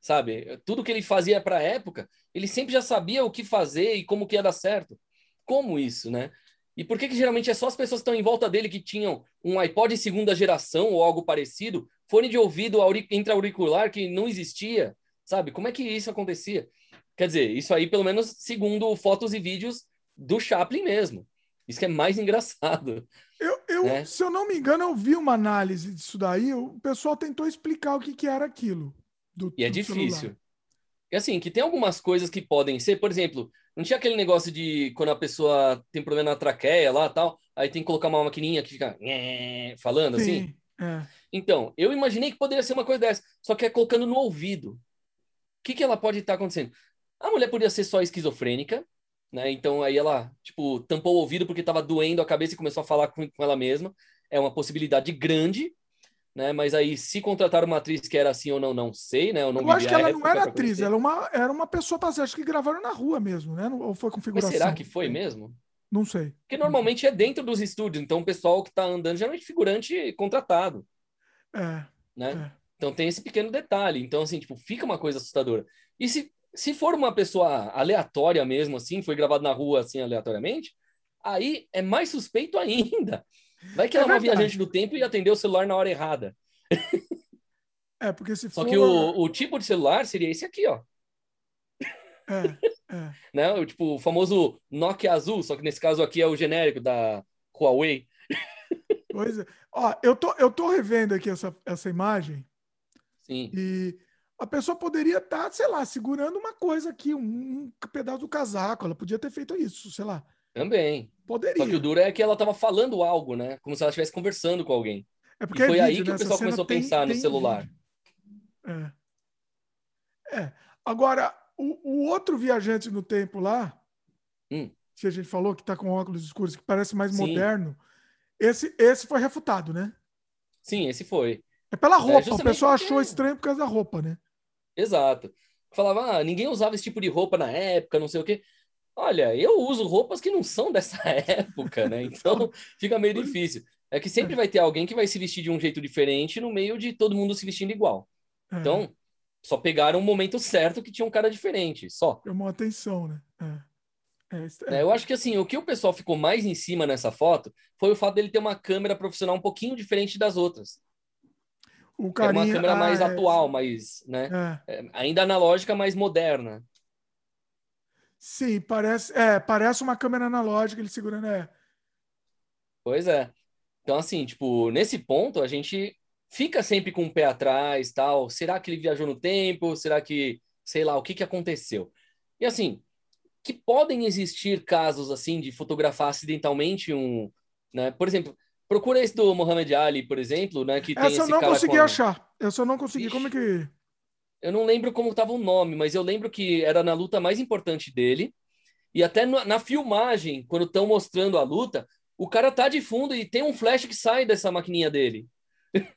Sabe? Tudo que ele fazia para a época, ele sempre já sabia o que fazer e como que ia dar certo. Como isso, né? E por que, que geralmente é só as pessoas que estão em volta dele que tinham um iPod de segunda geração ou algo parecido, fone de ouvido auri- intra-auricular que não existia, sabe? Como é que isso acontecia? Quer dizer, isso aí, pelo menos, segundo fotos e vídeos do Chaplin mesmo. Isso que é mais engraçado. Eu, eu, né? Se eu não me engano, eu vi uma análise disso daí. O pessoal tentou explicar o que, que era aquilo. do- E é do difícil. celular. E assim, que tem algumas coisas que podem ser, por exemplo, não tinha aquele negócio de quando a pessoa tem problema na traqueia lá tal, aí tem que colocar uma maquininha que fica falando assim? Sim, é. Então, eu imaginei que poderia ser uma coisa dessa, só que é colocando no ouvido. O que, que ela pode estar acontecendo? A mulher podia ser só esquizofrênica, né? Então aí ela, tipo, tampou o ouvido porque estava doendo a cabeça e começou a falar com, com ela mesma. É uma possibilidade grande, né? Mas aí, se contratar uma atriz que era assim ou não, não sei, né? Eu, não Eu acho que ela não era atriz, ela é uma, era uma pessoa passada. Acho que gravaram na rua mesmo, né? Ou foi Mas configuração? será que foi mesmo? Não sei. Porque normalmente é dentro dos estúdios, então o pessoal que está andando geralmente é figurante contratado, É, né? é. Então tem esse pequeno detalhe. Então, assim, tipo, fica uma coisa assustadora. E se, se for uma pessoa aleatória mesmo, assim, foi gravado na rua, assim, aleatoriamente, aí é mais suspeito ainda. Vai que É ela é uma viajante do tempo e atendeu o celular na hora errada. É, porque se Só for. que o, o tipo de celular seria esse aqui, ó. É, é. Né? O, tipo, o famoso Nokia azul, só que nesse caso aqui é o genérico da Huawei. Pois é. Ó, eu tô, eu tô revendo aqui essa, essa imagem Sim. e a pessoa poderia estar, sei lá, segurando uma coisa aqui, um, um pedaço do casaco. Ela podia ter feito isso, sei lá. Também. Poderia. Só que o duro é que ela tava falando algo, né? Como se ela estivesse conversando com alguém. É porque E foi é aí vídeo, que o né? pessoal Essa cena começou a tem- pensar no tem celular. É. É. Agora, o, o outro viajante no tempo lá, Hum. que a gente falou que tá com óculos escuros, que parece mais Sim. moderno, esse, esse foi refutado, né? Sim, esse foi. É pela roupa. o justamente pessoal porque- achou estranho por causa da roupa, né? Exato. Falava, ah, ninguém usava esse tipo de roupa na época, não sei o quê. Olha, eu uso roupas que não são dessa época, né? Então fica meio difícil. É que sempre vai ter alguém que vai se vestir de um jeito diferente no meio de todo mundo se vestindo igual. É. Então, só pegaram o momento certo que tinha um cara diferente, só. Chamou atenção, né? É. É, é. eu acho que assim, o que o pessoal ficou mais em cima nessa foto foi o fato dele ter uma câmera profissional um pouquinho diferente das outras. O carinha, uma câmera mais ah, é. atual, mais, né? É. ainda analógica, mais moderna. Sim, parece, é, parece uma câmera analógica ele segurando, é. Pois é. Então, assim, tipo, nesse ponto, a gente fica sempre com o pé atrás, tal. Será que ele viajou no tempo? Será que, sei lá, o que, que aconteceu? E, assim, que podem existir casos, assim, de fotografar acidentalmente um... Né? Por exemplo, procura esse do Muhammad Ali, por exemplo, né? Que Essa eu não consegui achar. Eu só não consegui. Ixi. Como é que... Eu não lembro como estava o nome, mas eu lembro que era na luta mais importante dele. E até na filmagem, quando estão mostrando a luta, o cara tá de fundo e tem um flash que sai dessa maquininha dele.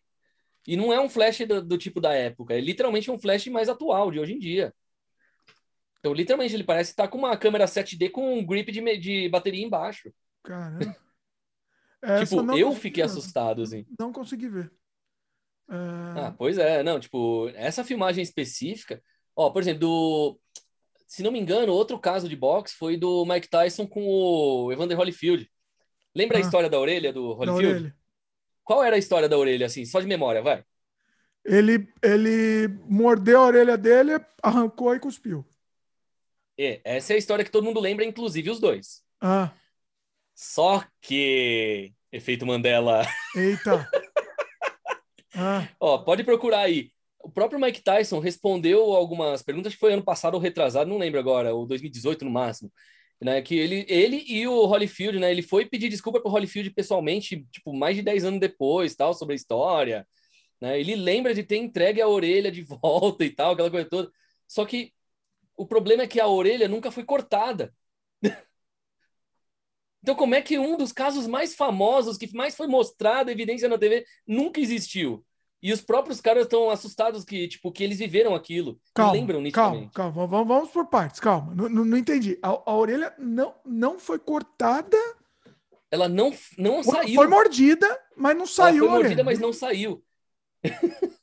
e não é um flash do, do, tipo da época, é literalmente um flash mais atual, de hoje em dia. Então, literalmente, ele parece estar tá com uma câmera 7D com um grip de, de bateria embaixo. Caramba. tipo, eu fiquei assustado, assim. Não consegui ver. Ah. ah, pois é, não, tipo, essa filmagem específica, ó, por exemplo, do, se não me engano, outro caso de boxe foi do Mike Tyson com o Evander Holyfield. Lembra ah, a história da orelha do Holyfield? Qual era a história da orelha, assim, só de memória, vai? Ele, ele mordeu a orelha dele, arrancou e cuspiu. É, essa é a história que todo mundo lembra, inclusive os dois. Ah. Só que. Efeito Mandela. Eita! Ah. Ó, pode procurar aí. O próprio Mike Tyson respondeu algumas perguntas que foi ano passado ou retrasado, não lembro agora, ou 2018 no máximo. Né, que ele, ele e o Holyfield, né, ele foi pedir desculpa para o Holyfield pessoalmente, tipo, mais de 10 anos depois, tal, sobre a história, né, ele lembra de ter entregue a orelha de volta e tal, aquela coisa toda, só que o problema é que a orelha nunca foi cortada. então, como é que um dos casos mais famosos, que mais foi mostrado, evidência na TV, nunca existiu? E os próprios caras estão assustados que, tipo, que eles viveram aquilo. Calma, lembram nitidamente. Calma, calma. Vamos, vamos por partes, calma. Não, não, não entendi. A, a, orelha não, não foi cortada. Ela não, não saiu. Foi mordida, mas não saiu. Ela foi mordida, mas não saiu.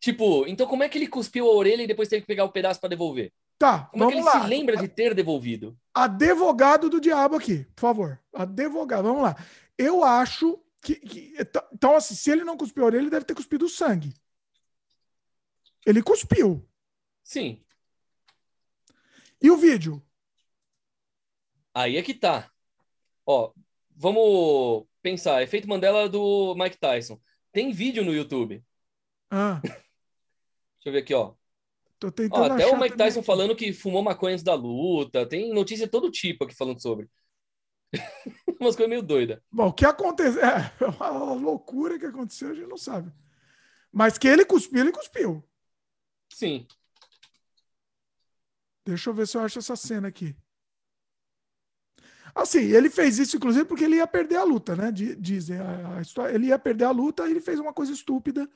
tipo, então como é que ele cuspiu a orelha e depois teve que pegar o um pedaço para devolver? Tá, como vamos é que ele lá. se lembra de ter devolvido? Advogado do diabo aqui, por favor. Advogado, vamos lá. Eu acho que, que, então, assim, se ele não cuspiu a orelha, ele deve ter cuspido sangue. Ele cuspiu. Sim. E o vídeo? Aí é que tá. Ó, vamos pensar. Efeito Mandela do Mike Tyson. Tem vídeo no YouTube. Ah. Deixa eu ver aqui, ó. ó até o Mike Tyson aqui. falando que fumou maconha antes da luta. Tem notícia de todo tipo aqui falando sobre. Umas coisas meio doidas. Bom, o que aconteceu? É, uma loucura que aconteceu, a gente não sabe. Mas que ele cuspiu, ele cuspiu. Sim. Deixa eu ver se eu acho essa cena aqui. Assim, ele fez isso, inclusive, porque ele ia perder a luta, né? Dizem a, a história. Ele ia perder a luta e ele fez uma coisa estúpida.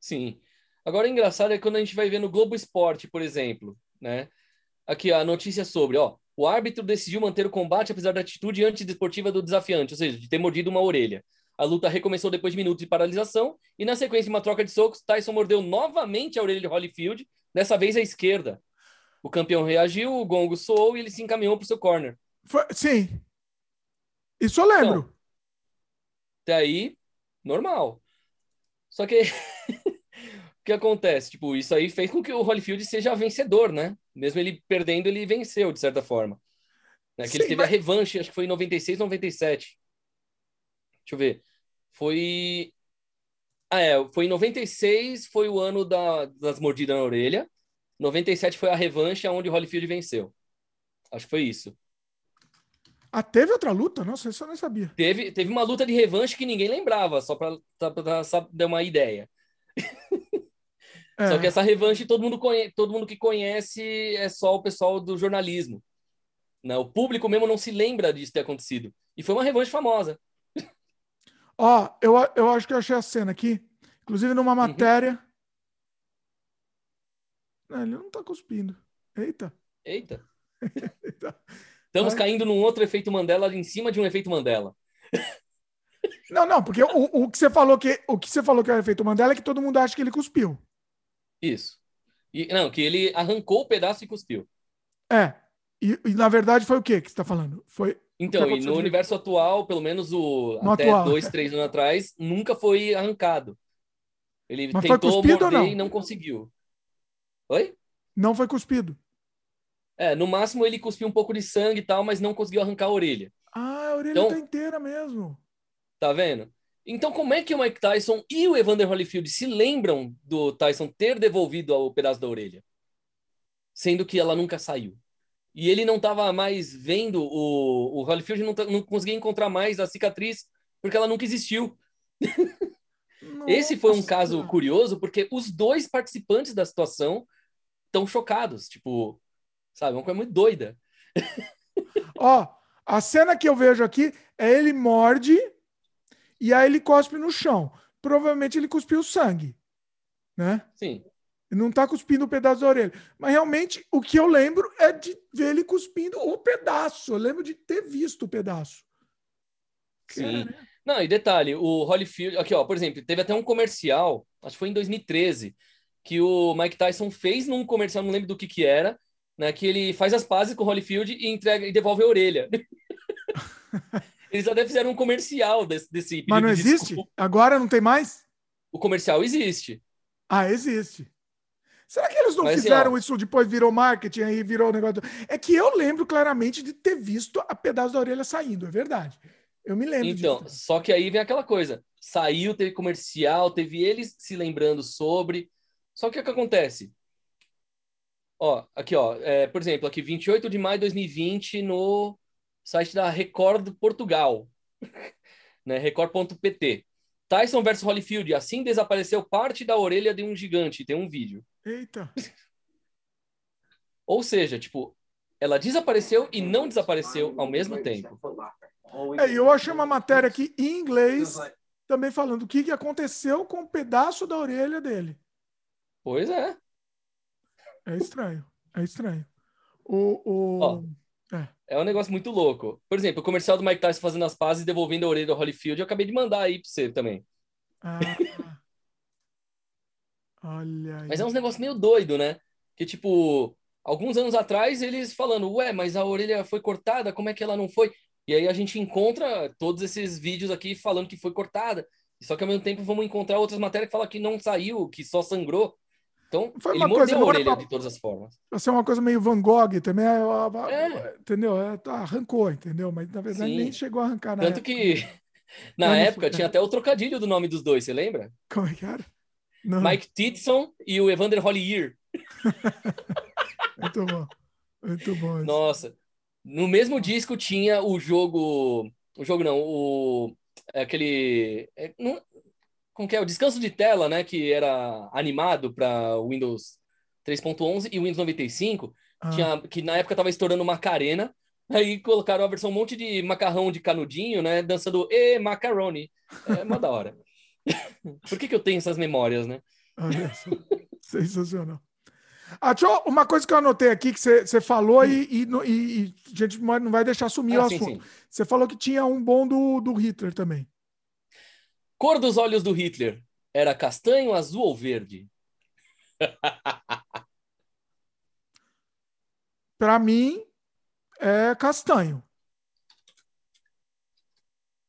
Sim. Agora, o engraçado é quando a gente vai ver no Globo Esporte, por exemplo, né? Aqui a notícia sobre, ó, o árbitro decidiu manter o combate apesar da atitude antidesportiva do desafiante, ou seja, de ter mordido uma orelha. A luta recomeçou depois de minutos de paralisação e, na sequência de uma troca de socos, Tyson mordeu novamente a orelha de Holyfield, dessa vez à esquerda. O campeão reagiu, o gongo soou e ele se encaminhou para o seu corner. Foi, sim. Isso eu lembro. Então, até aí, normal. Só que o que acontece? Tipo, isso aí fez com que o Holyfield seja vencedor, né? Mesmo ele perdendo, ele venceu, de certa forma. Né? Que Sim, ele teve mas... a revanche, acho que foi em 96, 97. Deixa eu ver. Foi. Ah, é. Foi em 96, foi o ano da, das mordidas na orelha. 97 foi a revanche, onde o Holyfield venceu. Acho que foi isso. Ah, teve outra luta? Nossa, isso eu não sabia. Teve, teve uma luta de revanche que ninguém lembrava, só para dar uma ideia. É. Só que essa revanche todo mundo, conhece, todo mundo que conhece é só o pessoal do jornalismo. Né? O público mesmo não se lembra disso ter acontecido. E foi uma revanche famosa. Ó, eu, eu acho que eu achei a cena aqui. Inclusive numa uhum. matéria. Uhum. Não, ele não tá cuspindo. Eita. Eita. Estamos caindo num outro efeito Mandela em cima de um efeito Mandela. Não, não, porque o, o, que você falou que o que você falou que é o efeito Mandela é que todo mundo acha que ele cuspiu. Isso. E, não, que ele arrancou o pedaço e cuspiu. É. E, e na verdade foi o que que você está falando? Foi. Então, e no universo atual, pelo menos o no até atual. dois, três anos atrás, nunca foi arrancado. Ele Mas tentou morder e não conseguiu. Oi? Não foi cuspido. É, no máximo ele cuspiu um pouco de sangue e tal, mas não conseguiu arrancar a orelha. Ah, a orelha então, tá inteira mesmo. Tá vendo? Então, como é que o Mike Tyson e o Evander Holyfield se lembram do Tyson ter devolvido o pedaço da orelha? Sendo que ela nunca saiu. E ele não estava mais vendo o, o Holyfield, não, não conseguia encontrar mais a cicatriz porque ela nunca existiu. Esse foi um caso curioso porque os dois participantes da situação estão chocados. Tipo, sabe? Uma coisa muito doida. Ó, a cena que eu vejo aqui é ele morde e aí ele cospe no chão. Provavelmente ele cuspiu sangue, né? Sim. Não tá cuspindo o um pedaço da orelha. Mas realmente o que eu lembro é de ver ele cuspindo o pedaço. Eu lembro de ter visto o pedaço. Sim. Não, e detalhe, o Holyfield, aqui ó, por exemplo, teve até um comercial, acho que foi em 2013, que o Mike Tyson fez num comercial, não lembro do que que era, né, que ele faz as pazes com o Holyfield e entrega e devolve a orelha. Eles até fizeram um comercial desse, desse Mas não existe? Desculpa. Agora não tem mais? O comercial existe. Ah, existe. Será que eles não Mas, assim, fizeram assim, isso depois virou marketing aí virou negócio? É que eu lembro claramente de ter visto a pedaço da orelha saindo, é verdade. Eu me lembro Então, disso. só que aí vem aquela coisa. Saiu, teve comercial, teve eles se lembrando sobre. Só que o que acontece? Ó, aqui, ó, é, por exemplo, aqui 28 de maio de 2020 no site da Record Portugal, né, record.pt. Tyson versus Holyfield, assim desapareceu parte da orelha de um gigante, tem um vídeo. Eita. Ou seja, tipo, ela desapareceu e não desapareceu ao mesmo tempo. É, eu achei uma matéria aqui em inglês também falando o que, que aconteceu com o um pedaço da orelha dele. Pois é. É estranho. É estranho. O, o... Ó, é. É. um negócio muito louco. Por exemplo, o comercial do Mike Tyson fazendo as pazes e devolvendo a orelha do Holyfield, eu acabei de mandar aí pra você também. Ah. Olha aí. Mas é uns negócios meio doido, né? Que, tipo, alguns anos atrás eles falando, ué, mas a orelha foi cortada, como é que ela não foi? E aí a gente encontra todos esses vídeos aqui falando que foi cortada. Só que ao mesmo tempo vamos encontrar outras matérias que falam que não saiu, que só sangrou. Então, Foi ele mordeu a orelha pra... de todas as formas. Vai ser uma coisa meio Van Gogh também, é, é. entendeu? É, tá, arrancou, entendeu? Mas na verdade Sim. nem chegou a arrancar Tanto época. que na época tinha até o trocadilho do nome dos dois, você lembra? Como é que era? Não. Mike Titson e o Evander Holyfield. muito bom. Muito bom. Isso. Nossa. No mesmo disco tinha o jogo... O jogo não, o... Aquele... É, não, como que é? O descanso de tela, né? Que era animado para Windows 3.11 e Windows 95, ah. tinha, que na época tava estourando Macarena. Aí colocaram a versão um monte de macarrão de canudinho, né? Dançando E Macaroni. É uma da hora. Por que, que eu tenho essas memórias, né? Olha Sensacional. Ah, deixa uma coisa que eu anotei aqui que você falou e, e, e, e, a gente não vai deixar sumir ah, o assunto. Você falou que tinha um bom do, do Hitler também. Cor dos olhos do Hitler era castanho, azul ou verde? Para mim, é castanho.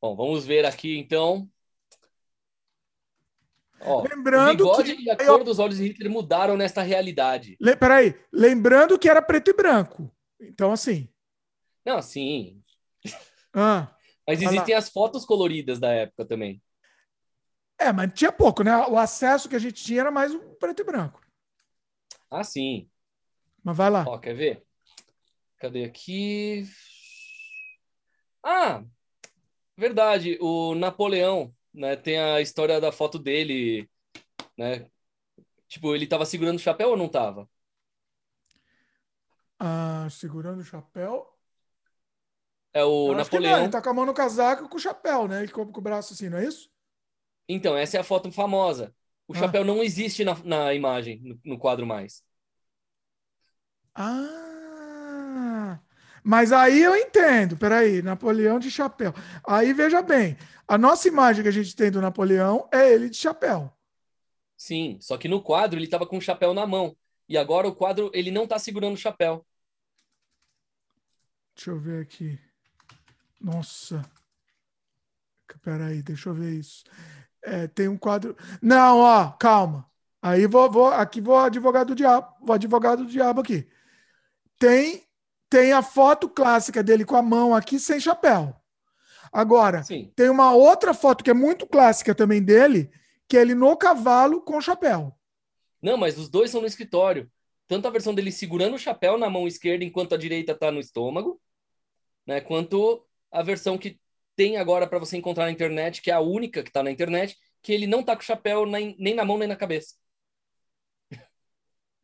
Bom, vamos ver aqui então. Ó, lembrando o bigode que... e a cor dos olhos de Hitler mudaram nesta realidade. Le... Peraí, lembrando que era preto e branco. Então, assim. Não, sim. Ah, Mas existem as fotos coloridas da época também. É, mas tinha pouco, né? O acesso que a gente tinha era mais um preto e branco. Ah, sim. Mas vai lá. Ó, quer ver? Cadê aqui? Ah, verdade. O Napoleão, né? Tem a história da foto dele, né? Tipo, ele tava segurando o chapéu ou não tava? Ah, segurando o chapéu. É o Napoleão. Não, ele tá com a mão no casaco com o chapéu, né? E com, com o braço assim, não é isso? Então, essa é a foto famosa. O ah. chapéu não existe na, na imagem, no, no, quadro mais. Ah! Mas aí eu entendo. Peraí, Napoleão de chapéu. Aí veja bem, a nossa imagem que a gente tem do Napoleão é ele de chapéu. Sim, só que no quadro ele estava com o chapéu na mão. E agora o quadro ele não está segurando o chapéu. Deixa eu ver aqui. Nossa. Peraí, deixa eu ver isso. É, tem um quadro. Não, ó, calma. Aí vou, vou aqui vou advogado do diabo, vou advogado do diabo aqui. Tem tem a foto clássica dele com a mão aqui sem chapéu. Agora, Sim. tem uma outra foto que é muito clássica também dele, que é ele no cavalo com chapéu. Não, mas os dois são no escritório. Tanto a versão dele segurando o chapéu na mão esquerda enquanto a direita está no estômago, né? Quanto a versão que tem agora para você encontrar na internet, que é a única que está na internet, que ele não tá com o chapéu nem, nem na mão nem na cabeça.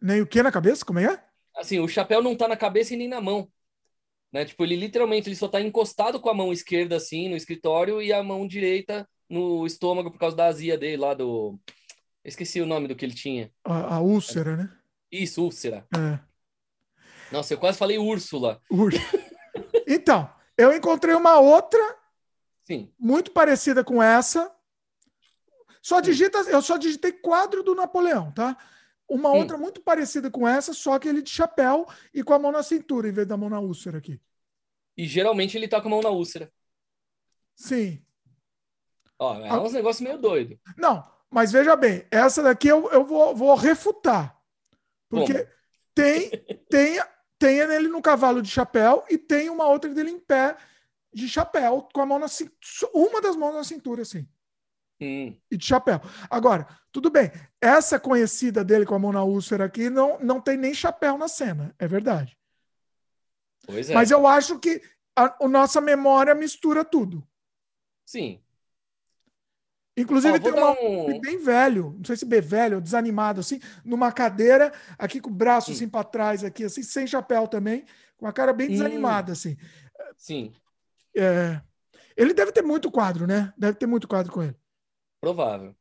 Nem o que na cabeça? Como é? Assim, o chapéu não tá na cabeça e nem na mão. Né? Tipo, ele literalmente ele só tá encostado com a mão esquerda assim no escritório e a mão direita no estômago por causa da azia dele lá do esqueci o nome do que ele tinha. A, a úlcera, né? Isso, úlcera. É. Nossa, eu quase falei Úrsula. então, eu encontrei uma outra Sim. muito parecida com essa. Só digita, eu só digitei quadro do Napoleão, tá? Uma outra muito parecida com essa, só que ele de chapéu e com a mão na cintura, em vez da mão na úlcera aqui. E geralmente ele tá com a mão na úlcera. Sim. Ó, é um negócio meio doido. Não, mas veja bem, essa daqui eu, eu vou, vou refutar. Porque Como? tem, tem, tem ele no cavalo de chapéu e tem uma outra dele em pé de chapéu, com a mão na cintura. Uma das mãos na cintura, assim. Hum. E de chapéu. Agora, tudo bem. Essa conhecida dele com a mão na úlcera aqui não, não tem nem chapéu na cena. É verdade. Pois é. Mas eu acho que a, a nossa memória mistura tudo. Sim. Inclusive Ó, tem uma, um... bem velho, não sei se bem velho, desanimado assim, numa cadeira, aqui com o braço hum. assim para trás, aqui assim, sem chapéu também, com a cara bem hum. desanimada assim. Sim. É, ele deve ter muito quadro, né? Deve ter muito quadro com ele. Provável.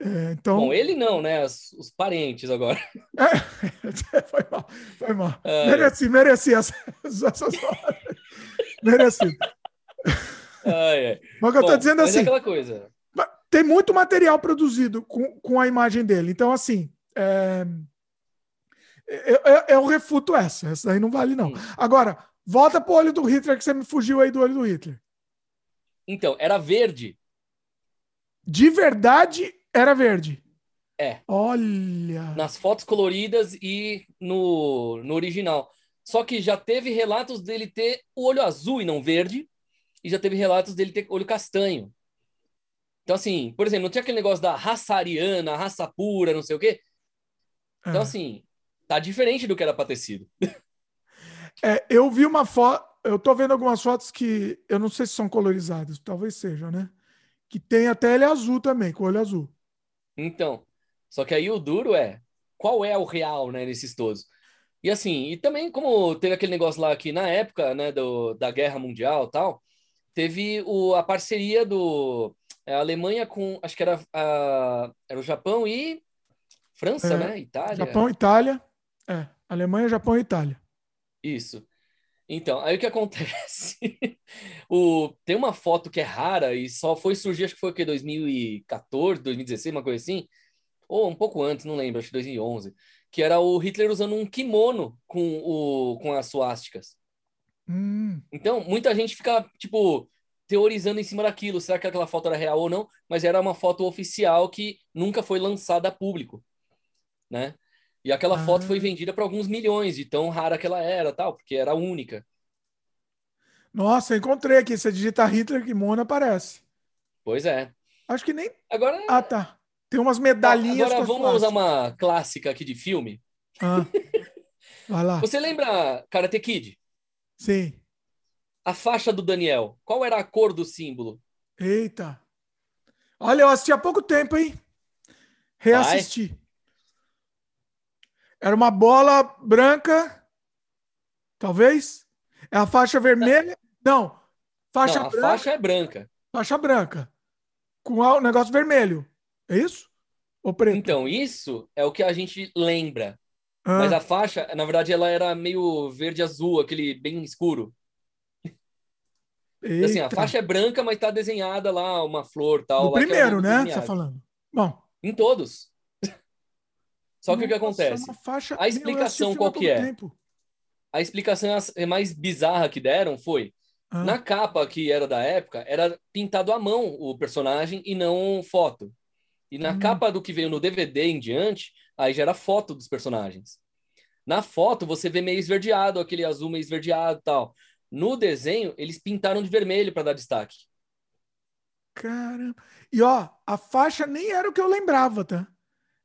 É, então... Bom, ele não, né? Os, os parentes agora. É, foi mal, foi mal. É. Mereci, mereci essas, essas Mereci. Ai, ai. Mas que eu tô dizendo é assim. É aquela coisa. Tem muito material produzido com, com a imagem dele. Então, assim. É... Eu, eu, eu, refuto essa. Essa aí não vale, não. Hum. Agora, volta pro olho do Hitler, que você me fugiu aí do olho do Hitler. Então, era verde. De verdade, era verde. É. Olha. Nas fotos coloridas e no, no original. Só que já teve relatos dele ter o olho azul e não verde. E já teve relatos dele ter olho castanho. Então, assim, por exemplo, não tinha aquele negócio da raça ariana, raça pura, não sei o quê. Então, é. assim, tá diferente do que era pra ter sido. É, eu vi uma foto. Eu tô vendo algumas fotos que eu não sei se são colorizadas, talvez sejam, né? Que tem até ele azul também, com olho azul. Então, só que aí o duro é qual é o real, né, nesses todos. E assim, e também como teve aquele negócio lá que na época, né, do, da Guerra Mundial tal, teve o, a parceria do a Alemanha com, acho que era, a, era o Japão e França, é, né, Itália. Japão, Itália, é, Alemanha, Japão e Itália. Isso. Então, aí o que acontece? o, tem uma foto que é rara e só foi surgir, acho que foi o que, 2014, 2016, uma coisa assim, ou um pouco antes, não lembro, acho que 2011, que era o Hitler usando um kimono com, o, com as suásticas. Hum. Então, muita gente fica, tipo, teorizando em cima daquilo, será que aquela foto era real ou não, mas era uma foto oficial que nunca foi lançada a público, né? E aquela ah. foto foi vendida para alguns milhões, de tão rara que ela era, tal, porque era única. Nossa, encontrei aqui. Você digita Hitler Kimono, aparece. Pois é. Acho que nem. Agora. Ah, tá. Tem umas medalhinhas. Agora vamos usar uma clássica aqui de filme. Ah. Vai lá. Você lembra Karate Kid? Sim. A faixa do Daniel. Qual era a cor do símbolo? Eita. Olha, eu assisti há pouco tempo, hein? Reassisti. Vai. Era uma bola branca, talvez? É a faixa vermelha? Não, faixa Não, a branca. faixa é branca. Faixa branca. Com o negócio vermelho. É isso? Ou preto? Então, isso é o que a gente lembra. Ah. Mas a faixa, na verdade, ela era meio verde-azul, aquele bem escuro. Então, assim, a faixa é branca, mas tá desenhada lá uma flor tal. No é primeiro, né? Você tá falando. Bom. Em todos. Só que Nossa, o que acontece? Faixa... A explicação qual que é? Tempo. A explicação é mais bizarra que deram foi ah. na capa que era da época, era pintado à mão o personagem e não foto. E na hum. capa do que veio no DVD em diante, aí já era foto dos personagens. Na foto você vê meio esverdeado, aquele azul meio esverdeado e tal. No desenho, eles pintaram de vermelho para dar destaque. Caramba. E ó, a faixa nem era o que eu lembrava, tá?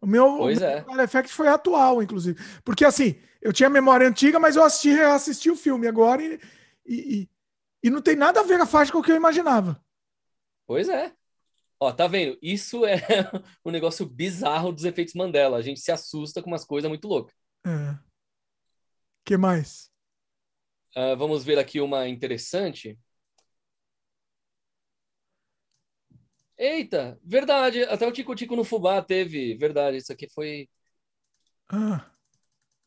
O meu, pois é. o Effect foi atual, inclusive. Porque assim, eu tinha memória antiga, mas eu assisti, assisti o filme agora e, e, e, não tem nada a ver com a faixa com o que eu imaginava. Pois é. Ó, tá vendo? Isso é um negócio bizarro dos efeitos Mandela. A gente se assusta com umas coisas muito loucas. É. que mais? Uh, vamos ver aqui uma interessante. Eita, verdade. Até o Tico Tico no Fubá teve. Verdade, isso aqui foi. Ah.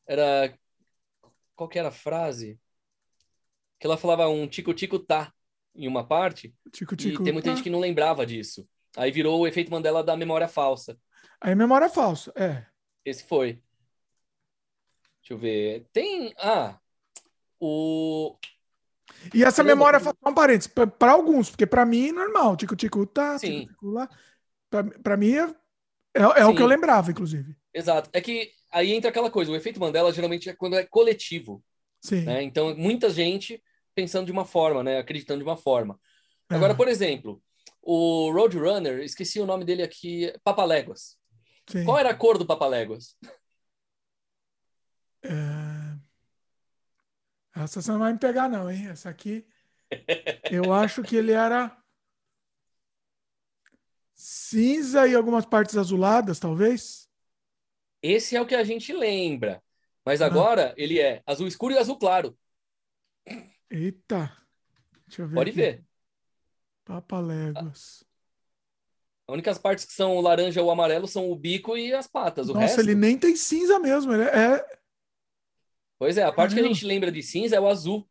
Era. Qual que era a frase? Que ela falava um Tico Tico tá em uma parte. Tico Tico. E tem muita tá. gente que não lembrava disso. Aí virou o efeito Mandela da memória falsa. Aí memória falsa, é. Esse foi. Deixa eu ver. Tem. Ah, o. E essa memória, só um parênteses, para alguns, porque para mim é normal. Tico-tico tá, tico-tico lá. Para mim é, é, é o que eu lembrava, inclusive. Exato. É que aí entra aquela coisa, o efeito Mandela geralmente é quando é coletivo. Sim. Né? Então, muita gente pensando de uma forma, né? Acreditando de uma forma. É. Agora, por exemplo, o Roadrunner, esqueci o nome dele aqui, Papaléguas. Qual era a cor do Papaléguas? É... Essa você não vai me pegar, não, hein? Essa aqui, eu acho que ele era cinza e algumas partes azuladas, talvez. Esse é o que a gente lembra. Mas ah. agora ah. ele é azul escuro e azul claro. Eita. Deixa eu ver. Pode aqui. ver. Papaléguas. As únicas partes que são laranja ou amarelo são o bico e as patas. O Nossa, resto... ele nem tem cinza mesmo. Ele é, Pois é, a parte Caramba. que a gente lembra de cinza é o azul.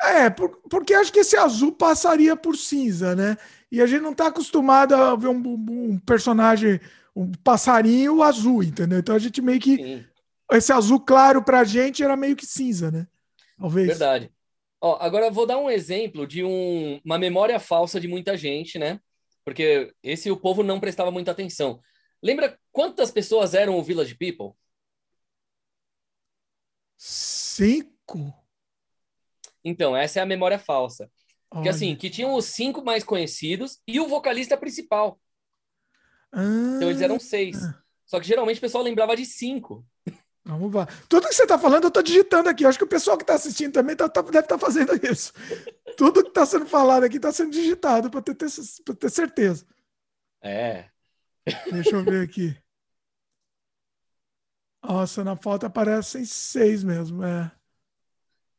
É, por, porque acho que esse azul passaria por cinza, né? E a gente não está acostumado a ver um, um, personagem, um passarinho azul, entendeu? Então a gente meio que. Sim. Esse azul claro pra gente era meio que cinza, né? Talvez. Verdade. Ó, agora eu vou dar um exemplo de um, uma memória falsa de muita gente, né? Porque esse o povo não prestava muita atenção. Lembra quantas pessoas eram o Village People? Cinco? Então, essa é a memória falsa. Porque assim, que tinham os cinco mais conhecidos e o vocalista principal. Ah, então eles eram seis. Só que geralmente o pessoal lembrava de cinco. Vamos lá. Tudo que você está falando, eu estou digitando aqui. Eu acho que o pessoal que está assistindo também tá, tá, deve estar tá fazendo isso. Tudo que está sendo falado aqui está sendo digitado para ter, ter, ter certeza. É. Deixa eu ver aqui. Nossa, na foto aparecem seis mesmo, é.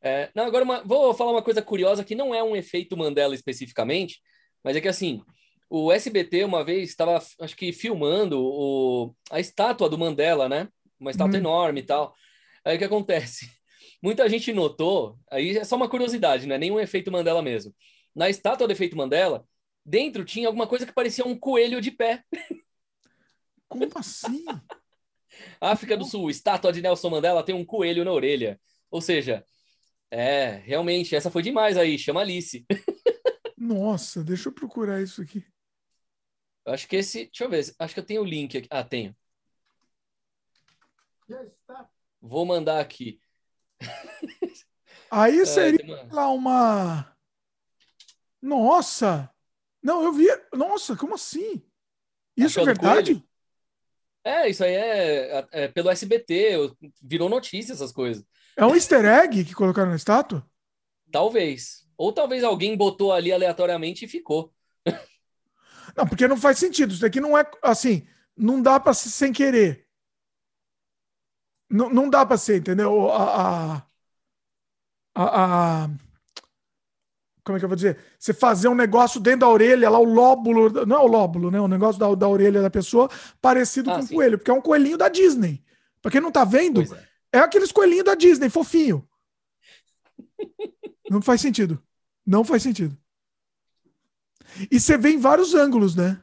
é não, agora uma, vou falar uma coisa curiosa que não é um efeito Mandela especificamente, mas é que assim, o SBT uma vez estava, acho que filmando o, a estátua do Mandela, né? Uma estátua hum. enorme e tal. Aí o que acontece? Muita gente notou, aí é só uma curiosidade, não é nenhum efeito Mandela mesmo. Na estátua do efeito Mandela, dentro tinha alguma coisa que parecia um coelho de pé. Como assim? África do Sul, estátua de Nelson Mandela tem um coelho na orelha. Ou seja, é, realmente, essa foi demais aí, chama Alice. Nossa, deixa eu procurar isso aqui. Eu acho que esse. Deixa eu ver, acho que eu tenho o link aqui. Ah, tenho. Vou mandar aqui. Aí é, seria é, lá uma. Nossa! Não, eu vi. Nossa, como assim? Isso é verdade? É, isso aí é, é, é pelo SBT, virou notícia essas coisas. É um easter egg que colocaram na estátua? Talvez. Ou talvez alguém botou ali aleatoriamente e ficou. Não, porque não faz sentido. Isso daqui não é assim, não dá para ser sem querer. Não, não dá para ser, entendeu? A, a, a, a como é que eu vou dizer? Você fazer um negócio dentro da orelha, lá o lóbulo, não é o lóbulo, né? O negócio da, da orelha da pessoa, parecido ah, com um coelho, porque é um coelhinho da Disney. Pra quem não tá vendo, é. é aqueles coelhinhos da Disney, fofinho. Não faz sentido. Não faz sentido. E você vê em vários ângulos, né?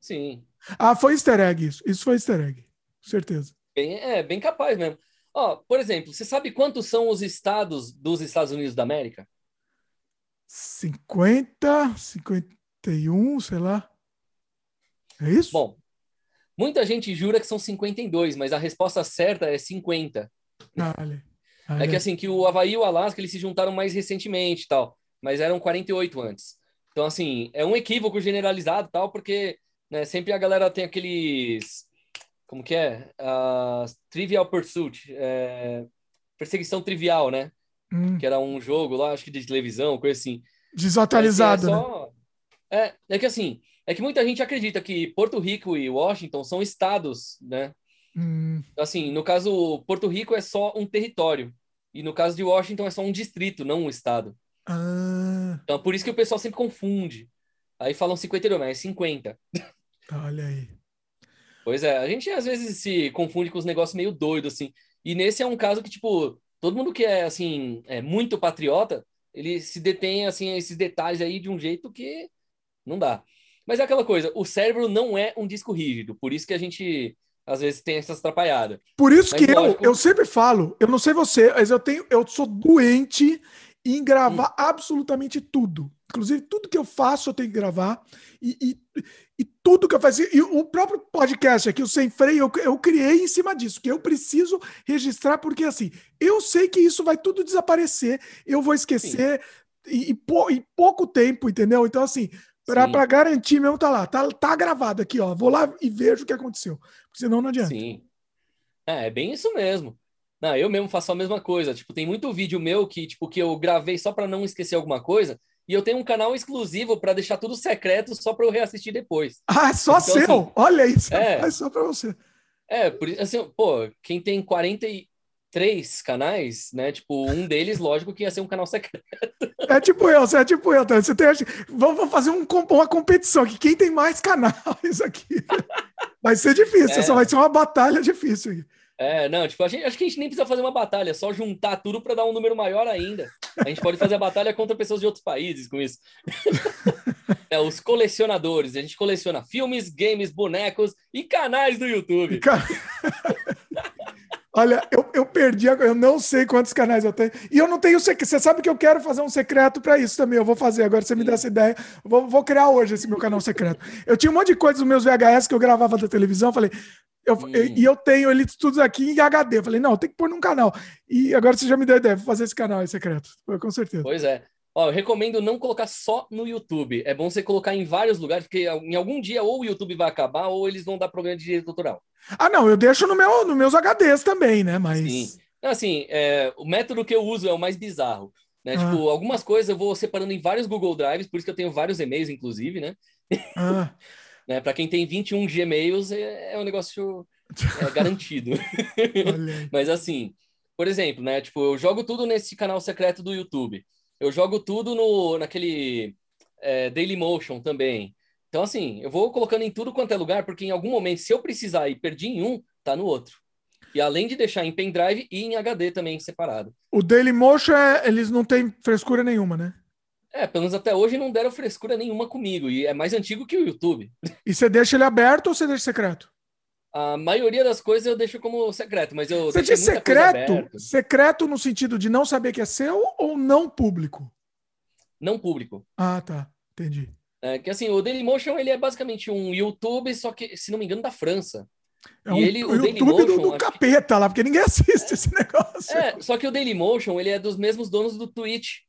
Sim. Ah, foi easter egg isso. Isso foi easter egg. Certeza. Bem, é, bem capaz mesmo. Ó, por exemplo, você sabe quantos são os estados dos Estados Unidos da América? 50, 51, sei lá. É isso? Bom, muita gente jura que são 52, mas a resposta certa é 50. Dale. É Dale. que assim, que o Havaí e o Alasca, eles se juntaram mais recentemente tal, mas eram 48 antes. Então, assim, é um equívoco generalizado tal, porque né, sempre a galera tem aqueles... Como que é? Ah, trivial Pursuit. é, perseguição trivial, né? Hum, Que era um jogo lá, acho que de televisão, coisa assim. desatualizado, É, né? assim, é, só... é, é que assim, é que muita gente acredita que Porto Rico e Washington são estados, né? Hum, Assim, no caso, Porto Rico é só um território. E no caso de Washington é só um distrito, não um estado. ah, Então, por isso que o pessoal sempre confunde. Aí falam 52, mas é 50. olha aí. Pois é, a gente às vezes se confunde com os negócios meio doidos, assim. E nesse é um caso que, tipo, todo mundo que é, assim, é muito patriota, ele se detém, assim, a esses detalhes aí de um jeito que não dá. Mas é aquela coisa, o cérebro não é um disco rígido, por isso que a gente, às vezes, tem essas atrapalhadas. Por isso Mas que eu, lógico- eu sempre falo, eu não sei você, mas eu tenho, eu sou doente em gravar Hum. absolutamente tudo. Inclusive, tudo que eu faço eu tenho que gravar. E, e, e tudo que eu faço. E o próprio podcast aqui, o Sem Freio, eu, eu criei em cima disso, que eu preciso registrar, porque assim, eu sei que isso vai tudo desaparecer, eu vou esquecer e, e pou- em pouco tempo, entendeu? Então, assim, para garantir mesmo, tá lá, tá, tá gravado aqui, ó. Vou lá e vejo o que aconteceu. Senão não adianta. Sim. É, é bem isso mesmo. Não, eu mesmo faço a mesma coisa. Tipo, tem muito vídeo meu que, tipo, que eu gravei só para não esquecer alguma coisa, e eu tenho um canal exclusivo para deixar tudo secreto só para eu reassistir depois. Ah, é só Então, seu. assim, Olha isso. é. Faz só pra você. É, por isso, assim, pô, quem tem 43 canais, né? Tipo, um deles, lógico que ia ser um canal secreto. É tipo eu, você é tipo eu. Tá? Você tem, vamos vamos fazer um uma competição aqui. Quem tem mais canais aqui? Vai ser difícil. É. Só vai ser uma batalha difícil. É, não, tipo, a gente, acho que a gente nem precisa fazer uma batalha, é só juntar tudo para dar um número maior ainda. A gente pode fazer a batalha contra pessoas de outros países com isso. é, os colecionadores. A gente coleciona filmes, games, bonecos e canais do YouTube. Cara... Olha, eu, eu perdi, eu não sei quantos canais eu tenho. E eu não tenho secreto. Você sabe que eu quero fazer um secreto para isso também. Eu vou fazer. Agora você me dá essa ideia. Vou, vou criar hoje esse meu canal secreto. Eu tinha um monte de coisa nos meus VHS que eu gravava da televisão. Falei, eu, Hum. e eu tenho eles tudo aqui em HD. Falei, não, tem que pôr num canal. E agora você já me deu a ideia. Vou fazer esse canal aí secreto. Com certeza. Pois é. Ó, eu recomendo não colocar só no YouTube. É bom você colocar em vários lugares, porque em algum dia ou o YouTube vai acabar ou eles vão dar problema de direito autoral. Ah, não, eu deixo no meu, nos meus HDs também, né? Mas. Sim. Assim, é, o método que eu uso é o mais bizarro. Né? Ah. Tipo, algumas coisas eu vou separando em vários Google Drives, por isso que eu tenho vários e-mails, inclusive, né? Ah, né? Para quem tem 21 Gmails, é, é um negócio é, garantido. Mas assim, por exemplo, né? Tipo, eu jogo tudo nesse canal secreto do YouTube. Eu jogo tudo no, naquele é, Dailymotion também. Então, assim, eu vou colocando em tudo quanto é lugar, porque em algum momento, se eu precisar e perdi em um, tá no outro. E além de deixar em pendrive e em HD também separado. O Dailymotion, é, eles não têm frescura nenhuma, né? É, pelo menos até hoje não deram frescura nenhuma comigo. E é mais antigo que o YouTube. E você deixa ele aberto ou você deixa secreto? A maioria das coisas eu deixo como secreto, mas eu Você diz secreto? Secreto no sentido de não saber que é seu ou não público? Não público. Ah, tá. Entendi. É, que assim, o Dailymotion ele é basicamente um YouTube, só que, se não me engano, da França. É E um ele- o o YouTube do, Dailymotion, do acho que- capeta lá, porque ninguém assiste esse negócio. É, só que o Dailymotion ele é dos mesmos donos do Twitch,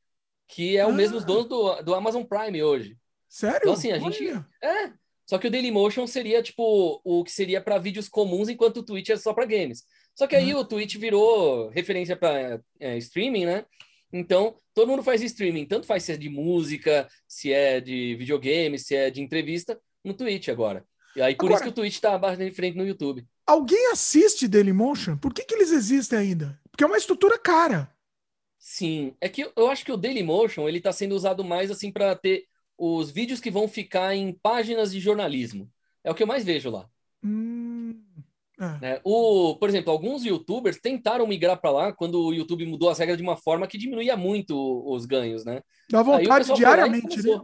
que é o Ah. mesmo dono do, do Amazon Prime hoje. Sério? Então, assim, a gente- Olha. É, só que o Dailymotion seria tipo o que seria para vídeos comuns, enquanto o Twitch é só para games. Só que aí Uhum. o Twitch virou referência para streaming, né? Então, todo mundo faz streaming, tanto faz se é de música, se é de videogame, se é de entrevista, no Twitch agora. E aí, por Agora- isso que o Twitch tá abaixo de frente no YouTube. Alguém assiste Dailymotion? Por que, que eles existem ainda? Porque é uma estrutura cara. Sim, é que eu- acho que o Dailymotion ele está sendo usado mais assim para ter os vídeos que vão ficar em páginas de jornalismo. É o que eu mais vejo lá. Hum, É. Né? O, por exemplo, alguns youtubers tentaram migrar para lá quando o YouTube mudou as regras de uma forma que diminuía muito os ganhos, né? Dá vontade diariamente, né?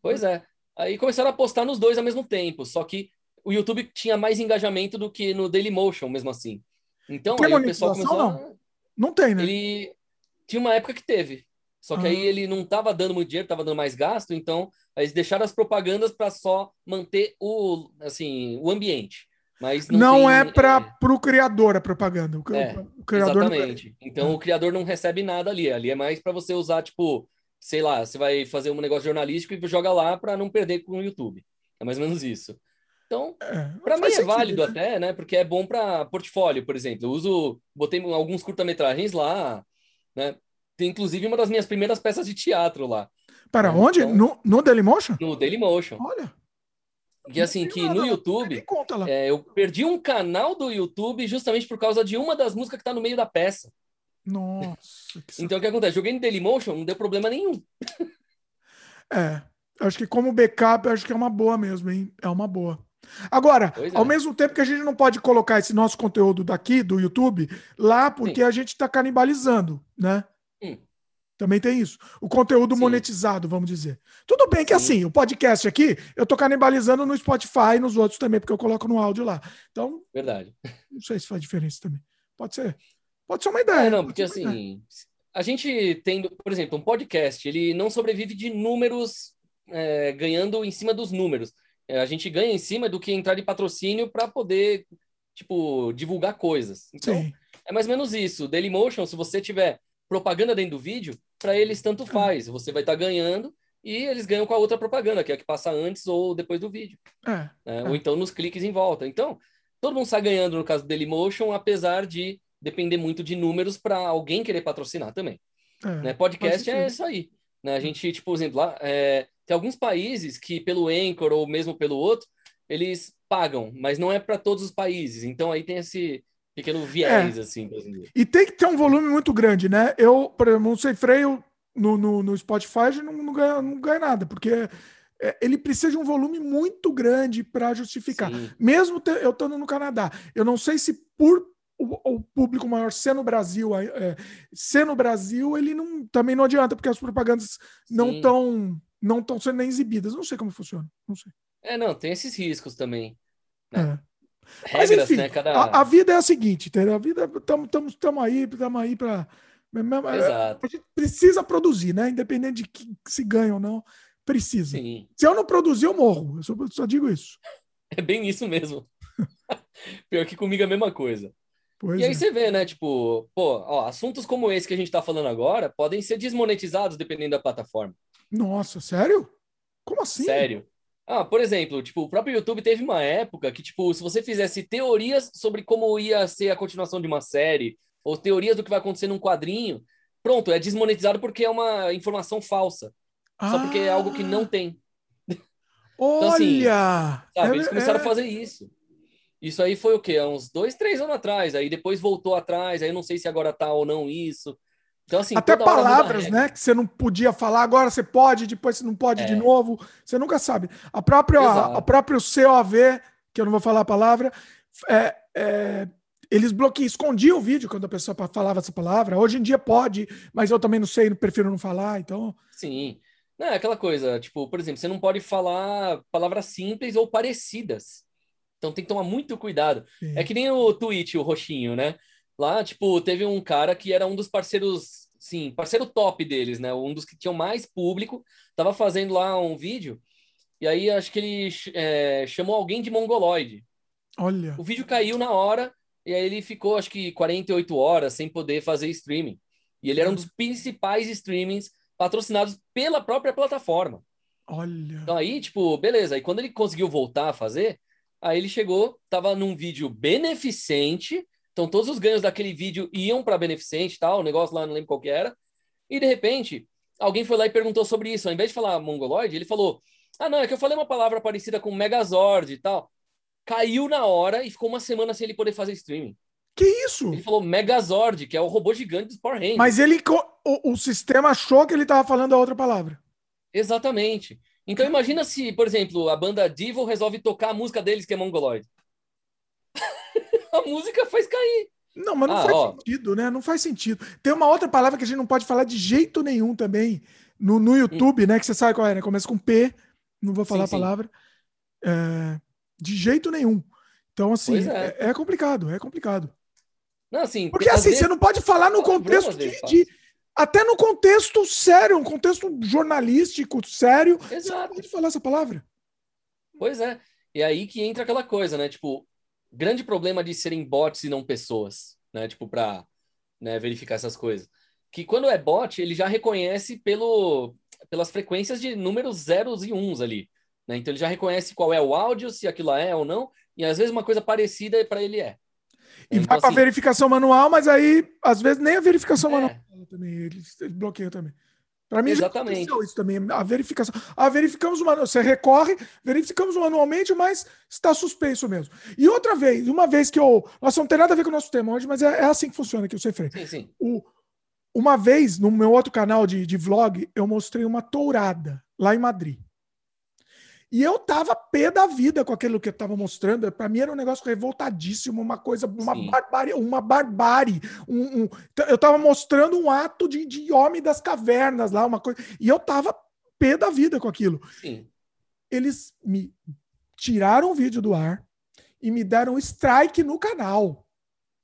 Pois é. Aí começaram a postar nos dois ao mesmo tempo, só que o YouTube tinha mais engajamento do que no Dailymotion, mesmo assim. Então, tem aí o pessoal começou não? A... não tem, né? Ele tinha uma época que teve. Só que ah. aí ele não estava dando muito dinheiro, estava dando mais gasto, então eles deixaram as propagandas para só manter o, assim, o ambiente. Mas não, não tem, é para é... o criador a propaganda. O, é, o criador exatamente. Não... Então é. o criador não recebe nada ali. Ali é mais para você usar, tipo, sei lá, você vai fazer um negócio jornalístico e joga lá para não perder com o YouTube. É mais ou menos isso. Então, é, para mim é válido né? até, né? Porque é bom para portfólio, por exemplo. Eu uso, botei alguns curta-metragens lá, né? Tem inclusive uma das minhas primeiras peças de teatro lá. Para né? onde? Então, no, no Dailymotion? No Dailymotion. Olha. E assim, que no YouTube, é, eu perdi um canal do YouTube justamente por causa de uma das músicas que tá no meio da peça. Nossa. então o que acontece? Joguei no Dailymotion, não deu problema nenhum. é. Acho que como backup, acho que é uma boa mesmo, hein? É uma boa. Agora, é. ao mesmo tempo que a gente não pode colocar esse nosso conteúdo daqui, do YouTube, lá, porque Sim. a gente está canibalizando, né? Hum. Também tem isso. O conteúdo Sim. monetizado, vamos dizer. Tudo bem que Sim. assim, o podcast aqui, eu tô canibalizando no Spotify e nos outros também, porque eu coloco no áudio lá. Então. Verdade. Não sei se faz diferença também. Pode ser. Pode ser uma ideia. É, não, porque assim, ideia. a gente tendo, por exemplo, um podcast, ele não sobrevive de números é, ganhando em cima dos números. É, a gente ganha em cima do que entrar de patrocínio para poder, tipo, divulgar coisas. Então, Sim. é mais ou menos isso. Dailymotion, se você tiver propaganda dentro do vídeo, para eles tanto faz. Você vai estar tá ganhando e eles ganham com a outra propaganda, que é a que passa antes ou depois do vídeo. É, né? é. Ou então nos cliques em volta. Então, todo mundo está ganhando no caso do Dailymotion, apesar de depender muito de números para alguém querer patrocinar também. É, né? Podcast é isso aí. Né? A gente, tipo, por exemplo, lá, é, tem alguns países que, pelo Anchor ou mesmo pelo outro, eles pagam, mas não é para todos os países. Então aí tem esse pequeno viés, é. assim. E tem que ter um volume muito grande, né? Eu, por exemplo, não sei freio no, no, no Spotify não, não, ganha, não ganha nada, porque é, ele precisa de um volume muito grande para justificar. Sim. Mesmo eu estando no Canadá. Eu não sei se por o, o, público maior ser no Brasil, é, ser no Brasil, ele não, também não adianta, porque as propagandas Sim. não estão não estão sendo nem exibidas. Não sei como funciona. Não sei. É, não, tem esses riscos também. Né? É. Regras, Mas, enfim, né? Cada... a, a, vida é a seguinte, entendeu? A vida, estamos aí, estamos aí para. A gente precisa produzir, né? Independente de que, se ganha ou não, precisa. Sim. Se eu não produzir, eu morro. Eu só, só digo isso. É bem isso mesmo. Pior que comigo é a mesma coisa. Pois e aí é. você vê, né? Tipo, pô, ó, assuntos como esse que a gente está falando agora podem ser desmonetizados dependendo da plataforma. Nossa, sério? Como assim? Sério. Ah, por exemplo, tipo, o próprio YouTube teve uma época que, tipo, se você fizesse teorias sobre como ia ser a continuação de uma série, ou teorias do que vai acontecer num quadrinho, pronto, é desmonetizado porque é uma informação falsa. Ah. Só porque é algo que não tem. Olha! então, assim, sabe, eles começaram é... a fazer isso. Isso aí foi o quê? Há uns dois, três anos atrás. Aí depois voltou atrás. Aí eu não sei se agora tá ou não isso. Então, assim, Até palavras, né? Que você não podia falar, agora você pode, depois você não pode é. de novo. Você nunca sabe. A própria, a, próprio COV, que eu não vou falar a palavra, é, é, eles bloqueiam, escondiam o vídeo quando a pessoa falava essa palavra. Hoje em dia pode, mas eu também não sei, prefiro não falar, então. Sim. Não, é aquela coisa, tipo, por exemplo, você não pode falar palavras simples ou parecidas. Então tem que tomar muito cuidado. Sim. É que nem o tweet, o roxinho, né? Lá, tipo, teve um cara que era um dos parceiros, sim, parceiro top deles, né? Um dos que tinham mais público, tava fazendo lá um vídeo, e aí acho que ele é, chamou alguém de mongoloide. Olha. O vídeo caiu na hora, e aí ele ficou, acho que 48 horas sem poder fazer streaming. E ele era um dos principais streamings patrocinados pela própria plataforma. Olha. Então aí, tipo, beleza. E quando ele conseguiu voltar a fazer, aí ele chegou, tava num vídeo beneficente, então, todos os ganhos daquele vídeo iam para beneficente, tal, o negócio lá, não lembro qual que era. E, de repente, alguém foi lá e perguntou sobre isso. Ao invés de falar mongoloide, ele falou: Ah, não, é que eu falei uma palavra parecida com Megazord e tal. Caiu na hora e ficou uma semana sem ele poder fazer streaming. Que isso? Ele falou Megazord, que é o robô gigante dos Power Rangers. Mas ele, o, o sistema achou que ele estava falando a outra palavra. Exatamente. Então imagina se, por exemplo, a banda Devil resolve tocar a música deles, que é mongoloide. a música faz cair. Não, mas não Ah, faz ó. sentido, né? Não faz sentido. Tem uma outra palavra que a gente não pode falar de jeito nenhum também no, no YouTube, né? Que você sabe qual é, né? Começa com P, não vou falar Sim, a palavra. É, de jeito nenhum. Então, assim, é. é. é complicado, é complicado. Não, assim, Porque assim, vezes- você não pode falar no contexto de, de- Até no contexto sério, um contexto jornalístico sério, você não Exato. pode falar essa palavra. Pois é. E aí que entra aquela coisa, né? Tipo, grande problema de serem bots e não pessoas, né? Tipo, pra né, verificar essas coisas. Que quando é bot, ele já reconhece pelo, pelas frequências de números zeros e uns ali. Né? Então ele já reconhece qual é o áudio, se aquilo é ou não, e às vezes uma coisa parecida para ele é. E Então, vai para assim, verificação manual, mas aí, às vezes, nem a verificação É. manual também, ele, ele bloqueia também. Para mim, Exatamente. isso também. A verificação. Ah, verificamos manual. Você recorre, verificamos manualmente, mas está suspenso mesmo. E outra vez, uma vez que eu. Nossa, não tem nada a ver com o nosso tema hoje, mas é, é assim que funciona aqui o Sem Freio. Sim, sim. O, uma vez, no meu outro canal de, de vlog, eu mostrei uma tourada lá em Madrid. E eu tava pé da vida com aquilo que eu tava mostrando. Para mim era um negócio revoltadíssimo, uma coisa, uma Sim. barbárie, uma barbárie. Um, um- eu tava mostrando um ato de, de homem das cavernas lá, uma coisa. E eu tava pé da vida com aquilo. Sim. Eles me tiraram o vídeo do ar e me deram strike no canal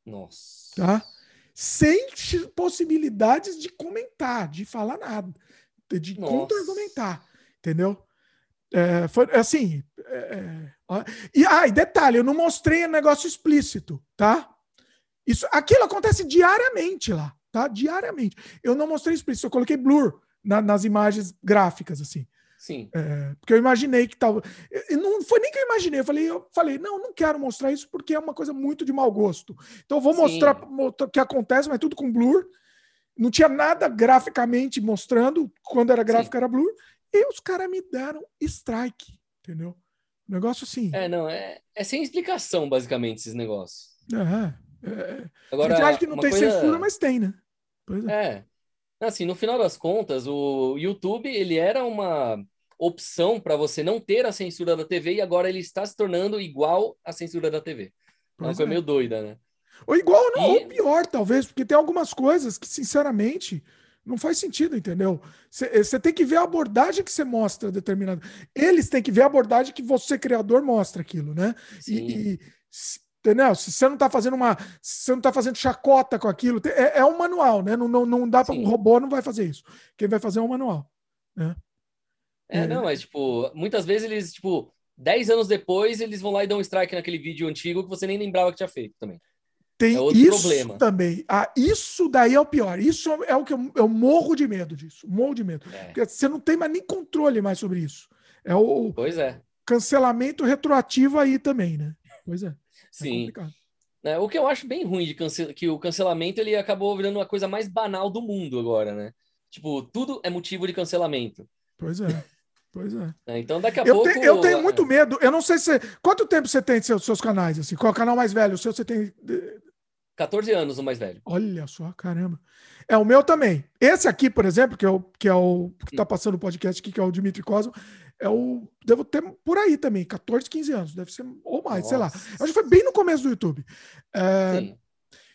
Nossa. tá? Sem possibilidades de comentar, de falar nada, de- contra-argumentar, entendeu? É, foi assim. é, é, e, ah, e detalhe, eu não mostrei o negócio explícito, tá? Isso, aquilo acontece diariamente lá, tá? Diariamente. Eu não mostrei explícito, eu coloquei blur na- nas imagens gráficas, assim. Sim. É, porque eu imaginei que tava. e Não foi nem que eu imaginei, eu falei, eu falei, não, não quero mostrar isso porque é uma coisa muito de mau gosto. Então eu vou Sim. mostrar mo- o que acontece, mas tudo com blur. Não tinha nada graficamente mostrando. Quando era gráfico, era blur. E os caras me deram strike, entendeu? Negócio assim. É, não, é, é sem explicação, basicamente, esses negócios. É, é. Agora, a gente acha que não uma tem coisa- censura, mas tem, né? É. É. Assim, no final das contas, o YouTube, ele era uma opção para você não ter a censura da TV e agora ele está se tornando igual à censura da TV. É uma Pois coisa é. meio doida, né? Ou igual, não, E- ou pior, talvez, porque tem algumas coisas que, sinceramente, não faz sentido, entendeu? Você tem que ver a abordagem que você mostra determinada. Eles têm que ver a abordagem que você, criador, mostra aquilo, né? Sim. E, e, entendeu? Se você não está fazendo uma. Você não está fazendo chacota com aquilo, é, é um manual, né? Não, não, não dá para um robô, não vai fazer isso. Quem vai fazer é um manual. É, É. não, mas, tipo, muitas vezes eles, tipo, 10 anos depois, eles vão lá e dão um strike naquele vídeo antigo que você nem lembrava que tinha feito também. Tem É outro isso problema. também. Ah, isso daí é o pior. Isso é o que eu, eu morro de medo disso. Morro de medo. É. Porque você não tem mais nem controle mais sobre isso. É o Pois é. cancelamento retroativo aí também, né? Pois é. é Sim. né? O que eu acho bem ruim de cance... que o cancelamento ele acabou virando uma coisa mais banal do mundo agora, né? Tipo, tudo é motivo de cancelamento. Pois é. Pois é. né? Então, daqui a Eu, pouco. te- eu tenho muito medo. Eu não sei se. Quanto tempo você tem de seus, seus canais? Assim? Qual é o canal mais velho? O seu você tem. 14 anos o mais velho. Olha só, caramba. É o meu também. Esse aqui, por exemplo, que é o que é o que tá passando o podcast aqui, que é o Dimitri Cosmo, é o devo ter por aí também, 14, 15 anos, deve ser ou mais, sei lá. Nossa. Acho que foi bem no começo do YouTube. É, Sim.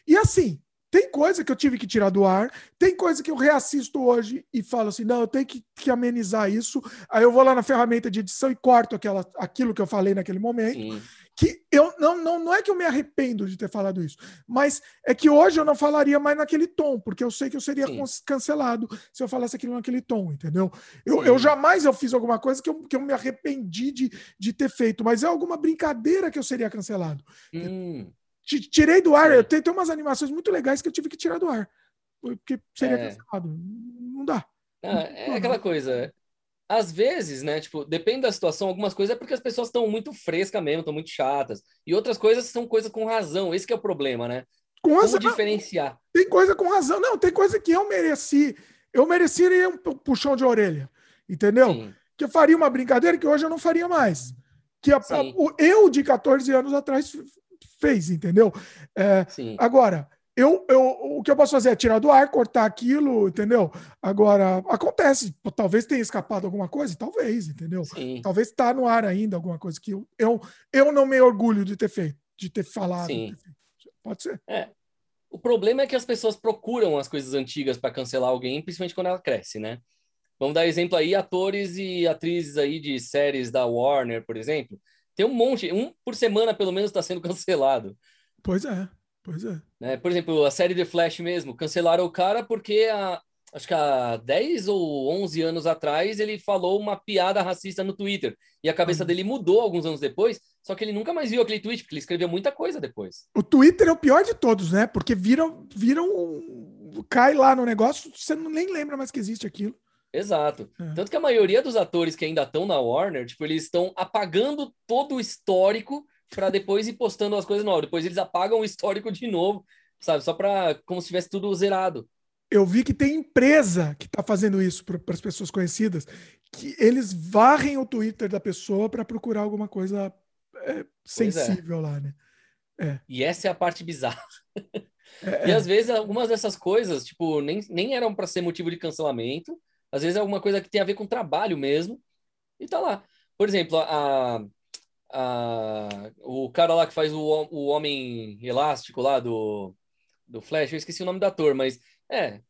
E assim, tem coisa que eu tive que tirar do ar, tem coisa que eu reassisto hoje e falo assim, não, eu tenho que, que amenizar isso. Aí eu vou lá na ferramenta de edição e corto aquela, aquilo que eu falei naquele momento. Sim. Que eu não, não, não é que eu me arrependo de ter falado isso, mas é que hoje eu não falaria mais naquele tom, porque eu sei que eu seria cancelado se eu falasse aquilo naquele tom, entendeu? Eu, Sim. eu jamais eu fiz alguma coisa que eu, que eu me arrependi de, de ter feito, mas é alguma brincadeira que eu seria cancelado. Hum, Tirei do ar, Sim. eu tenho, tem umas animações muito legais que eu tive que tirar do ar. Porque seria É. cancelado. Não dá. ah, é aquela coisa. Às vezes, né? Tipo, depende da situação. Algumas coisas é porque as pessoas estão muito frescas mesmo, estão muito chatas. E outras coisas são coisas com razão. Esse que é o problema, né? Com Como razão, diferenciar? tem coisa com razão. Não, tem coisa que eu mereci. Eu mereceria um pu- puxão de orelha. Entendeu? Sim. Que eu faria uma brincadeira que hoje eu não faria mais. Que a- a- o eu de 14 anos atrás fez, entendeu? É. Agora, eu, eu, o que eu posso fazer é tirar do ar, cortar aquilo, entendeu? Agora, acontece. Talvez tenha escapado alguma coisa, talvez, entendeu? Sim. Talvez está no ar ainda alguma coisa que eu, eu, eu não me orgulho de ter feito, de ter falado. Sim. ter. Pode ser. É. O problema é que as pessoas procuram as coisas antigas para cancelar alguém, principalmente quando ela cresce, né? Vamos dar exemplo aí, atores e atrizes aí de séries da Warner, por exemplo. Tem um monte, um por semana pelo menos está sendo cancelado. Pois é, pois é. Né? Por exemplo, a série The Flash mesmo, cancelaram o cara porque a, acho que há 10 ou 11 anos atrás, ele falou uma piada racista no Twitter. E a cabeça uhum. dele mudou alguns anos depois, só que ele nunca mais viu aquele tweet, porque ele escreveu muita coisa depois. O Twitter é o pior de todos, né? Porque viram, viram cai lá no negócio, você nem lembra mais que existe aquilo. Exato. É. Tanto que a maioria dos atores que ainda estão na Warner, tipo, eles estão apagando todo o histórico para depois ir postando as coisas novas. Depois eles apagam o histórico de novo, sabe? Só para como se tivesse tudo zerado eu vi que tem empresa que está fazendo isso para as pessoas conhecidas, que eles varrem o Twitter da pessoa para procurar alguma coisa é, é, sensível é. lá, né? É. E essa é a parte bizarra. É, e às vezes algumas dessas coisas, tipo, nem, nem eram para ser motivo de cancelamento, às vezes é alguma coisa que tem a ver com trabalho mesmo, e tá lá. Por exemplo, a, a, o cara lá que faz o, o Homem Elástico lá do, do Flash, eu esqueci o nome do ator, mas é.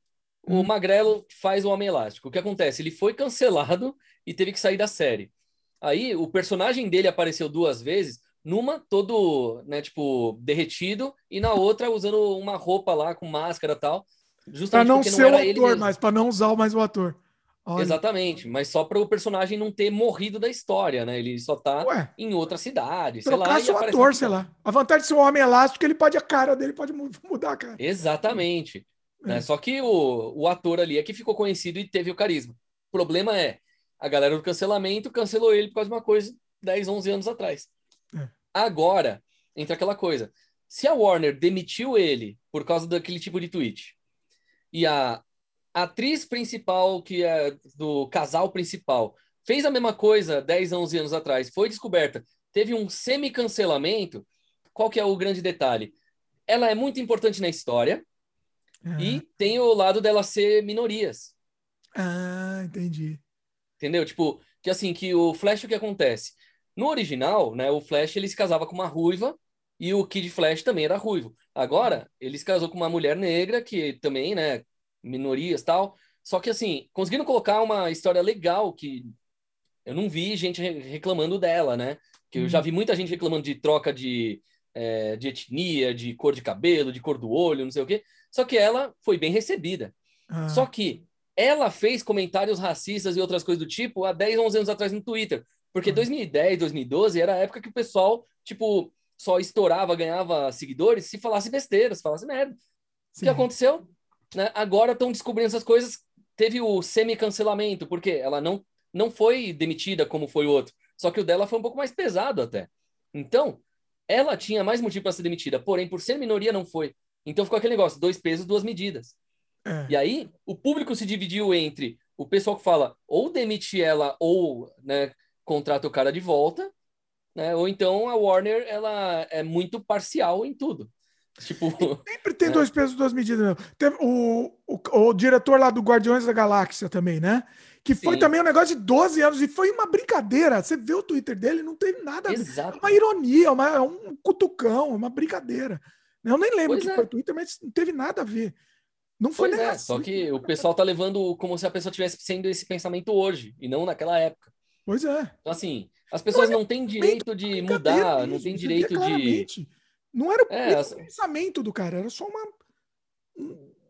O hum. Magrelo faz o Homem Elástico. O que acontece? Ele foi cancelado e teve que sair da série. Aí o personagem dele apareceu duas vezes, numa todo, né, tipo, derretido, e na outra usando uma roupa lá com máscara e tal. Justamente pra não ser não o ator, mas para não usar mais o ator. Olha. Exatamente, mas só para o personagem não ter morrido da história, né? Ele só tá Ué, em outra cidade, sei lá. o ator, sei lá. A vantagem de ser um homem elástico, ele pode, a cara dele pode mudar a cara. Exatamente. Né? É. Só que o, o ator ali é que ficou conhecido e teve o carisma. O problema é, a galera do cancelamento cancelou ele por causa de uma coisa 10, 11 anos atrás. É. Agora, entra aquela coisa. Se a Warner demitiu ele por causa daquele tipo de tweet, e a atriz principal, que é do casal principal, fez a mesma coisa 10, 11 anos atrás, foi descoberta, teve um semi-cancelamento, qual que é o grande detalhe? Ela é muito importante na história, e tem o lado dela ser minorias. Ah, entendi. Entendeu? Tipo, que assim, que o Flash, o que acontece? No original, né, o Flash, ele se casava com uma ruiva e o Kid Flash também era ruivo. Agora, ele se casou com uma mulher negra, que também, né, minorias tal. Só que, assim, conseguiram colocar uma história legal que eu não vi gente reclamando dela, né? Que eu já uhum. vi muita gente reclamando de troca de, é, de etnia, de cor de cabelo, de cor do olho, não sei o quê. Só que ela foi bem recebida. Ah. Só que ela fez comentários racistas e outras coisas do tipo há 10, 11 anos atrás no Twitter. Porque ah. 2010, 2012 era a época que o pessoal, tipo, só estourava, ganhava seguidores se falasse besteira, se falasse merda. Sim. O que aconteceu? Né? Agora estão descobrindo essas coisas. Teve o semi-cancelamento, porque ela não, não foi demitida como foi o outro. Só que o dela foi um pouco mais pesado até. Então, ela tinha mais motivo para ser demitida, porém, por ser minoria, não foi. Então ficou aquele negócio, dois pesos, duas medidas. É. E aí o público se dividiu entre o pessoal que fala ou demite ela ou né, contrata o cara de volta, né? Ou então a Warner ela é muito parcial em tudo. Tipo, sempre tem né? dois pesos, duas medidas. Teve o, o, o, diretor lá do Guardiões da Galáxia também, né? Que foi Sim. também um negócio de 12 anos e foi uma brincadeira. Você vê o Twitter dele, não teve nada. Exato. É uma ironia, uma, é um cutucão, uma brincadeira. Eu nem lembro pois que é. foi Twitter, mas não teve nada a ver. Não foi pois é, só que o pessoal tá levando como se a pessoa tivesse sendo esse pensamento hoje e não naquela época. Pois é. Então, assim, as pessoas não têm direito de mudar, não têm direito de. Não era o é, essa... pensamento do cara, era só uma.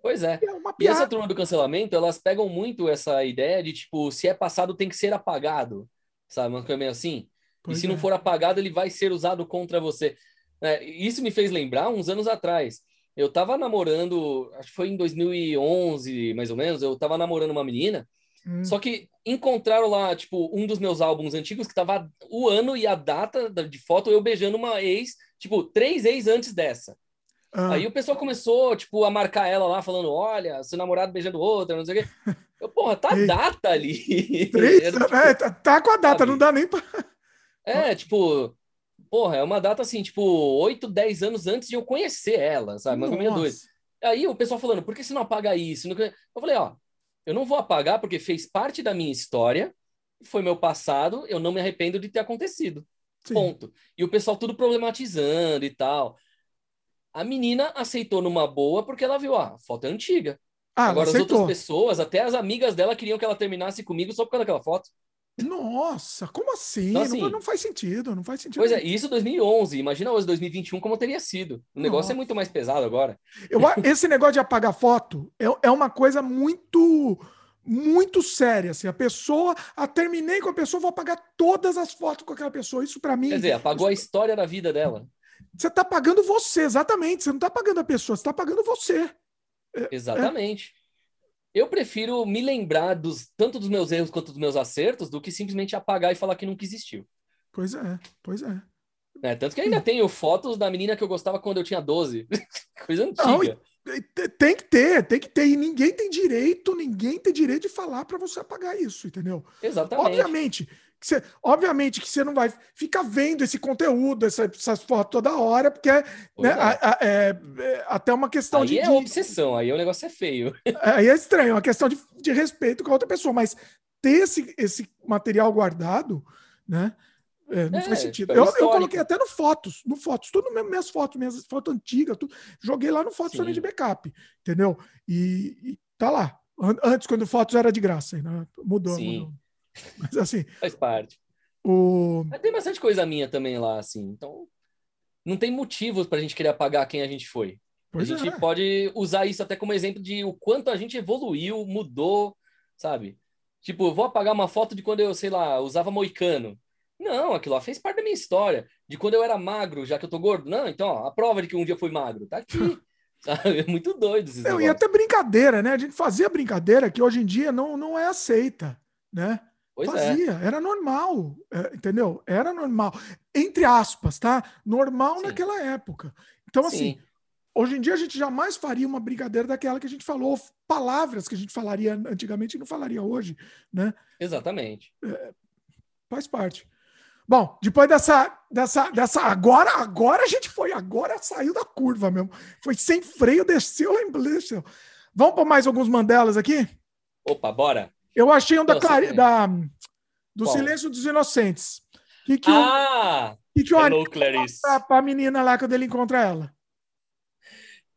Pois é. E essa turma do cancelamento, elas pegam muito essa ideia de, tipo, se é passado, tem que ser apagado. Sabe? Uma coisa meio assim. Pois e se é. não for apagado, ele vai ser usado contra você. É, isso me fez lembrar uns anos atrás. Eu tava namorando, acho que foi em 2011, mais ou menos, eu tava namorando uma menina, hum. só que encontraram lá, tipo, um dos meus álbuns antigos que tava o ano e a data de foto eu beijando uma ex, tipo, três ex antes dessa. Ah. Aí o pessoal começou, tipo, a marcar ela lá, falando, olha, seu namorado beijando outra, não sei o quê. Eu, porra, tá a data ali. Três, Era, tipo, é, tá, tá, com a data, sabe? não dá nem pra... É, tipo, porra, é uma data assim, tipo, 8, 10 anos antes de eu conhecer ela, sabe? Mais ou menos dois. Aí o pessoal falando, por que você não apaga isso? Eu falei, ó, eu não vou apagar porque fez parte da minha história, foi meu passado, eu não me arrependo de ter acontecido. Sim. Ponto. E o pessoal tudo problematizando e tal. A menina aceitou numa boa porque ela viu, ah, a foto é antiga. Ah, Agora, as outras pessoas, até as amigas dela, queriam que ela terminasse comigo só por causa daquela foto. Nossa, como assim? Então, Não- assim- não, faz sentido, não faz sentido. Pois é, e isso 2011. Imagina hoje, 2021, como teria sido. O negócio Nossa. é muito mais pesado agora. Eu esse negócio de apagar foto é, é uma coisa muito muito séria. Assim, a pessoa, ah, terminei com a pessoa, vou apagar todas as fotos com aquela pessoa. Isso para mim, Quer dizer, apagou a história da vida dela. você tá pagando você, exatamente. Você não tá pagando a pessoa, você tá pagando você. Exatamente. Eu prefiro me lembrar dos tanto dos meus erros quanto dos meus acertos do que simplesmente apagar e falar que nunca existiu. Pois é, pois é. né? Tanto que ainda tenho fotos da menina que eu gostava quando eu tinha 12. Coisa antiga. Não, e- Tem que ter, tem que ter. E ninguém tem direito, ninguém tem direito de falar para você apagar isso, entendeu? Exatamente. Obviamente, que você, obviamente que você não vai ficar vendo esse conteúdo, essa- essas fotos toda hora, porque é, né, é. a- a- é- é até uma questão Aí de, é de- obsessão, aí o negócio é feio. Aí é estranho, é uma questão de, de respeito com a outra pessoa, mas ter esse, esse material guardado, né? É, não É, faz sentido. é Eu, eu coloquei até no fotos, no fotos, tudo mesmo, minhas fotos, minhas fotos antigas, tudo, joguei lá no fotos Sim. também de backup, entendeu? E, e tá lá. An- Antes, quando fotos era de graça, né? mudou, Sim. mudou. Mas assim, Faz parte. o. Mas tem bastante coisa minha também lá, assim. Então, não tem motivos pra gente querer apagar quem a gente foi. Pois a gente é. pode usar isso até como exemplo de o quanto a gente evoluiu, mudou, sabe? Tipo, vou apagar uma foto de quando eu, sei lá, usava moicano. Não, aquilo lá fez parte da minha história. De quando eu era magro, já que eu tô gordo. Não, então, ó, a prova de que um dia eu fui magro. Tá aqui. É muito doido esses Não, e até brincadeira, né? A gente fazia brincadeira que hoje em dia não, não é aceita, né? Pois é. Fazia, era normal, é, entendeu? Era normal. Entre aspas, tá? Normal Sim. naquela época. Então, assim, Sim, hoje em dia a gente jamais faria uma brincadeira daquela que a gente falou, palavras que a gente falaria antigamente e não falaria hoje, né? exatamente. Faz parte. Bom, depois dessa, dessa, dessa, agora, agora a gente foi, agora saiu da curva mesmo. Foi sem freio, desceu lá embaixo. Vamos para mais alguns Mandelas aqui? Opa, bora. Eu achei um da, Nossa, Clari- é. da do Qual? Silêncio dos Inocentes. Que que o, Ah! que que o Hello, Ari Clarice. pra, pra menina lá quando ele encontra ela?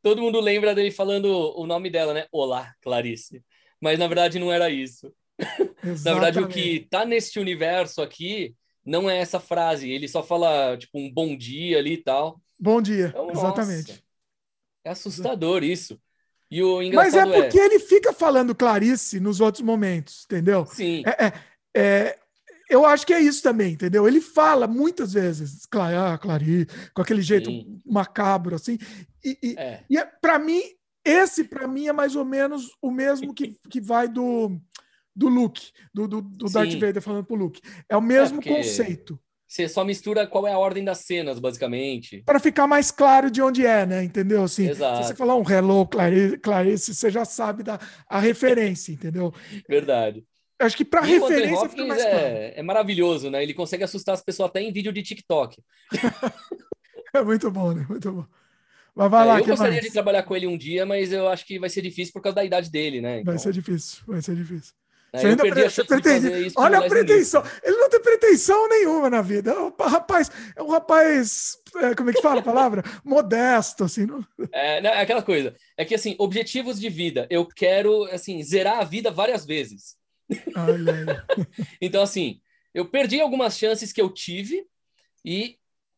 Todo mundo lembra dele falando o nome dela, né? Olá, Clarice. Mas na verdade não era isso. Na verdade, o que tá neste universo aqui não é essa frase. Ele só fala, tipo, um bom dia ali e tal. Bom dia, Então, exatamente. nossa, é assustador isso. E o Mas é engraçado porque ele fica falando Clarice nos outros momentos, entendeu? Sim, É, é, é, eu acho que é isso também, entendeu? Ele fala muitas vezes, Cla- ah, Clarice, com aquele jeito Sim. macabro, assim. E, e, é. e é, para mim, esse para mim é mais ou menos o mesmo que, que vai do, do Luke, do, do, do Darth. Vader falando pro Luke. É o mesmo porque- conceito. Você só mistura qual é a ordem das cenas, basicamente. Para ficar mais claro de onde é, né? Entendeu? Assim, Exato. se você falar um hello, Clarice, Clarice, você já sabe da, a referência, entendeu? Verdade. Acho que para referência fica mais claro. é, é maravilhoso, né? Ele consegue assustar as pessoas até em vídeo de TikTok. É muito bom, né? Muito bom. Mas vai É, lá, eu gostaria mais? de trabalhar com ele um dia, mas eu acho que vai ser difícil por causa da idade dele, né? Então, Vai ser difícil, vai ser difícil. Né, Você ainda pre- a chance você de pretende- fazer isso Olha o a Leslie pretensão. Ele não tem pretensão nenhuma na vida. É um pa- rapaz, é um rapaz, é, como é que fala a palavra? Modesto, assim. Não... É, não, é aquela coisa. É que, assim, objetivos de vida. Eu quero, assim, zerar a vida várias vezes. Então, assim, eu perdi algumas chances que eu tive e,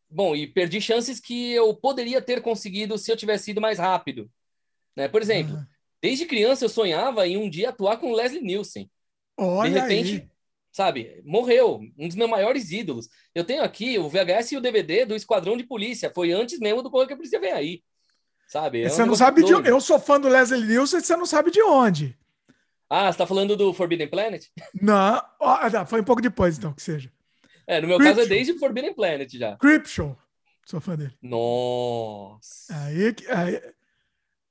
bom, e perdi chances que eu poderia ter conseguido se eu tivesse ido mais rápido. Né? Por exemplo, Ah, desde criança eu sonhava em um dia atuar com o Leslie Nielsen. Olha de repente, aí. sabe, morreu. Um dos meus maiores ídolos. Eu tenho aqui o VHS e o DVD do Esquadrão de Polícia. Foi antes mesmo do Correio que a Polícia Vem Aí. Sabe? É um você não sabe de doido. Eu sou fã do Leslie Nielsen, você não sabe de onde. Ah, você tá falando do Forbidden Planet? Não, foi um pouco depois, então, que seja. É, no meu caso é desde o Forbidden Planet já. Creepshow. Sou fã dele. Nossa. Aí, que- aí,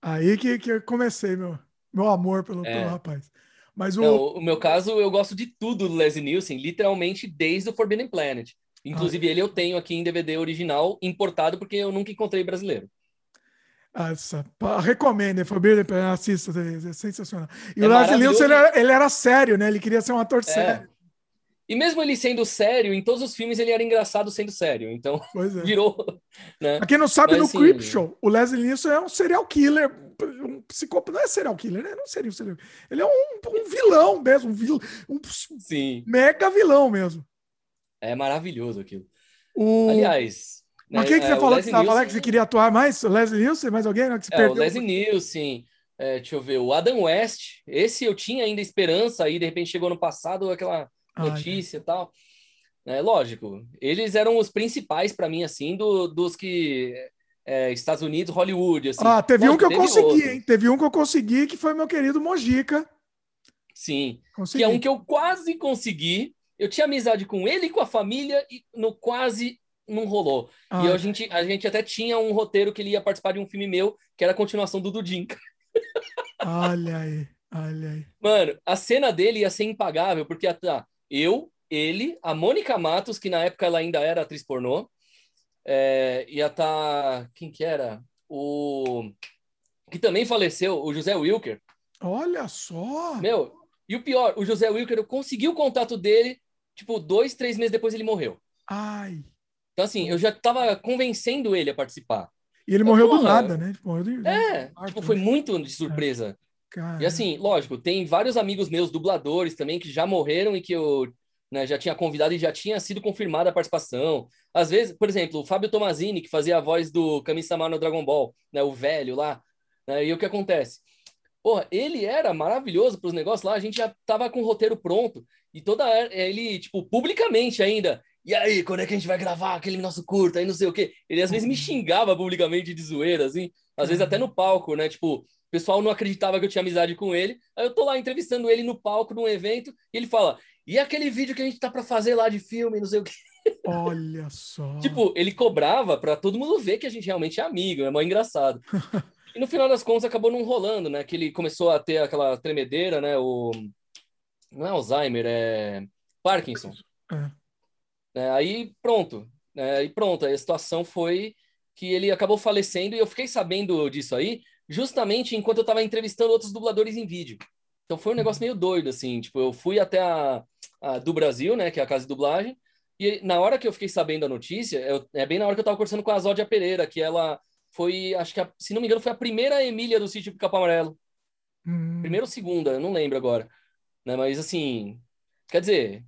aí que, que eu comecei meu, meu amor pelo, É. pelo rapaz. Mas o. Não, o meu caso, eu gosto de tudo do Leslie Nielsen, literalmente desde o Forbidden Planet. Inclusive, ele eu tenho aqui em DVD original, importado, porque eu nunca encontrei brasileiro. Pá, recomendo, Forbidden Planet, assista, é, é sensacional. E É o Leslie Nielsen, ele era, ele era sério, né? Ele queria ser um ator sério. E mesmo ele sendo sério, em todos os filmes ele era engraçado sendo sério. Então, é. virou. Né? Pra quem não sabe, Mas, no assim- Creep Show, o Leslie Nielsen é um serial killer, um psicópata. Não é serial killer, né? Não seria um serial Ele é um, um vilão mesmo, um, vil, um Sim, mega vilão mesmo. é maravilhoso aquilo. O... Aliás. Mas né, quem que é, você o falou que você Nielsen- que você queria atuar mais? O Leslie Nielsen? Mais alguém? Não, que É, o perdeu? Leslie Nielsen, é, deixa eu ver, o Adam West, esse eu tinha ainda esperança, aí de repente chegou no passado aquela notícia e tal. É lógico, eles eram os principais para mim, assim, do, dos que é, Estados Unidos, Hollywood, assim. Ah, teve um que eu teve consegui, outros. hein? Teve um que eu consegui, que foi meu querido Mojica. Sim, Consegui. que é um que eu quase consegui. Eu tinha amizade com ele e com a família e no quase não rolou. Ah, E a gente, a gente até tinha um roteiro que ele ia participar de um filme meu, que era a continuação do Dudinka. Olha aí, olha aí. Mano, a cena dele ia ser impagável, porque tá eu, ele, a Mônica Matos, que na época ela ainda era atriz pornô, é, ia tá. Quem que era? O. Que também faleceu, o José Wilker. Olha só. Meu, e o pior, o José Wilker, eu consegui o contato dele, tipo, dois, três meses depois ele morreu. Ai. Então, assim, eu já tava convencendo ele a participar. E ele morreu do Porra. nada, né? Morreu de... É, tipo, foi né? muito de surpresa. Cara. E assim, lógico, tem vários amigos meus, dubladores também, que já morreram e que eu né, já tinha convidado e já tinha sido confirmada a participação. Às vezes, por exemplo, o Fábio Tomazini, que fazia a voz do Kami-sama no Dragon Ball, né, o velho lá. Né, e o que acontece? Porra, ele era maravilhoso para os negócios lá, a gente já tava com o roteiro pronto. E toda ele, tipo, publicamente ainda. E aí, quando é que a gente vai gravar aquele nosso curto aí, não sei o quê? Ele às vezes me xingava publicamente de zoeira, assim. Às vezes até no palco, né? Tipo, o pessoal não acreditava que eu tinha amizade com ele. Aí eu tô lá entrevistando ele no palco, num evento, e ele fala: e aquele vídeo que a gente tá para fazer lá de filme, não sei o quê. Olha só. Tipo, ele cobrava para todo mundo ver que a gente realmente é amigo, é mó engraçado. e no final das contas acabou não rolando, né? Que ele começou a ter aquela tremedeira, né? O. Não é Alzheimer, é Parkinson. É. É, aí pronto. É, e pronto, aí a situação foi que ele acabou falecendo e eu fiquei sabendo disso aí justamente enquanto eu estava entrevistando outros dubladores em vídeo. Então foi um negócio meio doido, assim. Tipo, eu fui até a, a do Brasil, né? Que é a casa de dublagem. E na hora que eu fiquei sabendo a notícia, eu- é bem na hora que eu tava conversando com a Zódia Pereira, que ela foi, acho que, a- se não me engano, foi a primeira Emília do sítio Capão Amarelo. Hum, Primeira ou segunda, eu não lembro agora. Né? Mas assim, quer dizer,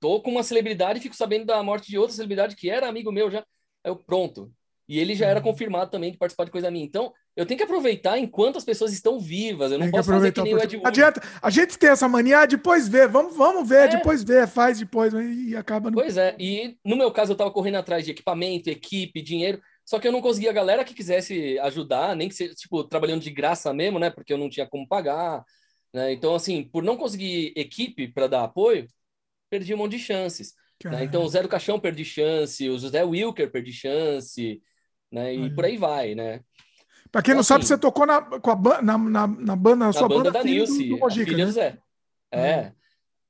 tô com uma celebridade e fico sabendo da morte de outra celebridade que era amigo meu já. Aí eu, pronto. E ele já era Uhum. confirmado também de participar de coisa minha. Então, eu tenho que aproveitar enquanto as pessoas estão vivas. Eu não tem posso fazer que nem o. Ed Wood. adianta. A gente tem essa mania, ah, depois vê, vamos, vamos ver, É. depois vê, faz depois, e acaba no. Pois é, e no meu caso eu tava correndo atrás de equipamento, equipe, dinheiro, só que eu não conseguia a galera que quisesse ajudar, nem que seja, tipo, trabalhando de graça mesmo, né? Porque eu não tinha como pagar, né? Então, assim, por não conseguir equipe para dar apoio, perdi um monte de chances. né? Então, o Zé do Caixão perdi chance, o José Wilker perdi chance, né? E Olha. por aí vai, né? Pra quem não assim, sabe, você tocou na, com a, na, na, na banda, na Na sua banda banda da do, Nilce, do a Mojica, filha né? do Zé. É.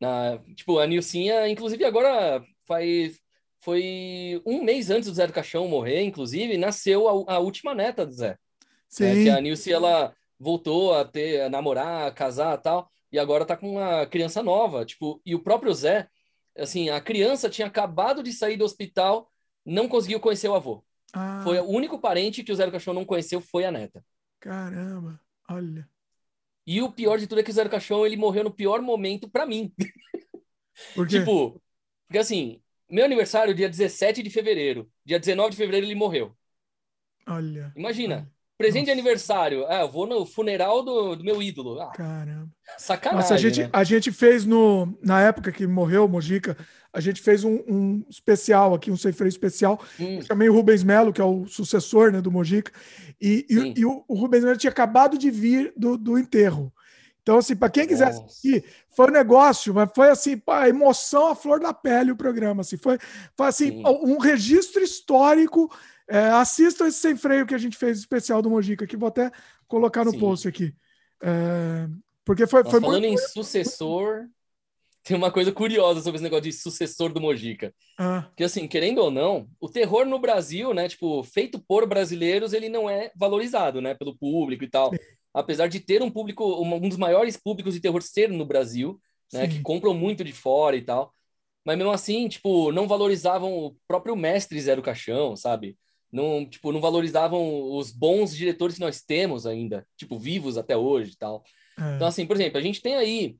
Na, tipo, a Nilcinha, inclusive, agora faz. Foi um mês antes do Zé do Caixão morrer, inclusive, nasceu a, a última neta do Zé. né? Sim. Que a Nilce, ela voltou a ter, a namorar, a casar e tal, e agora tá com uma criança nova. Tipo, e o próprio Zé, assim, a criança tinha acabado de sair do hospital, não conseguiu conhecer o avô. Ah, Foi o único parente que o Zé do Caixão não conheceu, foi a neta. Caramba, olha. E o pior de tudo é que o Zé do Caixão, ele morreu no pior momento pra mim. Por quê? Tipo, porque assim, meu aniversário é dia 17 de fevereiro. Dia 19 de fevereiro ele morreu. olha. Imagina. Presente de Nossa. aniversário. Ah, eu vou no funeral do, do meu ídolo. Ah, Caramba. sacanagem. Nossa, a gente, né? a gente fez no. Na época que morreu o Mojica, a gente fez um, um especial aqui, um sem freio especial. Hum, Eu chamei o Rubens Melo, que é o sucessor né, do Mojica, e, e, e o, o Rubens Melo tinha acabado de vir do, do enterro. Então, assim, para quem quiser assistir, foi um negócio, mas foi assim, pá, emoção à flor da pele o programa. Assim, foi, foi assim, Sim. um registro histórico. É, assistam esse sem freio que a gente fez especial do Mojica, que vou até colocar no Sim. post aqui. É, porque foi, Mas foi falando muito. em sucessor, tem uma coisa curiosa sobre esse negócio de sucessor do Mojica. Ah, Que assim, querendo ou não, o terror no Brasil, né, tipo, feito por brasileiros, ele não é valorizado, né, pelo público e tal. Apesar de ter um público, um um dos maiores públicos de terror ser no Brasil, né, Sim. que compram muito de fora e tal. mas mesmo assim, tipo, não valorizavam o próprio mestre Zero Caixão, sabe? Não, tipo, não valorizavam os bons diretores que nós temos ainda, tipo, vivos até hoje e tal. É. Então, assim, por exemplo, a gente tem aí,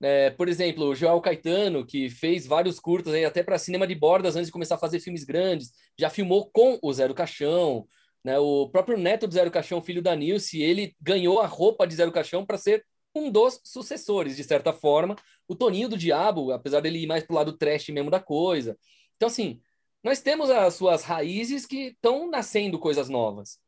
é, por exemplo, o Joel Caetano, que fez vários curtas aí até para cinema de bordas antes de começar a fazer filmes grandes, já filmou com o Zero Caixão, né? O próprio neto do Zero Caixão, filho da Nilce, ele ganhou a roupa de Zero Caixão para ser um dos sucessores, de certa forma. O Toninho do Diabo, apesar dele ir mais pro lado trash mesmo da coisa. Então, assim, nós temos as suas raízes que estão nascendo coisas novas.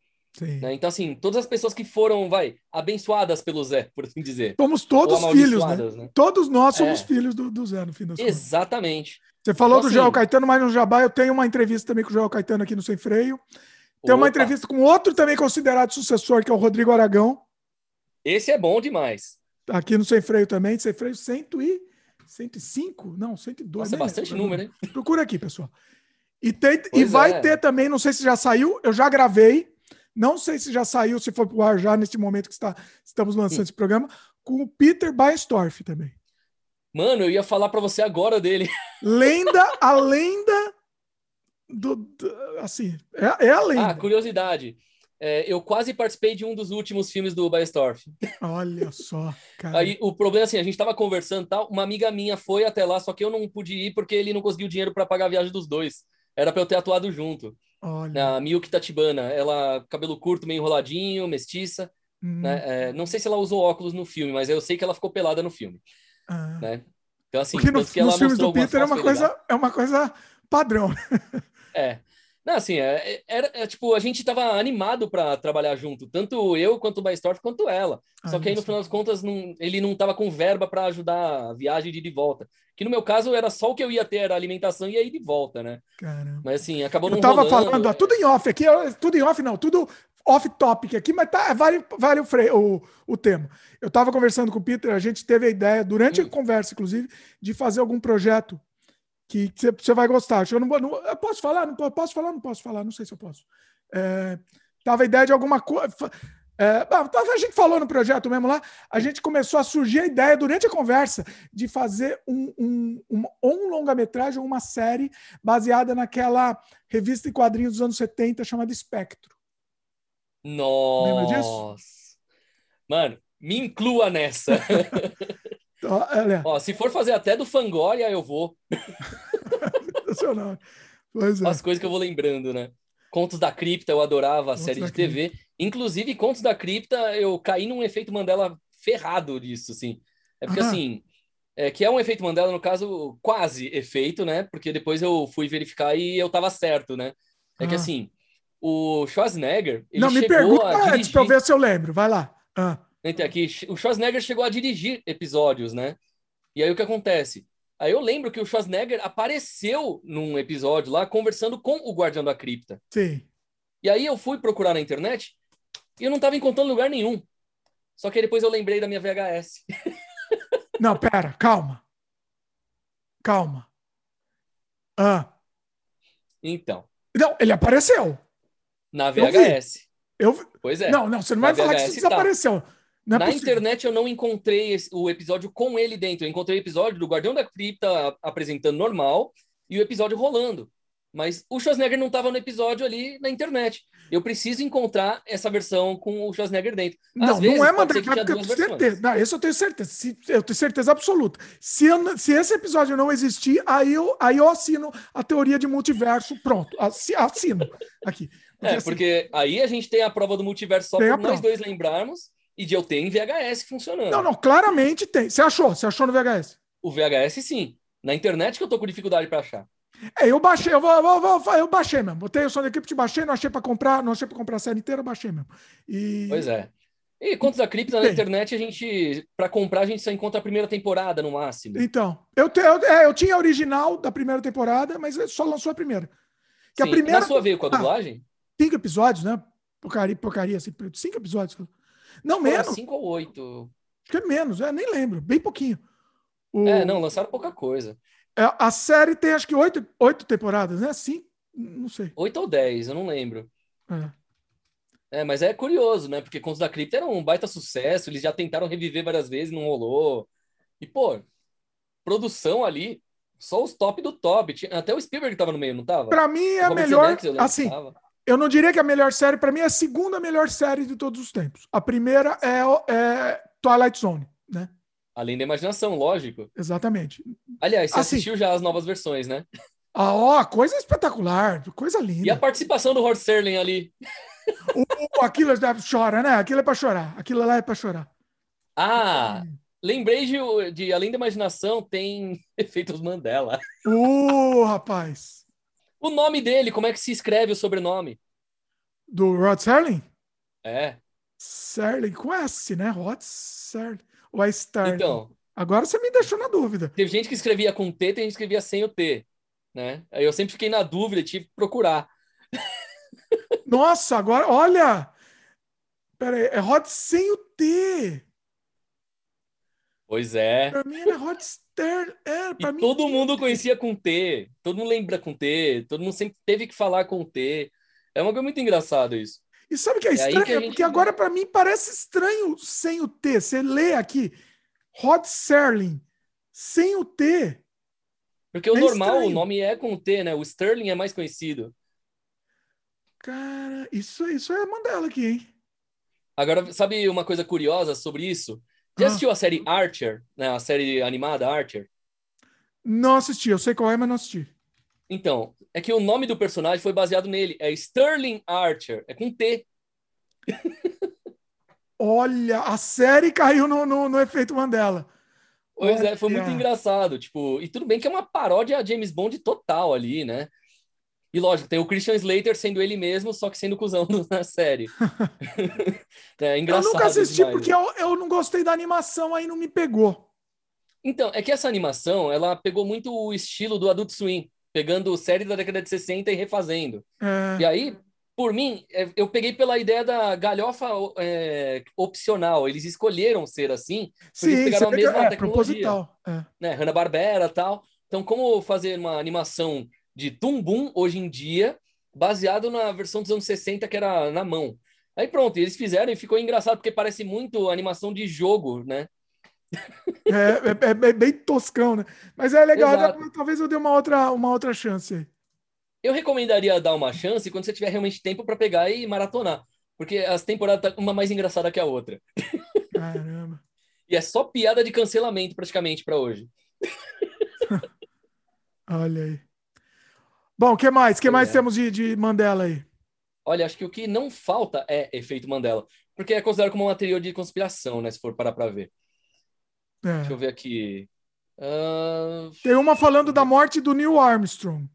Né? Então, assim, todas as pessoas que foram, vai, abençoadas pelo Zé, por assim dizer. Somos todos filhos, né? né? Todos nós somos é. filhos do, do, Zé, no fim das Exatamente. Contas. Você falou então, do assim, Joel Caetano, mas no Jabá eu tenho uma entrevista também com o Joel Caetano aqui no Sem Freio. Tem uma entrevista com outro também considerado sucessor, que é o Rodrigo Aragão. Esse é bom demais. Aqui no Sem Freio também, Sem Freio 100 e 105? Não, 102. Nossa, é bastante número, hein? Procura aqui, pessoal. E, tem, e vai é. ter também, não sei se já saiu, eu já gravei, não sei se já saiu, se for pro ar já neste momento que está, estamos lançando esse programa, com o Peter Bainstorff também. Mano, eu ia falar para você agora dele. Lenda, a lenda do, do assim, é, é a lenda. Ah, curiosidade. É, eu quase participei de um dos últimos filmes do Baestorff. Olha só, cara. Aí o problema é assim, a gente tava conversando tal, uma amiga minha foi até lá, só que eu não pude ir porque ele não conseguiu dinheiro para pagar a viagem dos dois. Era para eu ter atuado junto. Olha. A Milk Tatibana, ela cabelo curto, meio enroladinho, mestiça. Hum. Né? É, não sei se ela usou óculos no filme, mas eu sei que ela ficou pelada no filme. Ah. Né? Então, assim, Porque no, que nos filmes do Peter é uma, coisa, é uma coisa padrão. É. Não, assim, é, é, era, é, tipo, a gente tava animado para trabalhar junto, tanto eu quanto o Baistorff quanto ela. Ah, Só que aí, no final das contas, não, ele não tava com verba para ajudar a viagem de ir de volta. Que no meu caso era só o que eu ia ter, era alimentação e aí de volta, né? Caramba. Mas assim, acabou não Eu tava rolando. falando, ó, tudo em off aqui, tudo em off não, tudo off-topic aqui, mas tá, vale, vale o, freio, o, o tema. Eu tava conversando com o Peter, a gente teve a ideia, durante hum. a conversa, inclusive, de fazer algum projeto que você vai gostar. Eu, não, não, eu posso falar? Não posso falar? Não posso falar? Não sei se eu posso. É, tava a ideia de alguma coisa. É, a gente falou no projeto mesmo lá, a gente começou a surgir a ideia durante a conversa de fazer um, um, um, um longa-metragem, uma série baseada naquela revista em quadrinhos dos anos 70 chamada Espectro. Nossa! Lembra disso? Mano, me inclua nessa. Ó, se for fazer até do Fangoria, eu vou. Pois é. As coisas que eu vou lembrando, né? Contos da Cripta, eu adorava a Contos série de TV. Cripta. Inclusive, Contos da Cripta, eu caí num efeito Mandela ferrado disso, assim. É porque, ah. assim, é, que é um efeito Mandela, no caso, quase efeito, né? Porque depois eu fui verificar e eu tava certo, né? É ah. que, assim, o Schwarzenegger, Não, me pergunta antes dirigir... pra eu ver se eu lembro. Vai lá. Ah. Tem aqui, o Schwarzenegger chegou a dirigir episódios, né? E aí o que acontece? Aí eu lembro que o Schwarzenegger apareceu num episódio lá conversando com o Guardião da Cripta. Sim. E aí eu fui procurar na internet e eu não estava encontrando lugar nenhum. Só que depois eu lembrei da minha VHS. Não, pera, calma. Calma. Ah. Então. Não, ele apareceu. Na VHS. Eu, eu Pois é. Não, não, você não vai falar que isso tá. Não é Na internet eu não encontrei o episódio com ele dentro. Eu encontrei o episódio do Guardião da Cripta apresentando normal e o episódio rolando. Mas o Schwarzenegger não estava no episódio ali na internet. Eu preciso encontrar essa versão com o Schwarzenegger dentro. Às não, vezes, não é Mandela, eu tenho certeza. Não, isso eu tenho certeza. Se, eu tenho certeza absoluta. Se, eu, se esse episódio não existir, aí eu, aí eu assino a teoria de multiverso. Pronto, assino aqui. Porque, é, assim, porque aí a gente tem a prova do multiverso só por nós dois lembrarmos e de eu ter em VHS funcionando. Não, não, claramente tem. Você achou? Você achou no VHS? O VHS, sim. Na internet que eu tô com dificuldade para achar. É, eu baixei, eu, vou, vou, vou, eu baixei mesmo. Botei o som da equipe, baixei, não achei para comprar, não achei para comprar a série inteira, eu baixei mesmo. E... Pois é. E contos da cripta na internet, a gente, para comprar, a gente só encontra a primeira temporada no máximo. Então, eu, te, eu, é, eu tinha a original da primeira temporada, mas só lançou a primeira. Que Sim, a primeira... Na sua veio com a ah, dublagem? Ah, cinco episódios, né? Porcaria, porcaria, assim, cinco episódios. Não, menos. Cinco ou oito. Acho que é menos, é, nem lembro, bem pouquinho. O... É, não, lançaram pouca coisa. É, a série tem acho que oito, oito temporadas, né? Sim, não sei. Oito ou dez, eu não lembro. É. é. mas é curioso, né? Porque Contos da Cripta era um baita sucesso, eles já tentaram reviver várias vezes, não rolou. E, pô, produção ali só os top do top. Até o Spielberg tava no meio, não tava? Pra mim é a melhor. eu assim, eu não diria que é a melhor série, para mim é a segunda melhor série de todos os tempos. A primeira é, é Twilight Zone, né? Além da imaginação, lógico. Exatamente. Aliás, você assim, assistiu já as novas versões, né? Ah, ó, coisa espetacular, coisa linda. E a participação do Hort Sterling ali? O, aquilo chora, né? Aquilo é para chorar. Aquilo lá é para chorar. Ah, lembrei de, de Além da Imaginação tem efeitos Mandela. Uh, rapaz. O nome dele, como é que se escreve o sobrenome? Do Rod Serling? É. Serling, com S, né? Rod Serling. Ou é Sterling? Então. Agora você me deixou na dúvida. Teve gente que escrevia com T, tem gente que escrevia sem o T, né? Aí eu sempre fiquei na dúvida, tive que procurar. Nossa, agora, olha! Pera aí, é Rod sem o T. Pois é. Pra mim era Rod É, pra mim... todo mundo conhecia com T. Todo mundo lembra com T. Todo mundo sempre teve que falar com T. É uma coisa muito engraçada isso. E sabe o que é, é estranho? É porque agora para mim parece estranho sem o T. Você lê aqui Rod Serling sem o T. Porque o é normal, estranho. o nome é com o T, né? O Sterling é mais conhecido. Cara, isso, isso é Mandela aqui, hein? Agora, sabe uma coisa curiosa sobre isso? Já ah. assistiu a série Archer, né? A série animada Archer? Não assisti, eu sei qual é, mas não assisti. Então, é que o nome do personagem foi baseado nele. É Sterling Archer. É com T. Olha, a série caiu no, no, no efeito Mandela. Pois Olha. é, foi muito engraçado. Tipo, e tudo bem que é uma paródia a James Bond total ali, né? E lógico, tem o Christian Slater sendo ele mesmo, só que sendo cuzão na série. é engraçado. Eu nunca assisti demais. porque eu, eu não gostei da animação, aí não me pegou. Então, é que essa animação, ela pegou muito o estilo do Adult Swim, pegando série da década de 60 e refazendo. É... E aí, por mim, é, eu peguei pela ideia da galhofa é, opcional. Eles escolheram ser assim, Sim, eles pegaram a mesma é, tecnologia. É. Né? Hanna-Barbera tal. Então, como fazer uma animação de Tumbum hoje em dia, baseado na versão dos anos 60 que era na mão. Aí pronto, eles fizeram e ficou engraçado porque parece muito animação de jogo, né? É, é, é, é bem toscão, né? Mas é legal, né? talvez eu dê uma outra, uma outra chance. Eu recomendaria dar uma chance quando você tiver realmente tempo para pegar e maratonar, porque as temporadas tá uma mais engraçada que a outra. Caramba. e é só piada de cancelamento praticamente para hoje. Olha aí. Bom, o que mais? que mais é. temos de, de Mandela aí? Olha, acho que o que não falta é efeito Mandela, porque é considerado como uma teoria de conspiração, né? Se for parar para ver. É. Deixa eu ver aqui. Uh... Tem uma falando da morte do Neil Armstrong.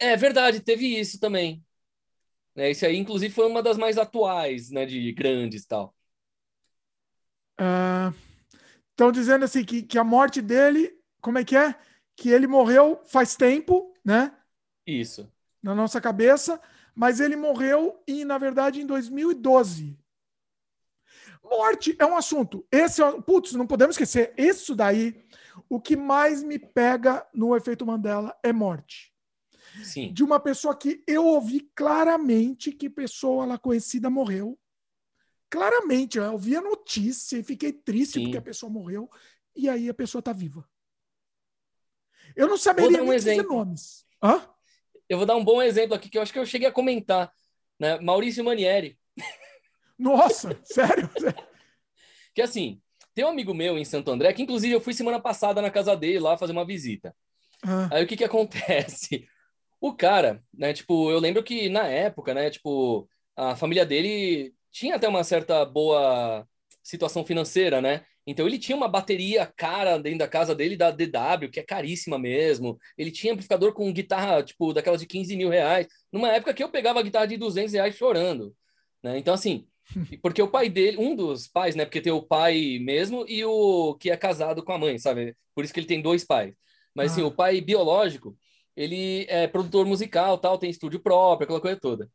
É verdade, teve isso também. Né, esse aí, inclusive, foi uma das mais atuais, né? De grandes e tal. Estão uh... dizendo assim que, que a morte dele, como é que é? Que ele morreu faz tempo né? Isso. Na nossa cabeça, mas ele morreu e na verdade em 2012. Morte é um assunto. Esse é, putz, não podemos esquecer. Isso daí, o que mais me pega no efeito Mandela é morte. Sim. De uma pessoa que eu ouvi claramente que pessoa lá conhecida morreu. Claramente, eu ouvi a notícia e fiquei triste Sim. porque a pessoa morreu e aí a pessoa está viva. Eu não saberia um dizer nomes. Hã? Eu vou dar um bom exemplo aqui que eu acho que eu cheguei a comentar. Né? Maurício Manieri. Nossa, sério? que assim, tem um amigo meu em Santo André, que inclusive eu fui semana passada na casa dele lá fazer uma visita. Ah. Aí o que que acontece? O cara, né, tipo, eu lembro que na época, né, tipo, a família dele tinha até uma certa boa situação financeira, né? Então ele tinha uma bateria cara dentro da casa dele da DW, que é caríssima mesmo. Ele tinha amplificador com guitarra, tipo, daquelas de 15 mil reais. Numa época que eu pegava guitarra de 200 reais chorando. Né? Então, assim, porque o pai dele, um dos pais, né? Porque tem o pai mesmo e o que é casado com a mãe, sabe? Por isso que ele tem dois pais. Mas, ah. assim, o pai biológico, ele é produtor musical, tal, tem estúdio próprio, aquela coisa toda.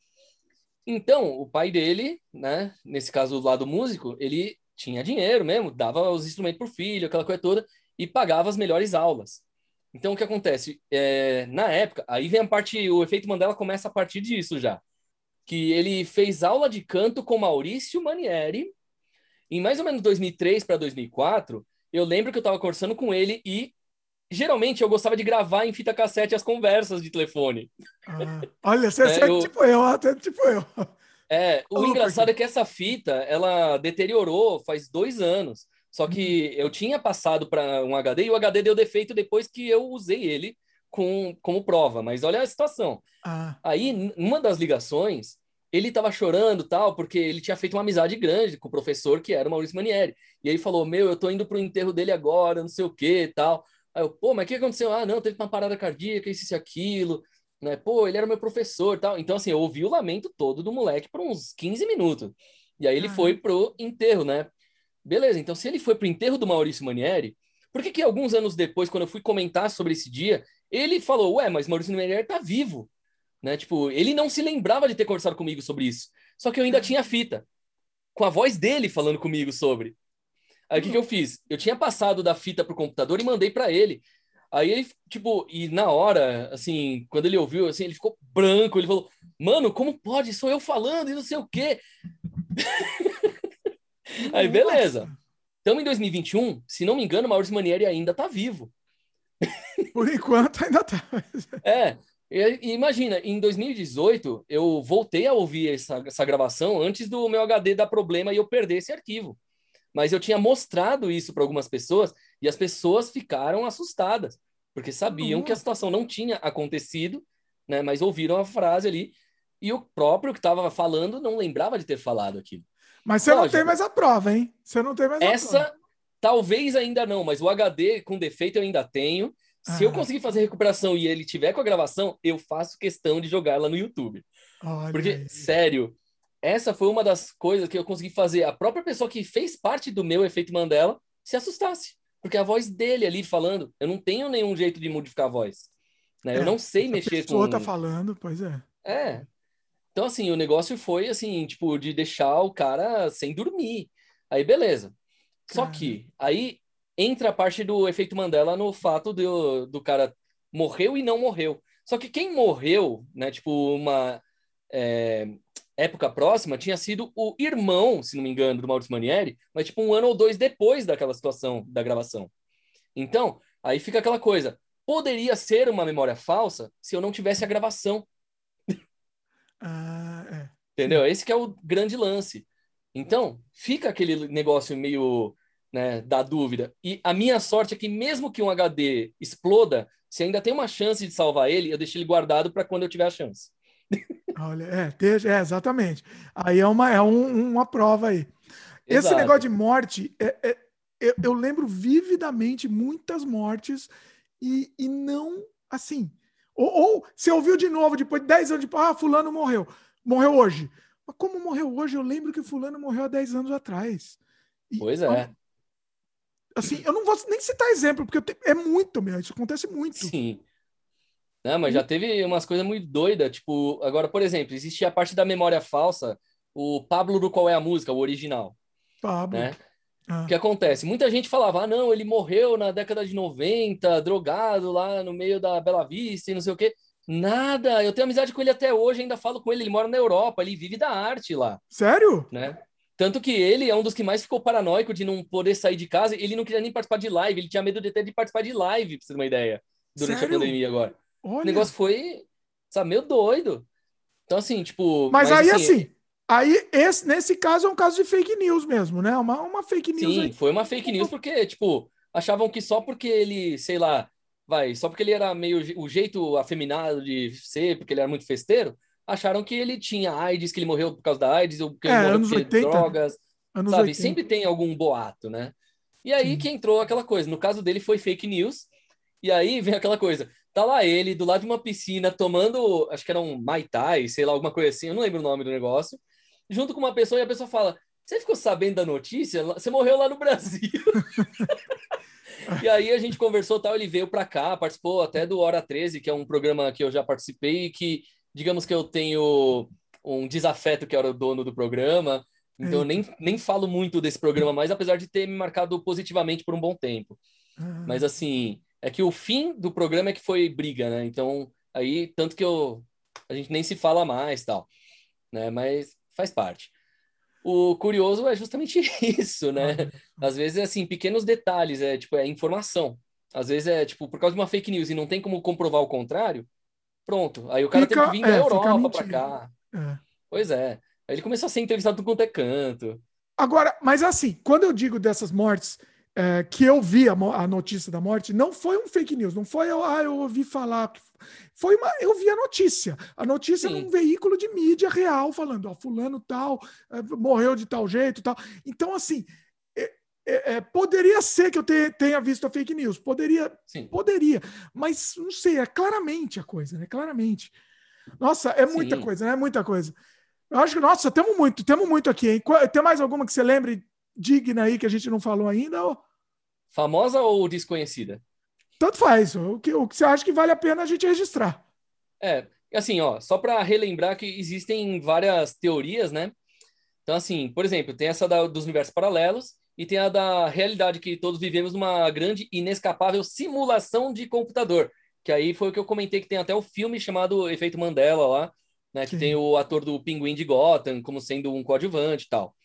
Então, o pai dele, né? Nesse caso, do lado músico, ele tinha dinheiro mesmo, dava os instrumentos para o filho, aquela coisa toda, e pagava as melhores aulas. Então, o que acontece? É, na época, aí vem a parte, o efeito Mandela começa a partir disso já, que ele fez aula de canto com Maurício Manieri, em mais ou menos 2003 para 2004, eu lembro que eu estava conversando com ele e geralmente eu gostava de gravar em fita cassete as conversas de telefone. Ah, olha, você é, é eu... tipo eu, até tipo eu. É, o engraçado é que essa fita, ela deteriorou faz dois anos. Só que uhum. eu tinha passado para um HD e o HD deu defeito depois que eu usei ele com, como prova. Mas olha a situação. Ah. Aí, numa das ligações, ele estava chorando tal, porque ele tinha feito uma amizade grande com o professor que era o Maurício Manieri. E aí falou: Meu, eu tô indo pro enterro dele agora, não sei o que tal. Aí eu, pô, mas o que aconteceu? Ah, não, teve uma parada cardíaca, isso e aquilo. Né? Pô, ele era meu professor tal. Então, assim, eu ouvi o lamento todo do moleque por uns 15 minutos. E aí ele ah. foi pro enterro, né? Beleza, então se ele foi pro enterro do Maurício Manieri, por que que alguns anos depois, quando eu fui comentar sobre esse dia, ele falou, ué, mas Maurício Manieri tá vivo, né? Tipo, ele não se lembrava de ter conversado comigo sobre isso. Só que eu ainda tinha fita, com a voz dele falando comigo sobre. Aí o que, que eu fiz? Eu tinha passado da fita pro computador e mandei para ele. Aí ele, tipo, e na hora, assim, quando ele ouviu, assim, ele ficou branco, ele falou, mano, como pode? Sou eu falando e não sei o quê. Aí, beleza. Estamos em 2021, se não me engano, Maurício Manieri ainda está vivo. Por enquanto ainda está. é, e, imagina, em 2018, eu voltei a ouvir essa, essa gravação antes do meu HD dar problema e eu perder esse arquivo. Mas eu tinha mostrado isso para algumas pessoas e as pessoas ficaram assustadas, porque sabiam uhum. que a situação não tinha acontecido, né? Mas ouviram a frase ali e o próprio que estava falando não lembrava de ter falado aquilo. Mas você Lógico. não tem mais a prova, hein? Você não tem mais Essa, a prova. talvez ainda não, mas o HD com defeito eu ainda tenho. Se ah. eu conseguir fazer recuperação e ele tiver com a gravação, eu faço questão de jogar ela no YouTube. Olha Porque, aí. sério, essa foi uma das coisas que eu consegui fazer. A própria pessoa que fez parte do meu efeito Mandela se assustasse. Porque a voz dele ali falando, eu não tenho nenhum jeito de modificar a voz. Né? É, eu não sei mexer com... A pessoa tá falando, pois é. É, então, assim, o negócio foi, assim, tipo, de deixar o cara sem dormir. Aí, beleza. Só que, aí entra a parte do efeito Mandela no fato do, do cara morreu e não morreu. Só que quem morreu, né, tipo, uma é, época próxima, tinha sido o irmão, se não me engano, do Maurício Manieri, mas, tipo, um ano ou dois depois daquela situação da gravação. Então, aí fica aquela coisa. Poderia ser uma memória falsa se eu não tivesse a gravação. Ah, é. Entendeu? Esse que é o grande lance. Então, fica aquele negócio meio né, da dúvida. E a minha sorte é que mesmo que um HD exploda, se ainda tem uma chance de salvar ele, eu deixo ele guardado para quando eu tiver a chance. Olha, é, é exatamente. Aí é uma, é um, uma prova aí. Exato. Esse negócio de morte, é, é, eu, eu, lembro vividamente muitas mortes e, e não assim. Ou, ou você ouviu de novo, depois de 10 anos, depois, ah, fulano morreu. Morreu hoje. Mas como morreu hoje? Eu lembro que fulano morreu há 10 anos atrás. E, pois é. Assim, eu não vou nem citar exemplo, porque te, é muito, meu. Isso acontece muito. Sim. Não, mas já teve umas coisas muito doidas. Tipo, agora, por exemplo, existe a parte da memória falsa, o Pablo do Qual é a Música, o original. Pablo. Né? Ah. O que acontece? Muita gente falava, ah, não, ele morreu na década de 90, drogado lá no meio da Bela Vista e não sei o quê. Nada, eu tenho amizade com ele até hoje, ainda falo com ele, ele mora na Europa, ele vive da arte lá. Sério? Né? Tanto que ele é um dos que mais ficou paranoico de não poder sair de casa, ele não queria nem participar de live, ele tinha medo de ter de participar de live, pra você ter uma ideia, durante Sério? a pandemia agora. Olha. O negócio foi, sabe, meio doido. Então, assim, tipo. Mas, mas aí, assim, assim Aí, esse, nesse caso, é um caso de fake news mesmo, né? Uma, uma fake news. Sim, aí. foi uma fake news porque, tipo, achavam que só porque ele, sei lá, vai, só porque ele era meio o jeito afeminado de ser, porque ele era muito festeiro, acharam que ele tinha AIDS, que ele morreu por causa da AIDS, ou que é, ele morreu anos 80, drogas, anos sabe? 80. Sempre tem algum boato, né? E aí Sim. que entrou aquela coisa. No caso dele foi fake news, e aí vem aquela coisa. Tá lá ele, do lado de uma piscina, tomando, acho que era um Mai Tai, sei lá, alguma coisa assim, eu não lembro o nome do negócio junto com uma pessoa e a pessoa fala: Você ficou sabendo da notícia? Você morreu lá no Brasil. e aí a gente conversou tal, ele veio para cá, participou até do Hora 13, que é um programa que eu já participei, que digamos que eu tenho um desafeto que era o dono do programa. Então eu nem, nem falo muito desse programa mais, apesar de ter me marcado positivamente por um bom tempo. Mas assim, é que o fim do programa é que foi briga, né? Então, aí, tanto que eu, a gente nem se fala mais tal, né? Mas faz parte. O curioso é justamente isso, né? Às vezes, assim, pequenos detalhes, é tipo, é informação. às vezes é tipo por causa de uma fake news e não tem como comprovar o contrário, pronto. Aí o cara Fica- teve que vir da é, Europa pra cá. É. Pois é. Aí ele começou a ser entrevistado tudo quanto é canto. Agora, mas assim, quando eu digo dessas mortes, é, que eu vi a, a notícia da morte, não foi um fake news, não foi eu, ah, eu ouvi falar. Foi uma, eu vi a notícia. A notícia Sim. num veículo de mídia real, falando, ó, fulano tal, é, morreu de tal jeito e tal. Então, assim, é, é, é, poderia ser que eu te- tenha visto a fake news, poderia, Sim. poderia, mas não sei, é claramente a coisa, né? Claramente. Nossa, é muita Sim. coisa, né? Muita coisa. Eu acho que, nossa, temos muito, temos muito aqui, hein? Tem mais alguma que você lembre digna aí que a gente não falou ainda? Ou... Famosa ou desconhecida? Tanto faz. O que, o que você acha que vale a pena a gente registrar? É, assim, ó, só para relembrar que existem várias teorias, né? Então, assim, por exemplo, tem essa da- dos universos paralelos e tem a da realidade que todos vivemos numa grande, inescapável simulação de computador. Que aí foi o que eu comentei que tem até o filme chamado Efeito Mandela lá, né? Que Sim. tem o ator do Pinguim de Gotham como sendo um coadjuvante e tal.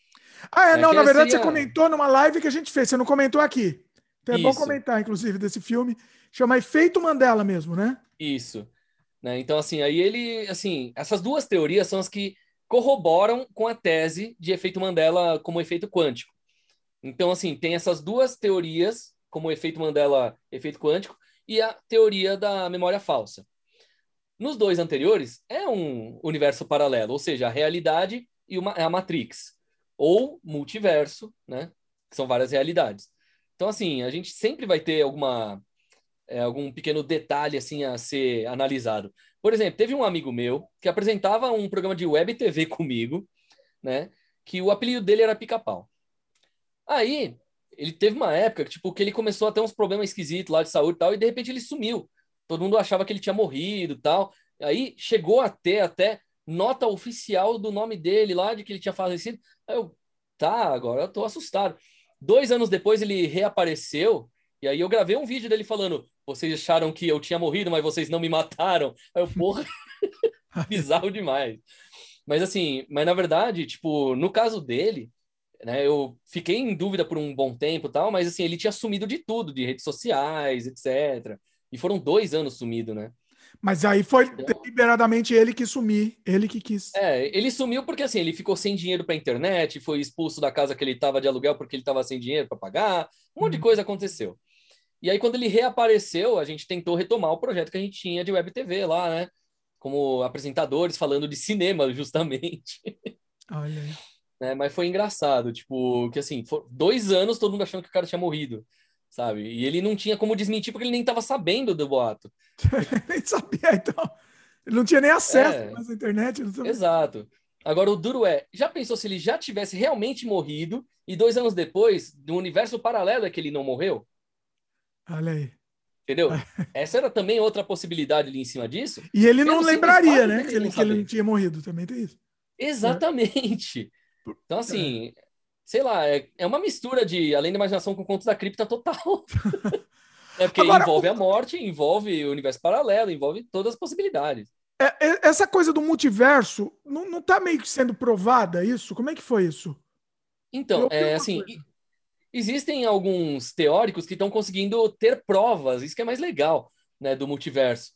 Ah, é, É não, na verdade seria- você comentou numa live que a gente fez, você não comentou aqui. Então é bom Isso. comentar, inclusive, desse filme. Chama Efeito Mandela mesmo, né? Isso. Né? Então, assim, aí ele, assim, essas duas teorias são as que corroboram com a tese de efeito Mandela como efeito quântico. Então, assim, tem essas duas teorias, como efeito Mandela, efeito quântico, e a teoria da memória falsa. Nos dois anteriores, é um universo paralelo, ou seja, a realidade e uma, a Matrix, ou multiverso, né? Que são várias realidades. Então, assim, a gente sempre vai ter alguma é, algum pequeno detalhe assim a ser analisado. Por exemplo, teve um amigo meu que apresentava um programa de web TV comigo, né? Que o apelido dele era Pica-Pau. Aí ele teve uma época que, tipo, que ele começou a ter uns problemas esquisitos lá de saúde e tal, e de repente ele sumiu. Todo mundo achava que ele tinha morrido tal. Aí chegou a ter até nota oficial do nome dele lá, de que ele tinha falecido. Aí eu, tá, agora eu tô assustado. Dois anos depois ele reapareceu, e aí eu gravei um vídeo dele falando: vocês acharam que eu tinha morrido, mas vocês não me mataram. Aí eu, porra, bizarro demais. Mas assim, mas na verdade, tipo, no caso dele, né, eu fiquei em dúvida por um bom tempo tal, mas assim, ele tinha sumido de tudo, de redes sociais, etc. E foram dois anos sumido, né? Mas aí foi Então- deliberadamente ele que sumir, ele que quis. É, ele sumiu porque assim, ele ficou sem dinheiro para internet, foi expulso da casa que ele estava de aluguel porque ele estava sem dinheiro para pagar, um monte de Uhum. coisa aconteceu. E aí, quando ele reapareceu, a gente tentou retomar o projeto que a gente tinha de web TV lá, né? Como apresentadores falando de cinema, justamente. Olha aí. né? Mas foi engraçado, tipo, que assim, dois anos todo mundo achando que o cara tinha morrido, sabe? E ele não tinha como desmentir porque ele nem estava sabendo do boato. Nem sabia, então. Ele não tinha nem acesso É. à internet. Exato. Agora, o duro é, já pensou se ele já tivesse realmente morrido e dois anos depois, no universo paralelo, é que ele não morreu? Olha aí. Entendeu? Essa era também outra possibilidade ali em cima disso. E ele não lembraria, né? Que ele, não que ele não tinha morrido. Também tem isso. Exatamente. Então, assim, sei lá, é, é uma mistura de Além da Imaginação com Contos da Cripta total. é porque Agora, envolve a morte, envolve o universo paralelo, envolve todas as possibilidades. É, é, essa coisa do multiverso não, não tá meio que sendo provada isso? Como é que foi isso? Então, é assim, coisa. existem alguns teóricos que estão conseguindo ter provas, isso que é mais legal, né, do multiverso.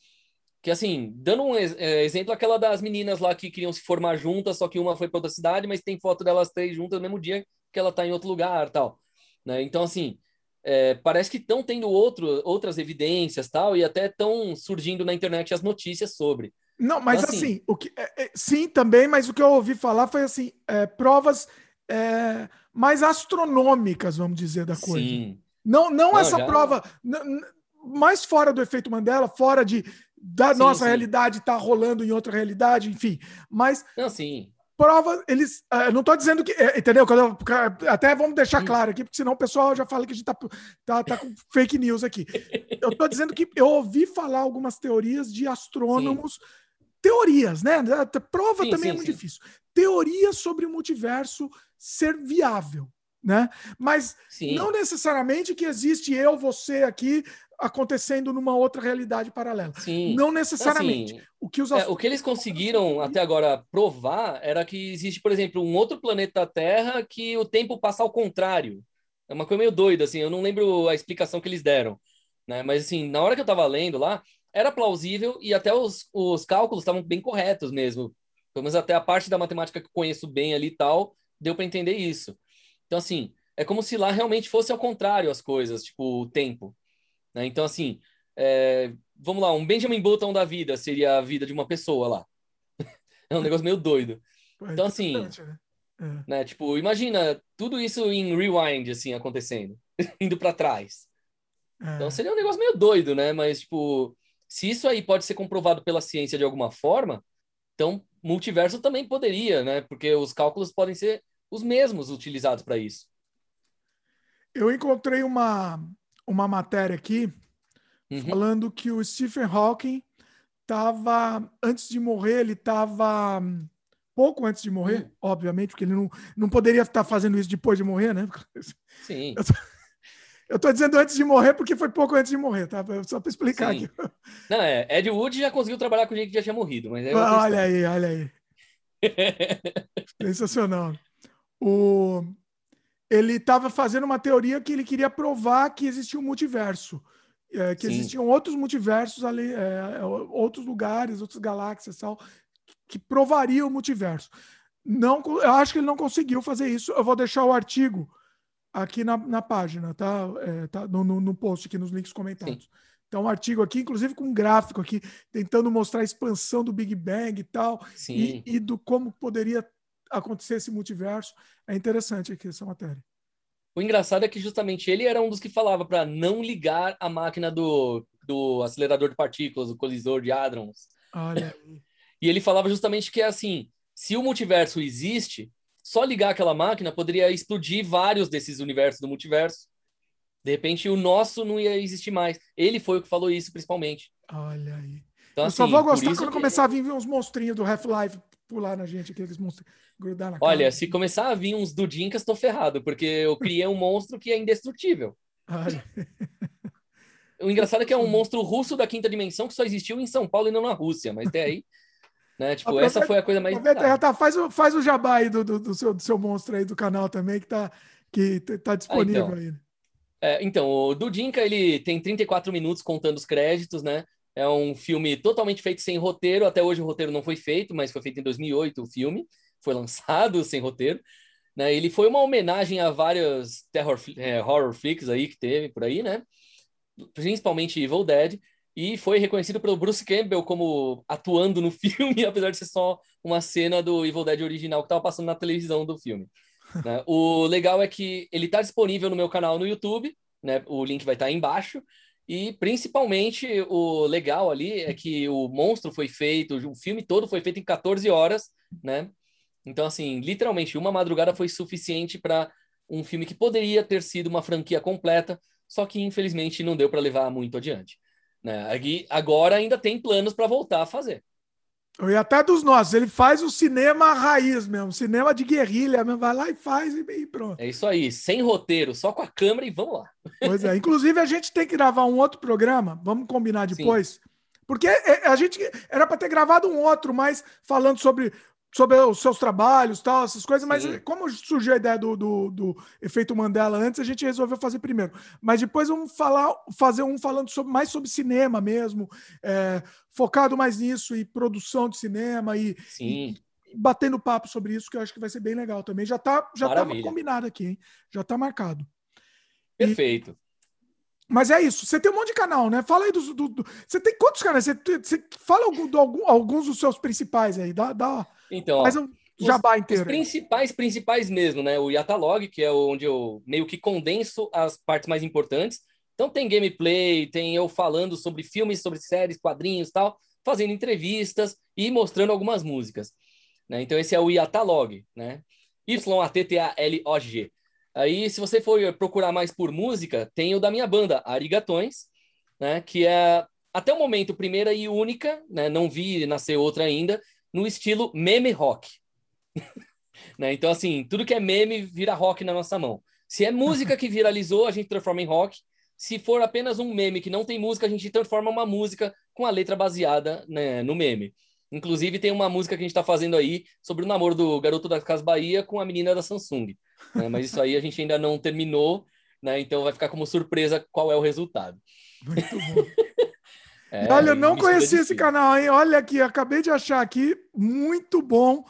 Que assim, dando um é, exemplo, aquela das meninas lá que queriam se formar juntas, só que uma foi para outra cidade, mas tem foto delas três juntas no mesmo dia que ela tá em outro lugar, tal. Né? Então, assim, é, parece que estão tendo outro, outras evidências, tal, e até estão surgindo na internet as notícias sobre. Não, mas Então, assim- assim, o que, é, é, sim, também, mas o que eu ouvi falar foi assim: é, provas é, mais astronômicas, vamos dizer, da coisa. Sim, Não, não, Não, essa já- prova mais fora do efeito Mandela, fora de da Sim, nossa sim. realidade estar rolando em outra realidade, enfim. Mas não, sim. Prova, eles. ah, não estou dizendo que. é, entendeu? Eu- até vamos deixar Hum. claro aqui, porque senão o pessoal já fala que a gente tá, tá, tá com fake news aqui. Eu estou dizendo que eu ouvi falar algumas teorias de astrônomos. Teorias, né? Prova Sim, também é sim, muito sim. difícil. Teorias sobre o multiverso ser viável, né? Mas Sim. não necessariamente que existe eu, você aqui acontecendo numa outra realidade paralela. sim. Não necessariamente. Assim, o que os É, o que eles conseguiram até agora provar era que existe, por exemplo, um outro planeta Terra que o tempo passa ao contrário. É uma coisa meio doida, assim, eu não lembro a explicação que eles deram. né? Mas assim, na hora que eu estava lendo lá, era plausível e até os, os cálculos estavam bem corretos mesmo. Pelo menos até a parte da matemática que eu conheço bem ali e tal, deu para entender isso. Então, assim, é como se lá realmente fosse ao contrário as coisas, tipo, o tempo. Né? Então, assim, é, vamos lá, um Benjamin Button da vida seria a vida de uma pessoa lá. é um negócio meio doido. Então, assim, né? É. né? Tipo, imagina tudo isso em rewind, assim, acontecendo, indo para trás. É. Então, seria um negócio meio doido, né? Mas, tipo, se isso aí pode ser comprovado pela ciência de alguma forma, então multiverso também poderia, né? Porque os cálculos podem ser os mesmos utilizados para isso. Eu encontrei uma, uma matéria aqui uhum. falando que o Stephen Hawking estava, antes de morrer, ele estava pouco antes de morrer, uhum. obviamente, porque ele não, não poderia estar fazendo isso depois de morrer, né? Sim. Eu tô, dizendo antes de morrer porque foi pouco antes de morrer, tá? Só para explicar Sim. aqui. Não, é, Ed Wood já conseguiu trabalhar com gente que já tinha morrido, mas é Olha aí, olha aí. Sensacional. O, ele estava fazendo uma teoria que ele queria provar que existia um multiverso. É, que Sim. existiam outros multiversos ali, é, outros lugares, outras galáxias tal, que provaria o multiverso. Não, eu acho que ele não conseguiu fazer isso. Eu vou deixar o artigo aqui na, na página, tá? É, tá no, no, no, post, aqui nos links comentados. Sim. Então, um artigo aqui, inclusive com um gráfico aqui, tentando mostrar a expansão do Big Bang e tal, e, e, do como poderia acontecer esse multiverso. É interessante aqui essa matéria. O engraçado é que justamente ele era um dos que falava para não ligar a máquina do, do acelerador de partículas, o colisor de hadrons. Olha E ele falava justamente que é assim, se o multiverso existe, só ligar aquela máquina poderia explodir vários desses universos do multiverso. De repente, o nosso não ia existir mais. Ele foi o que falou isso, principalmente. Olha aí. Então, Eu assim, só vou gostar quando que... começar a vir uns monstrinhos do Half-Life pular na gente, aqueles monstros grudar na Olha, cara. se começar a vir uns Dudinkas, tô ferrado, porque eu criei um monstro que é indestrutível. Olha. O engraçado é que é um monstro russo da quinta dimensão que só existiu em São Paulo e não na Rússia, mas até aí né? Tipo, essa foi a coisa mais. Aproveita, tá, faz, o, faz o jabá aí do, do, do, seu, do seu monstro aí do canal também, que tá, que tá disponível ah, então. aí. É, então, o Dudinka, ele tem 34 minutos contando os créditos, né? É um filme totalmente feito sem roteiro. Até hoje o roteiro não foi feito, mas foi feito em 2008 o filme. Foi lançado sem roteiro. Né? Ele foi uma homenagem a vários terror, é, horror flicks aí que teve por aí, né? Principalmente Evil Dead e foi reconhecido pelo Bruce Campbell como atuando no filme, apesar de ser só uma cena do Evil Dead original que estava passando na televisão do filme. né? O legal é que ele está disponível no meu canal no YouTube, né? o link vai estar tá aí embaixo, e principalmente o legal ali é que o monstro foi feito, o filme todo foi feito em 14 horas, né? Então, assim, literalmente, uma madrugada foi suficiente para um filme que poderia ter sido uma franquia completa, só que infelizmente não deu para levar muito adiante. Né? Agora ainda tem planos para voltar a fazer. E até dos nossos, ele faz o cinema raiz mesmo, cinema de guerrilha mesmo, vai lá e faz e pronto. É isso aí, sem roteiro, só com a câmera e vamos lá. Pois é, inclusive a gente tem que gravar um outro programa, vamos combinar depois, Sim. porque é, a gente era para ter gravado um outro, mas falando sobre sobre os seus trabalhos, tal, essas coisas, mas Sim. como surgiu a ideia do, do, do, efeito Mandela antes, a gente resolveu fazer primeiro. Mas depois vamos falar, fazer um falando sobre, mais sobre cinema mesmo, é, focado mais nisso, e produção de cinema, e, e, batendo papo sobre isso, que eu acho que vai ser bem legal também. Já está já tá combinado aqui, hein? Já está marcado. Perfeito. Mas é isso. Você tem um monte de canal, né? Fala aí dos. Do, do, você tem quantos canais? Você, você fala algum, do, algum, alguns dos seus principais aí. Dá, dá, então, faz um jabá inteiro. Os principais, principais mesmo, né? O Yatalog, que é onde eu meio que condenso as partes mais importantes. Então tem gameplay, tem eu falando sobre filmes, sobre séries, quadrinhos tal, fazendo entrevistas e mostrando algumas músicas. Né? Então esse é o Yatalog, né? Y-A-T-T-A-L-O-G. Aí, se você for procurar mais por música, tem o da minha banda, Arigatões, né? Que é até o momento primeira e única, né? Não vi nascer outra ainda, no estilo meme rock. né? Então, assim, tudo que é meme vira rock na nossa mão. Se é música que viralizou, a gente transforma em rock. Se for apenas um meme que não tem música, a gente transforma uma música com a letra baseada né, no meme. Inclusive, tem uma música que a gente está fazendo aí sobre o namoro do garoto da Casa Bahia com a menina da Samsung. Né? Mas isso aí a gente ainda não terminou. né? Então vai ficar como surpresa qual é o resultado. Muito bom. é, Olha, eu não conhecia esse canal, hein? Olha aqui, acabei de achar aqui, muito bom.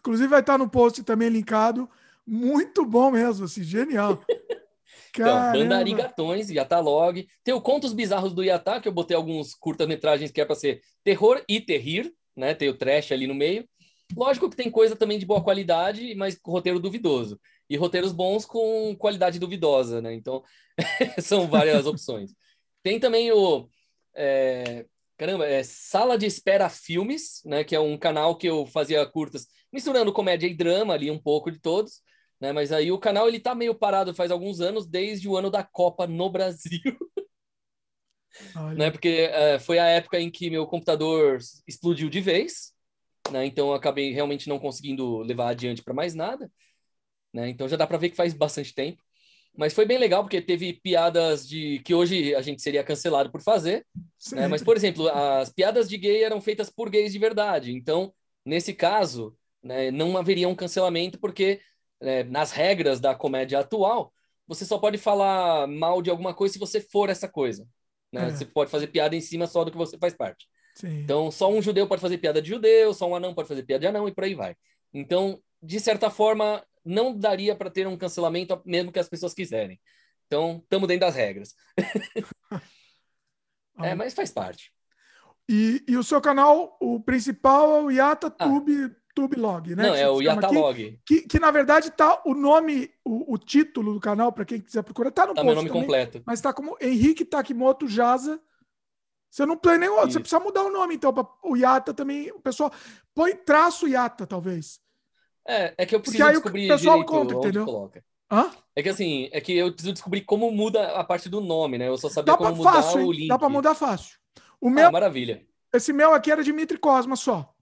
Inclusive vai estar no post também linkado. Muito bom mesmo, assim, genial. Então, Banda Arigatões, Yatalog. Tem o Contos Bizarros do Yatá, que eu botei alguns curtas-metragens que é para ser terror e terrir, né? Tem o trash ali no meio. Lógico que tem coisa também de boa qualidade, mas roteiro duvidoso. E roteiros bons com qualidade duvidosa, né? Então, são várias opções. Tem também o. É, caramba, é Sala de Espera Filmes, né? Que é um canal que eu fazia curtas, misturando comédia e drama ali, um pouco de todos. Né? Mas aí o canal ele tá meio parado faz alguns anos, desde o ano da Copa no Brasil. né? Porque é, foi a época em que meu computador explodiu de vez né? Então eu acabei realmente não conseguindo levar adiante para mais nada, né? Então já dá para ver que faz bastante tempo. Mas foi bem legal porque teve piadas de que hoje a gente seria cancelado por fazer, né? Mas por exemplo, as piadas de gay eram feitas por gays de verdade. Então, nesse caso, né, não haveria um cancelamento porque né, nas regras da comédia atual, você só pode falar mal de alguma coisa se você for essa coisa. Né? É. Você pode fazer piada em cima só do que você faz parte. Sim. Então, só um judeu pode fazer piada de judeu, só um anão pode fazer piada de anão e por aí vai. Então, de certa forma, não daria para ter um cancelamento mesmo que as pessoas quiserem. Então, estamos dentro das regras. é, mas faz parte. E, e, o seu canal, o principal é o Yata ah. Tube, Tube Log, né? Não, é o Yata Log. Que, que, na verdade tá o nome, o, o título do canal, para quem quiser procurar, tá no tá post meu nome também, completo. Mas tá como Henrique Takimoto Jaza você não põe nem outro, você precisa mudar o nome, então, para o Yata também. O pessoal põe traço Yata, talvez. É, é que eu preciso descobrir o pessoal conta, entendeu? coloca. Hã? É que assim, é que eu preciso descobrir como muda a parte do nome, né? Eu só sabia como mudar fácil, o link. Dá para mudar fácil. O meu, ah, maravilha. Esse meu aqui era Dimitri Cosma só.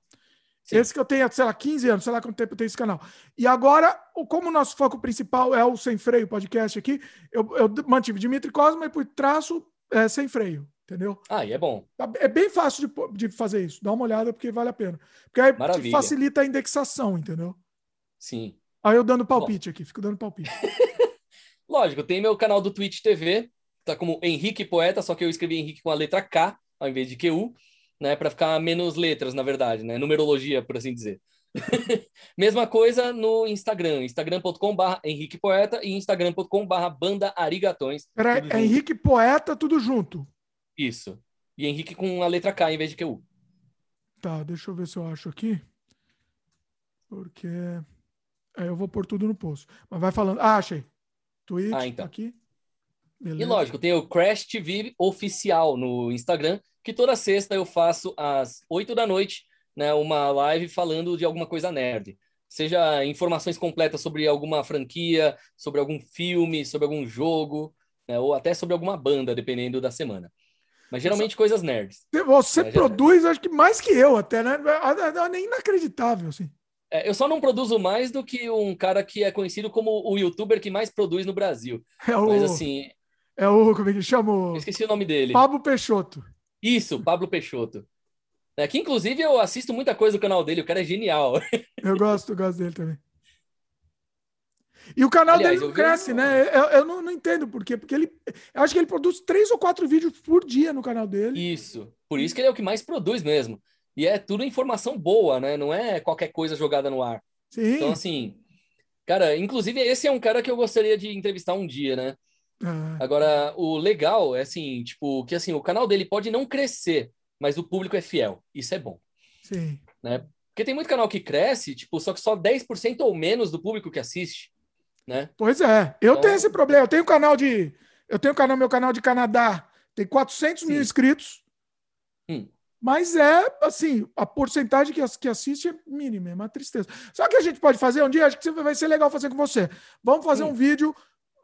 Sim. Esse que eu tenho, sei lá, 15 anos, sei lá quanto tempo eu tenho esse canal. E agora, como o nosso foco principal é o Sem Freio podcast aqui, eu, eu mantive Dimitri Cosma e por traço é, Sem Freio. Entendeu? Ah, e é bom. Tá, é bem fácil de, de fazer isso. Dá uma olhada porque vale a pena. Porque aí facilita a indexação, entendeu? Sim. Aí eu dando palpite bom. aqui, fico dando palpite. Lógico, tem meu canal do Twitch TV, tá como Henrique Poeta, só que eu escrevi Henrique com a letra K ao invés de QU, né, para ficar menos letras, na verdade, né, numerologia, por assim dizer. Mesma coisa no Instagram, instagram.com.br Henrique Poeta e instagram.com.br Banda Arigatões. Peraí, é Henrique Poeta, tudo junto. Isso. E Henrique com a letra K em vez de QU. Tá, deixa eu ver se eu acho aqui. Porque. É, eu vou pôr tudo no post. Mas vai falando. Ah, achei. Twitch ah, então. aqui. Beleza. E lógico, tem o Crash TV oficial no Instagram, que toda sexta eu faço às 8 da noite, né, uma live falando de alguma coisa nerd. Seja informações completas sobre alguma franquia, sobre algum filme, sobre algum jogo, né, ou até sobre alguma banda, dependendo da semana. Mas geralmente coisas nerds. Você é, produz, acho que mais que eu até, né? É inacreditável, assim. É, eu só não produzo mais do que um cara que é conhecido como o youtuber que mais produz no Brasil. É o... Mas assim... É o... Como é que chama? Eu esqueci o nome dele. Pablo Peixoto. Isso, Pablo Peixoto. É, que inclusive eu assisto muita coisa do canal dele, o cara é genial. Eu gosto, eu gosto dele também. E o canal Aliás, dele não cresce, né? Eu, eu não, não, entendo por quê. Porque ele. Eu acho que ele produz três ou quatro vídeos por dia no canal dele. Isso. Por isso que ele é o que mais produz mesmo. E é tudo informação boa, né? Não é qualquer coisa jogada no ar. Sim. Então, assim. Cara, inclusive, esse é um cara que eu gostaria de entrevistar um dia, né? Ah. Agora, o legal é assim, tipo, que assim, o canal dele pode não crescer, mas o público é fiel. Isso é bom. Sim. Né? Porque tem muito canal que cresce, tipo, só que só 10% ou menos do público que assiste né? Pois é. Eu então... tenho esse problema. Eu tenho um canal de. Eu tenho um canal, meu canal de Canadá, tem 400 Sim. mil inscritos. Hum. Mas é, assim, a porcentagem que, que assiste é mínima, é uma tristeza. O que a gente pode fazer um dia? Acho que vai ser legal fazer com você. Vamos fazer hum. um vídeo,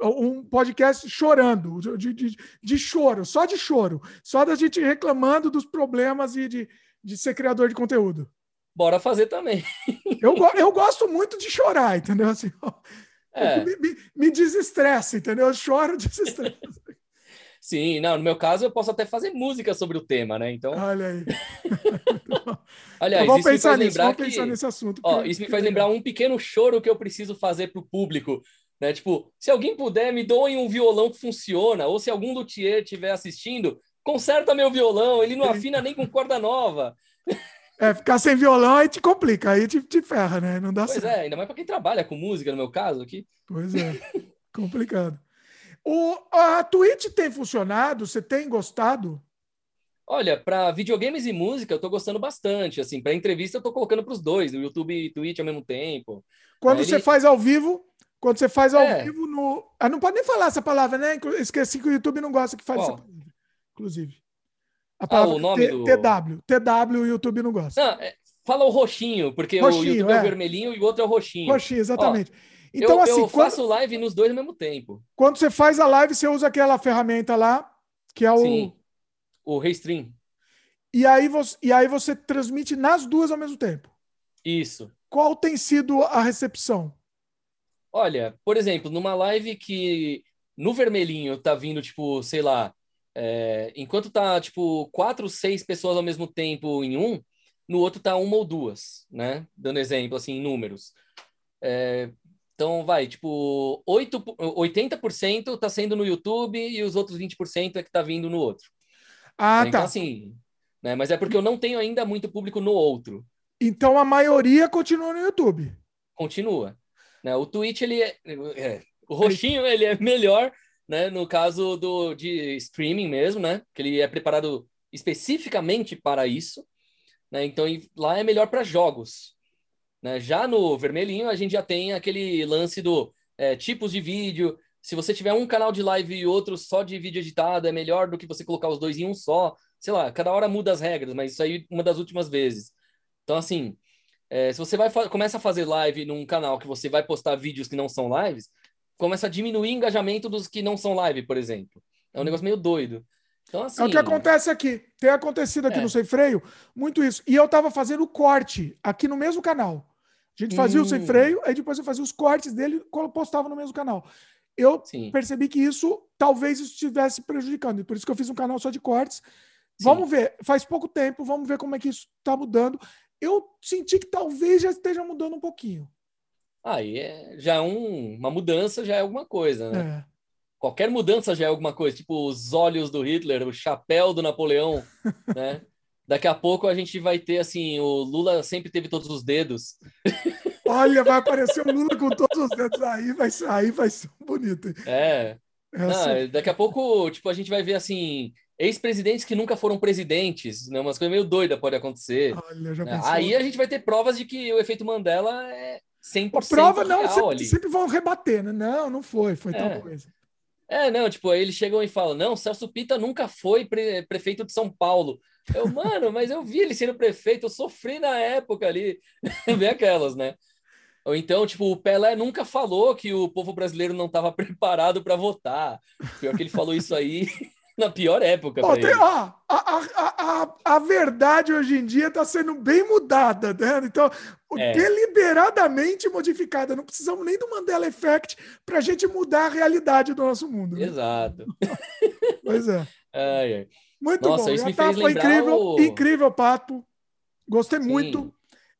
um podcast chorando, de, de, de, choro, só de choro. Só da gente reclamando dos problemas e de, de ser criador de conteúdo. Bora fazer também. eu, eu gosto muito de chorar, entendeu? Assim, é. Me, me, me desestressa, entendeu? Eu choro, desestressa. Sim, não, no meu caso eu posso até fazer música sobre o tema, né? Então. Olha aí. Aliás, então, vamos pensar nisso, vamos que... pensar nesse assunto. Ó, isso me faz lembrar um pequeno choro que eu preciso fazer para o público Né? Tipo, se alguém puder, me doem um violão que funciona, ou se algum luthier estiver assistindo, conserta meu violão, ele não afina nem com corda nova. É, ficar sem violão aí te complica, aí te, te ferra, né? Não dá pois certo. é, ainda mais para quem trabalha com música, no meu caso aqui. Pois é, complicado. O, a Twitch tem funcionado? Você tem gostado? Olha, para videogames e música, eu tô gostando bastante. Assim, para entrevista, eu tô colocando para os dois, no YouTube e Twitch ao mesmo tempo. Quando Ele... você faz ao vivo, quando você faz ao É. vivo no. Ah, não pode nem falar essa palavra, né? Esqueci que o YouTube não gosta que fale Qual? essa palavra. Inclusive. A Ah, o nome T- do- TW. TW o YouTube não gosta. Não, é, fala o roxinho, porque o Roxinho, YouTube é. é. o vermelhinho e o outro é o roxinho. Roxinho, exatamente. então, eu, assim, eu quando, faço live nos dois ao mesmo tempo. quando você faz a live, você usa aquela ferramenta lá, que é o. Sim. O Restream. E aí, você, e aí você transmite nas duas ao mesmo tempo. Isso. Qual tem sido a recepção? Olha, por exemplo, numa live que no vermelhinho tá vindo, tipo, sei lá, é, enquanto tá, tipo, quatro, seis pessoas ao mesmo tempo em um, no outro tá uma ou duas, né? Dando exemplo, assim, em números. É, então, vai, tipo, 8, 80% tá sendo no YouTube e os outros 20% é que tá vindo no outro. Ah, então, tá. assim, né? Mas é porque eu não tenho ainda muito público no outro. Então a maioria continua no YouTube. continua. Né? O Twitch, ele é, é, O roxinho, ele é melhor, né? No caso do, de streaming mesmo, né? Que ele é preparado especificamente para isso. Né? Então, lá é melhor para jogos. Né? Já no vermelhinho, a gente já tem aquele lance do é, tipos de vídeo. Se você tiver um canal de live e outro só de vídeo editado, é melhor do que você colocar os dois em um só. Sei lá, cada hora muda as regras, mas isso aí uma das últimas vezes. Então, assim, é, se você vai começa a fazer live num canal que você vai postar vídeos que não são lives, começa a diminuir o engajamento dos que não são live, por exemplo. É um negócio meio doido. Então, assim, É o que acontece aqui. Tem acontecido aqui É. no Sem Freio muito isso. E eu tava fazendo o corte aqui no mesmo canal. A gente fazia o Sem Hum. Freio, aí depois eu fazia os cortes dele e postava no mesmo canal. Eu sim, percebi que isso talvez isso estivesse prejudicando. E por isso que eu fiz um canal só de cortes. sim. Vamos ver. Faz pouco tempo, vamos ver como é que isso está mudando. Eu senti que talvez já esteja mudando um pouquinho. Aí é, já é um- uma mudança, já é alguma coisa, né? É. Qualquer mudança já é alguma coisa, tipo os olhos do Hitler, o chapéu do Napoleão, né? Daqui a pouco a gente vai ter assim, o Lula sempre teve todos os dedos. Olha, vai aparecer o Lula com todos os dedos aí, vai sair, vai ser bonito. É, Essa- daqui a pouco, tipo, a gente vai ver assim, ex-presidentes que nunca foram presidentes, né? Umas coisas meio doidas podem acontecer. Olha, já né? Aí a gente vai ter provas de que o efeito Mandela é 100% A prova não, sempre, sempre vão rebater, né? Não, não foi, foi tal É. coisa. É, não, tipo, aí eles chegam e falam, não, Celso Pita nunca foi pre- prefeito de São Paulo. Eu, mano, mas eu vi ele sendo prefeito, eu sofri na época ali. Vê aquelas, né? Ou então, tipo, o Pelé nunca falou que o povo brasileiro não estava preparado para votar. Pior que ele falou isso aí na pior época Ó, tem- ó, a, a, a, a, verdade hoje em dia está sendo bem mudada, né? Então, É. deliberadamente modificada. Não precisamos nem do Mandela Effect para a gente mudar a realidade do nosso mundo. né? Exato. Pois é. Ai, ai. Muito Nossa, bom. isso Já me tá, foi incrível, o- incrível, Pato. Gostei Sim. muito.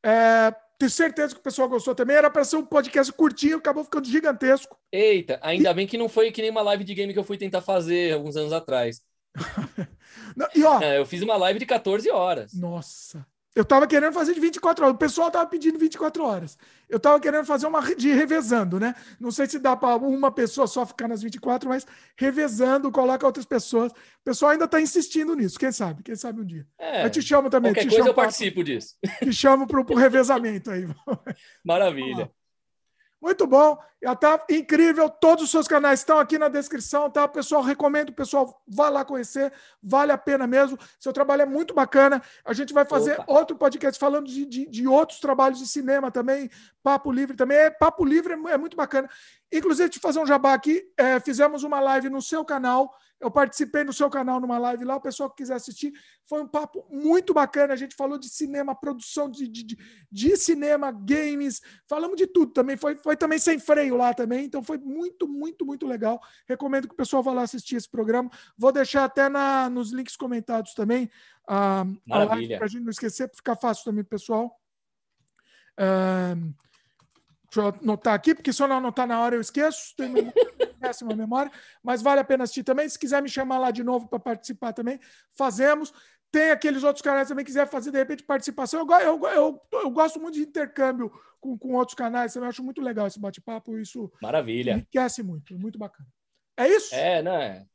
É, tenho certeza que o pessoal gostou também. Era para ser um podcast curtinho, acabou ficando gigantesco. Eita, ainda bem que não foi que nem uma live de game que eu fui tentar fazer alguns anos atrás. Não, E ó, É, eu fiz uma live de 14 horas. Nossa. Eu tava querendo fazer de 24 horas. O pessoal tava pedindo 24 horas. Eu tava querendo fazer uma de revezando, né? Não sei se dá para uma pessoa só ficar nas 24, mas revezando, coloca outras pessoas. O pessoal ainda tá insistindo nisso. Quem sabe? Quem sabe um dia. É, eu te chamo também. qualquer Te coisa chamo, eu pra- participo disso. te chamo pro, pro revezamento aí. Maravilha. Muito bom. Já tá incrível. Todos os seus canais estão aqui na descrição, tá? Pessoal, recomendo o pessoal vá lá conhecer. Vale a pena mesmo. Seu trabalho é muito bacana. A gente vai fazer Opa. outro podcast falando de, de, de outros trabalhos de cinema também. Papo Livre também. É, Papo Livre é, é muito bacana. Inclusive, te fazer um jabá aqui. é, fizemos uma live no seu canal. Eu participei no seu canal numa live lá. O pessoal que quiser assistir. Foi um papo muito bacana. A gente falou de cinema, produção de, de, de, cinema, games. Falamos de tudo também. Foi, foi também sem freio lá também. Então foi muito, muito, muito legal. Recomendo que o pessoal vá lá assistir esse programa. Vou deixar até na, nos links comentados também. A, a live Maravilha. para a gente não esquecer, para ficar fácil também, pessoal. Ah, Deixa eu anotar aqui, porque se eu não anotar na hora eu esqueço, tenho péssima memória, mas vale a pena assistir também. Se quiser me chamar lá de novo para participar também, fazemos. Tem aqueles outros canais também, quiser fazer de repente participação. Eu, eu, eu, eu gosto muito de intercâmbio com, com outros canais, eu acho muito legal esse bate-papo. Isso Maravilha. enriquece muito, muito bacana. É isso? É, né?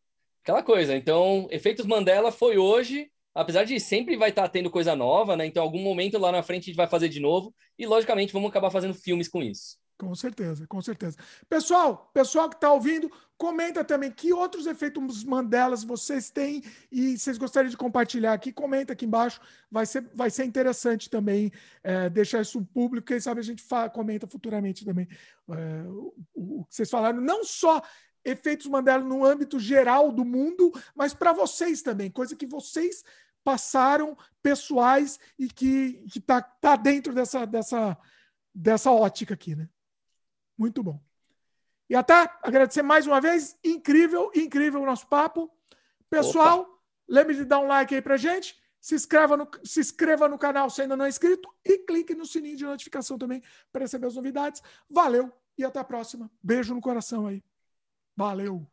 Aquela coisa. Então, Efeitos Mandela foi hoje apesar de sempre vai estar tá tendo coisa nova, né? Então, algum momento lá na frente a gente vai fazer de novo e, logicamente, vamos acabar fazendo filmes com isso. Com certeza, com certeza. Pessoal, pessoal que está ouvindo, comenta também que outros efeitos Mandelas vocês têm e vocês gostariam de compartilhar aqui, comenta aqui embaixo. Vai ser, vai ser interessante também é, deixar isso público. Quem sabe a gente fala, comenta futuramente também é, o, o, que vocês falaram. Não só efeitos Mandela no âmbito geral do mundo, mas para vocês também, coisa que vocês passaram pessoais e que está tá dentro dessa, dessa, dessa ótica aqui, né? Muito bom. E até agradecer mais uma vez. Incrível, incrível o nosso papo. Pessoal, Opa. lembre de dar um like aí pra gente. Se inscreva, no, se inscreva no canal se ainda não é inscrito e clique no sininho de notificação também para receber as novidades. Valeu e até a próxima. Beijo no coração aí. Valeu.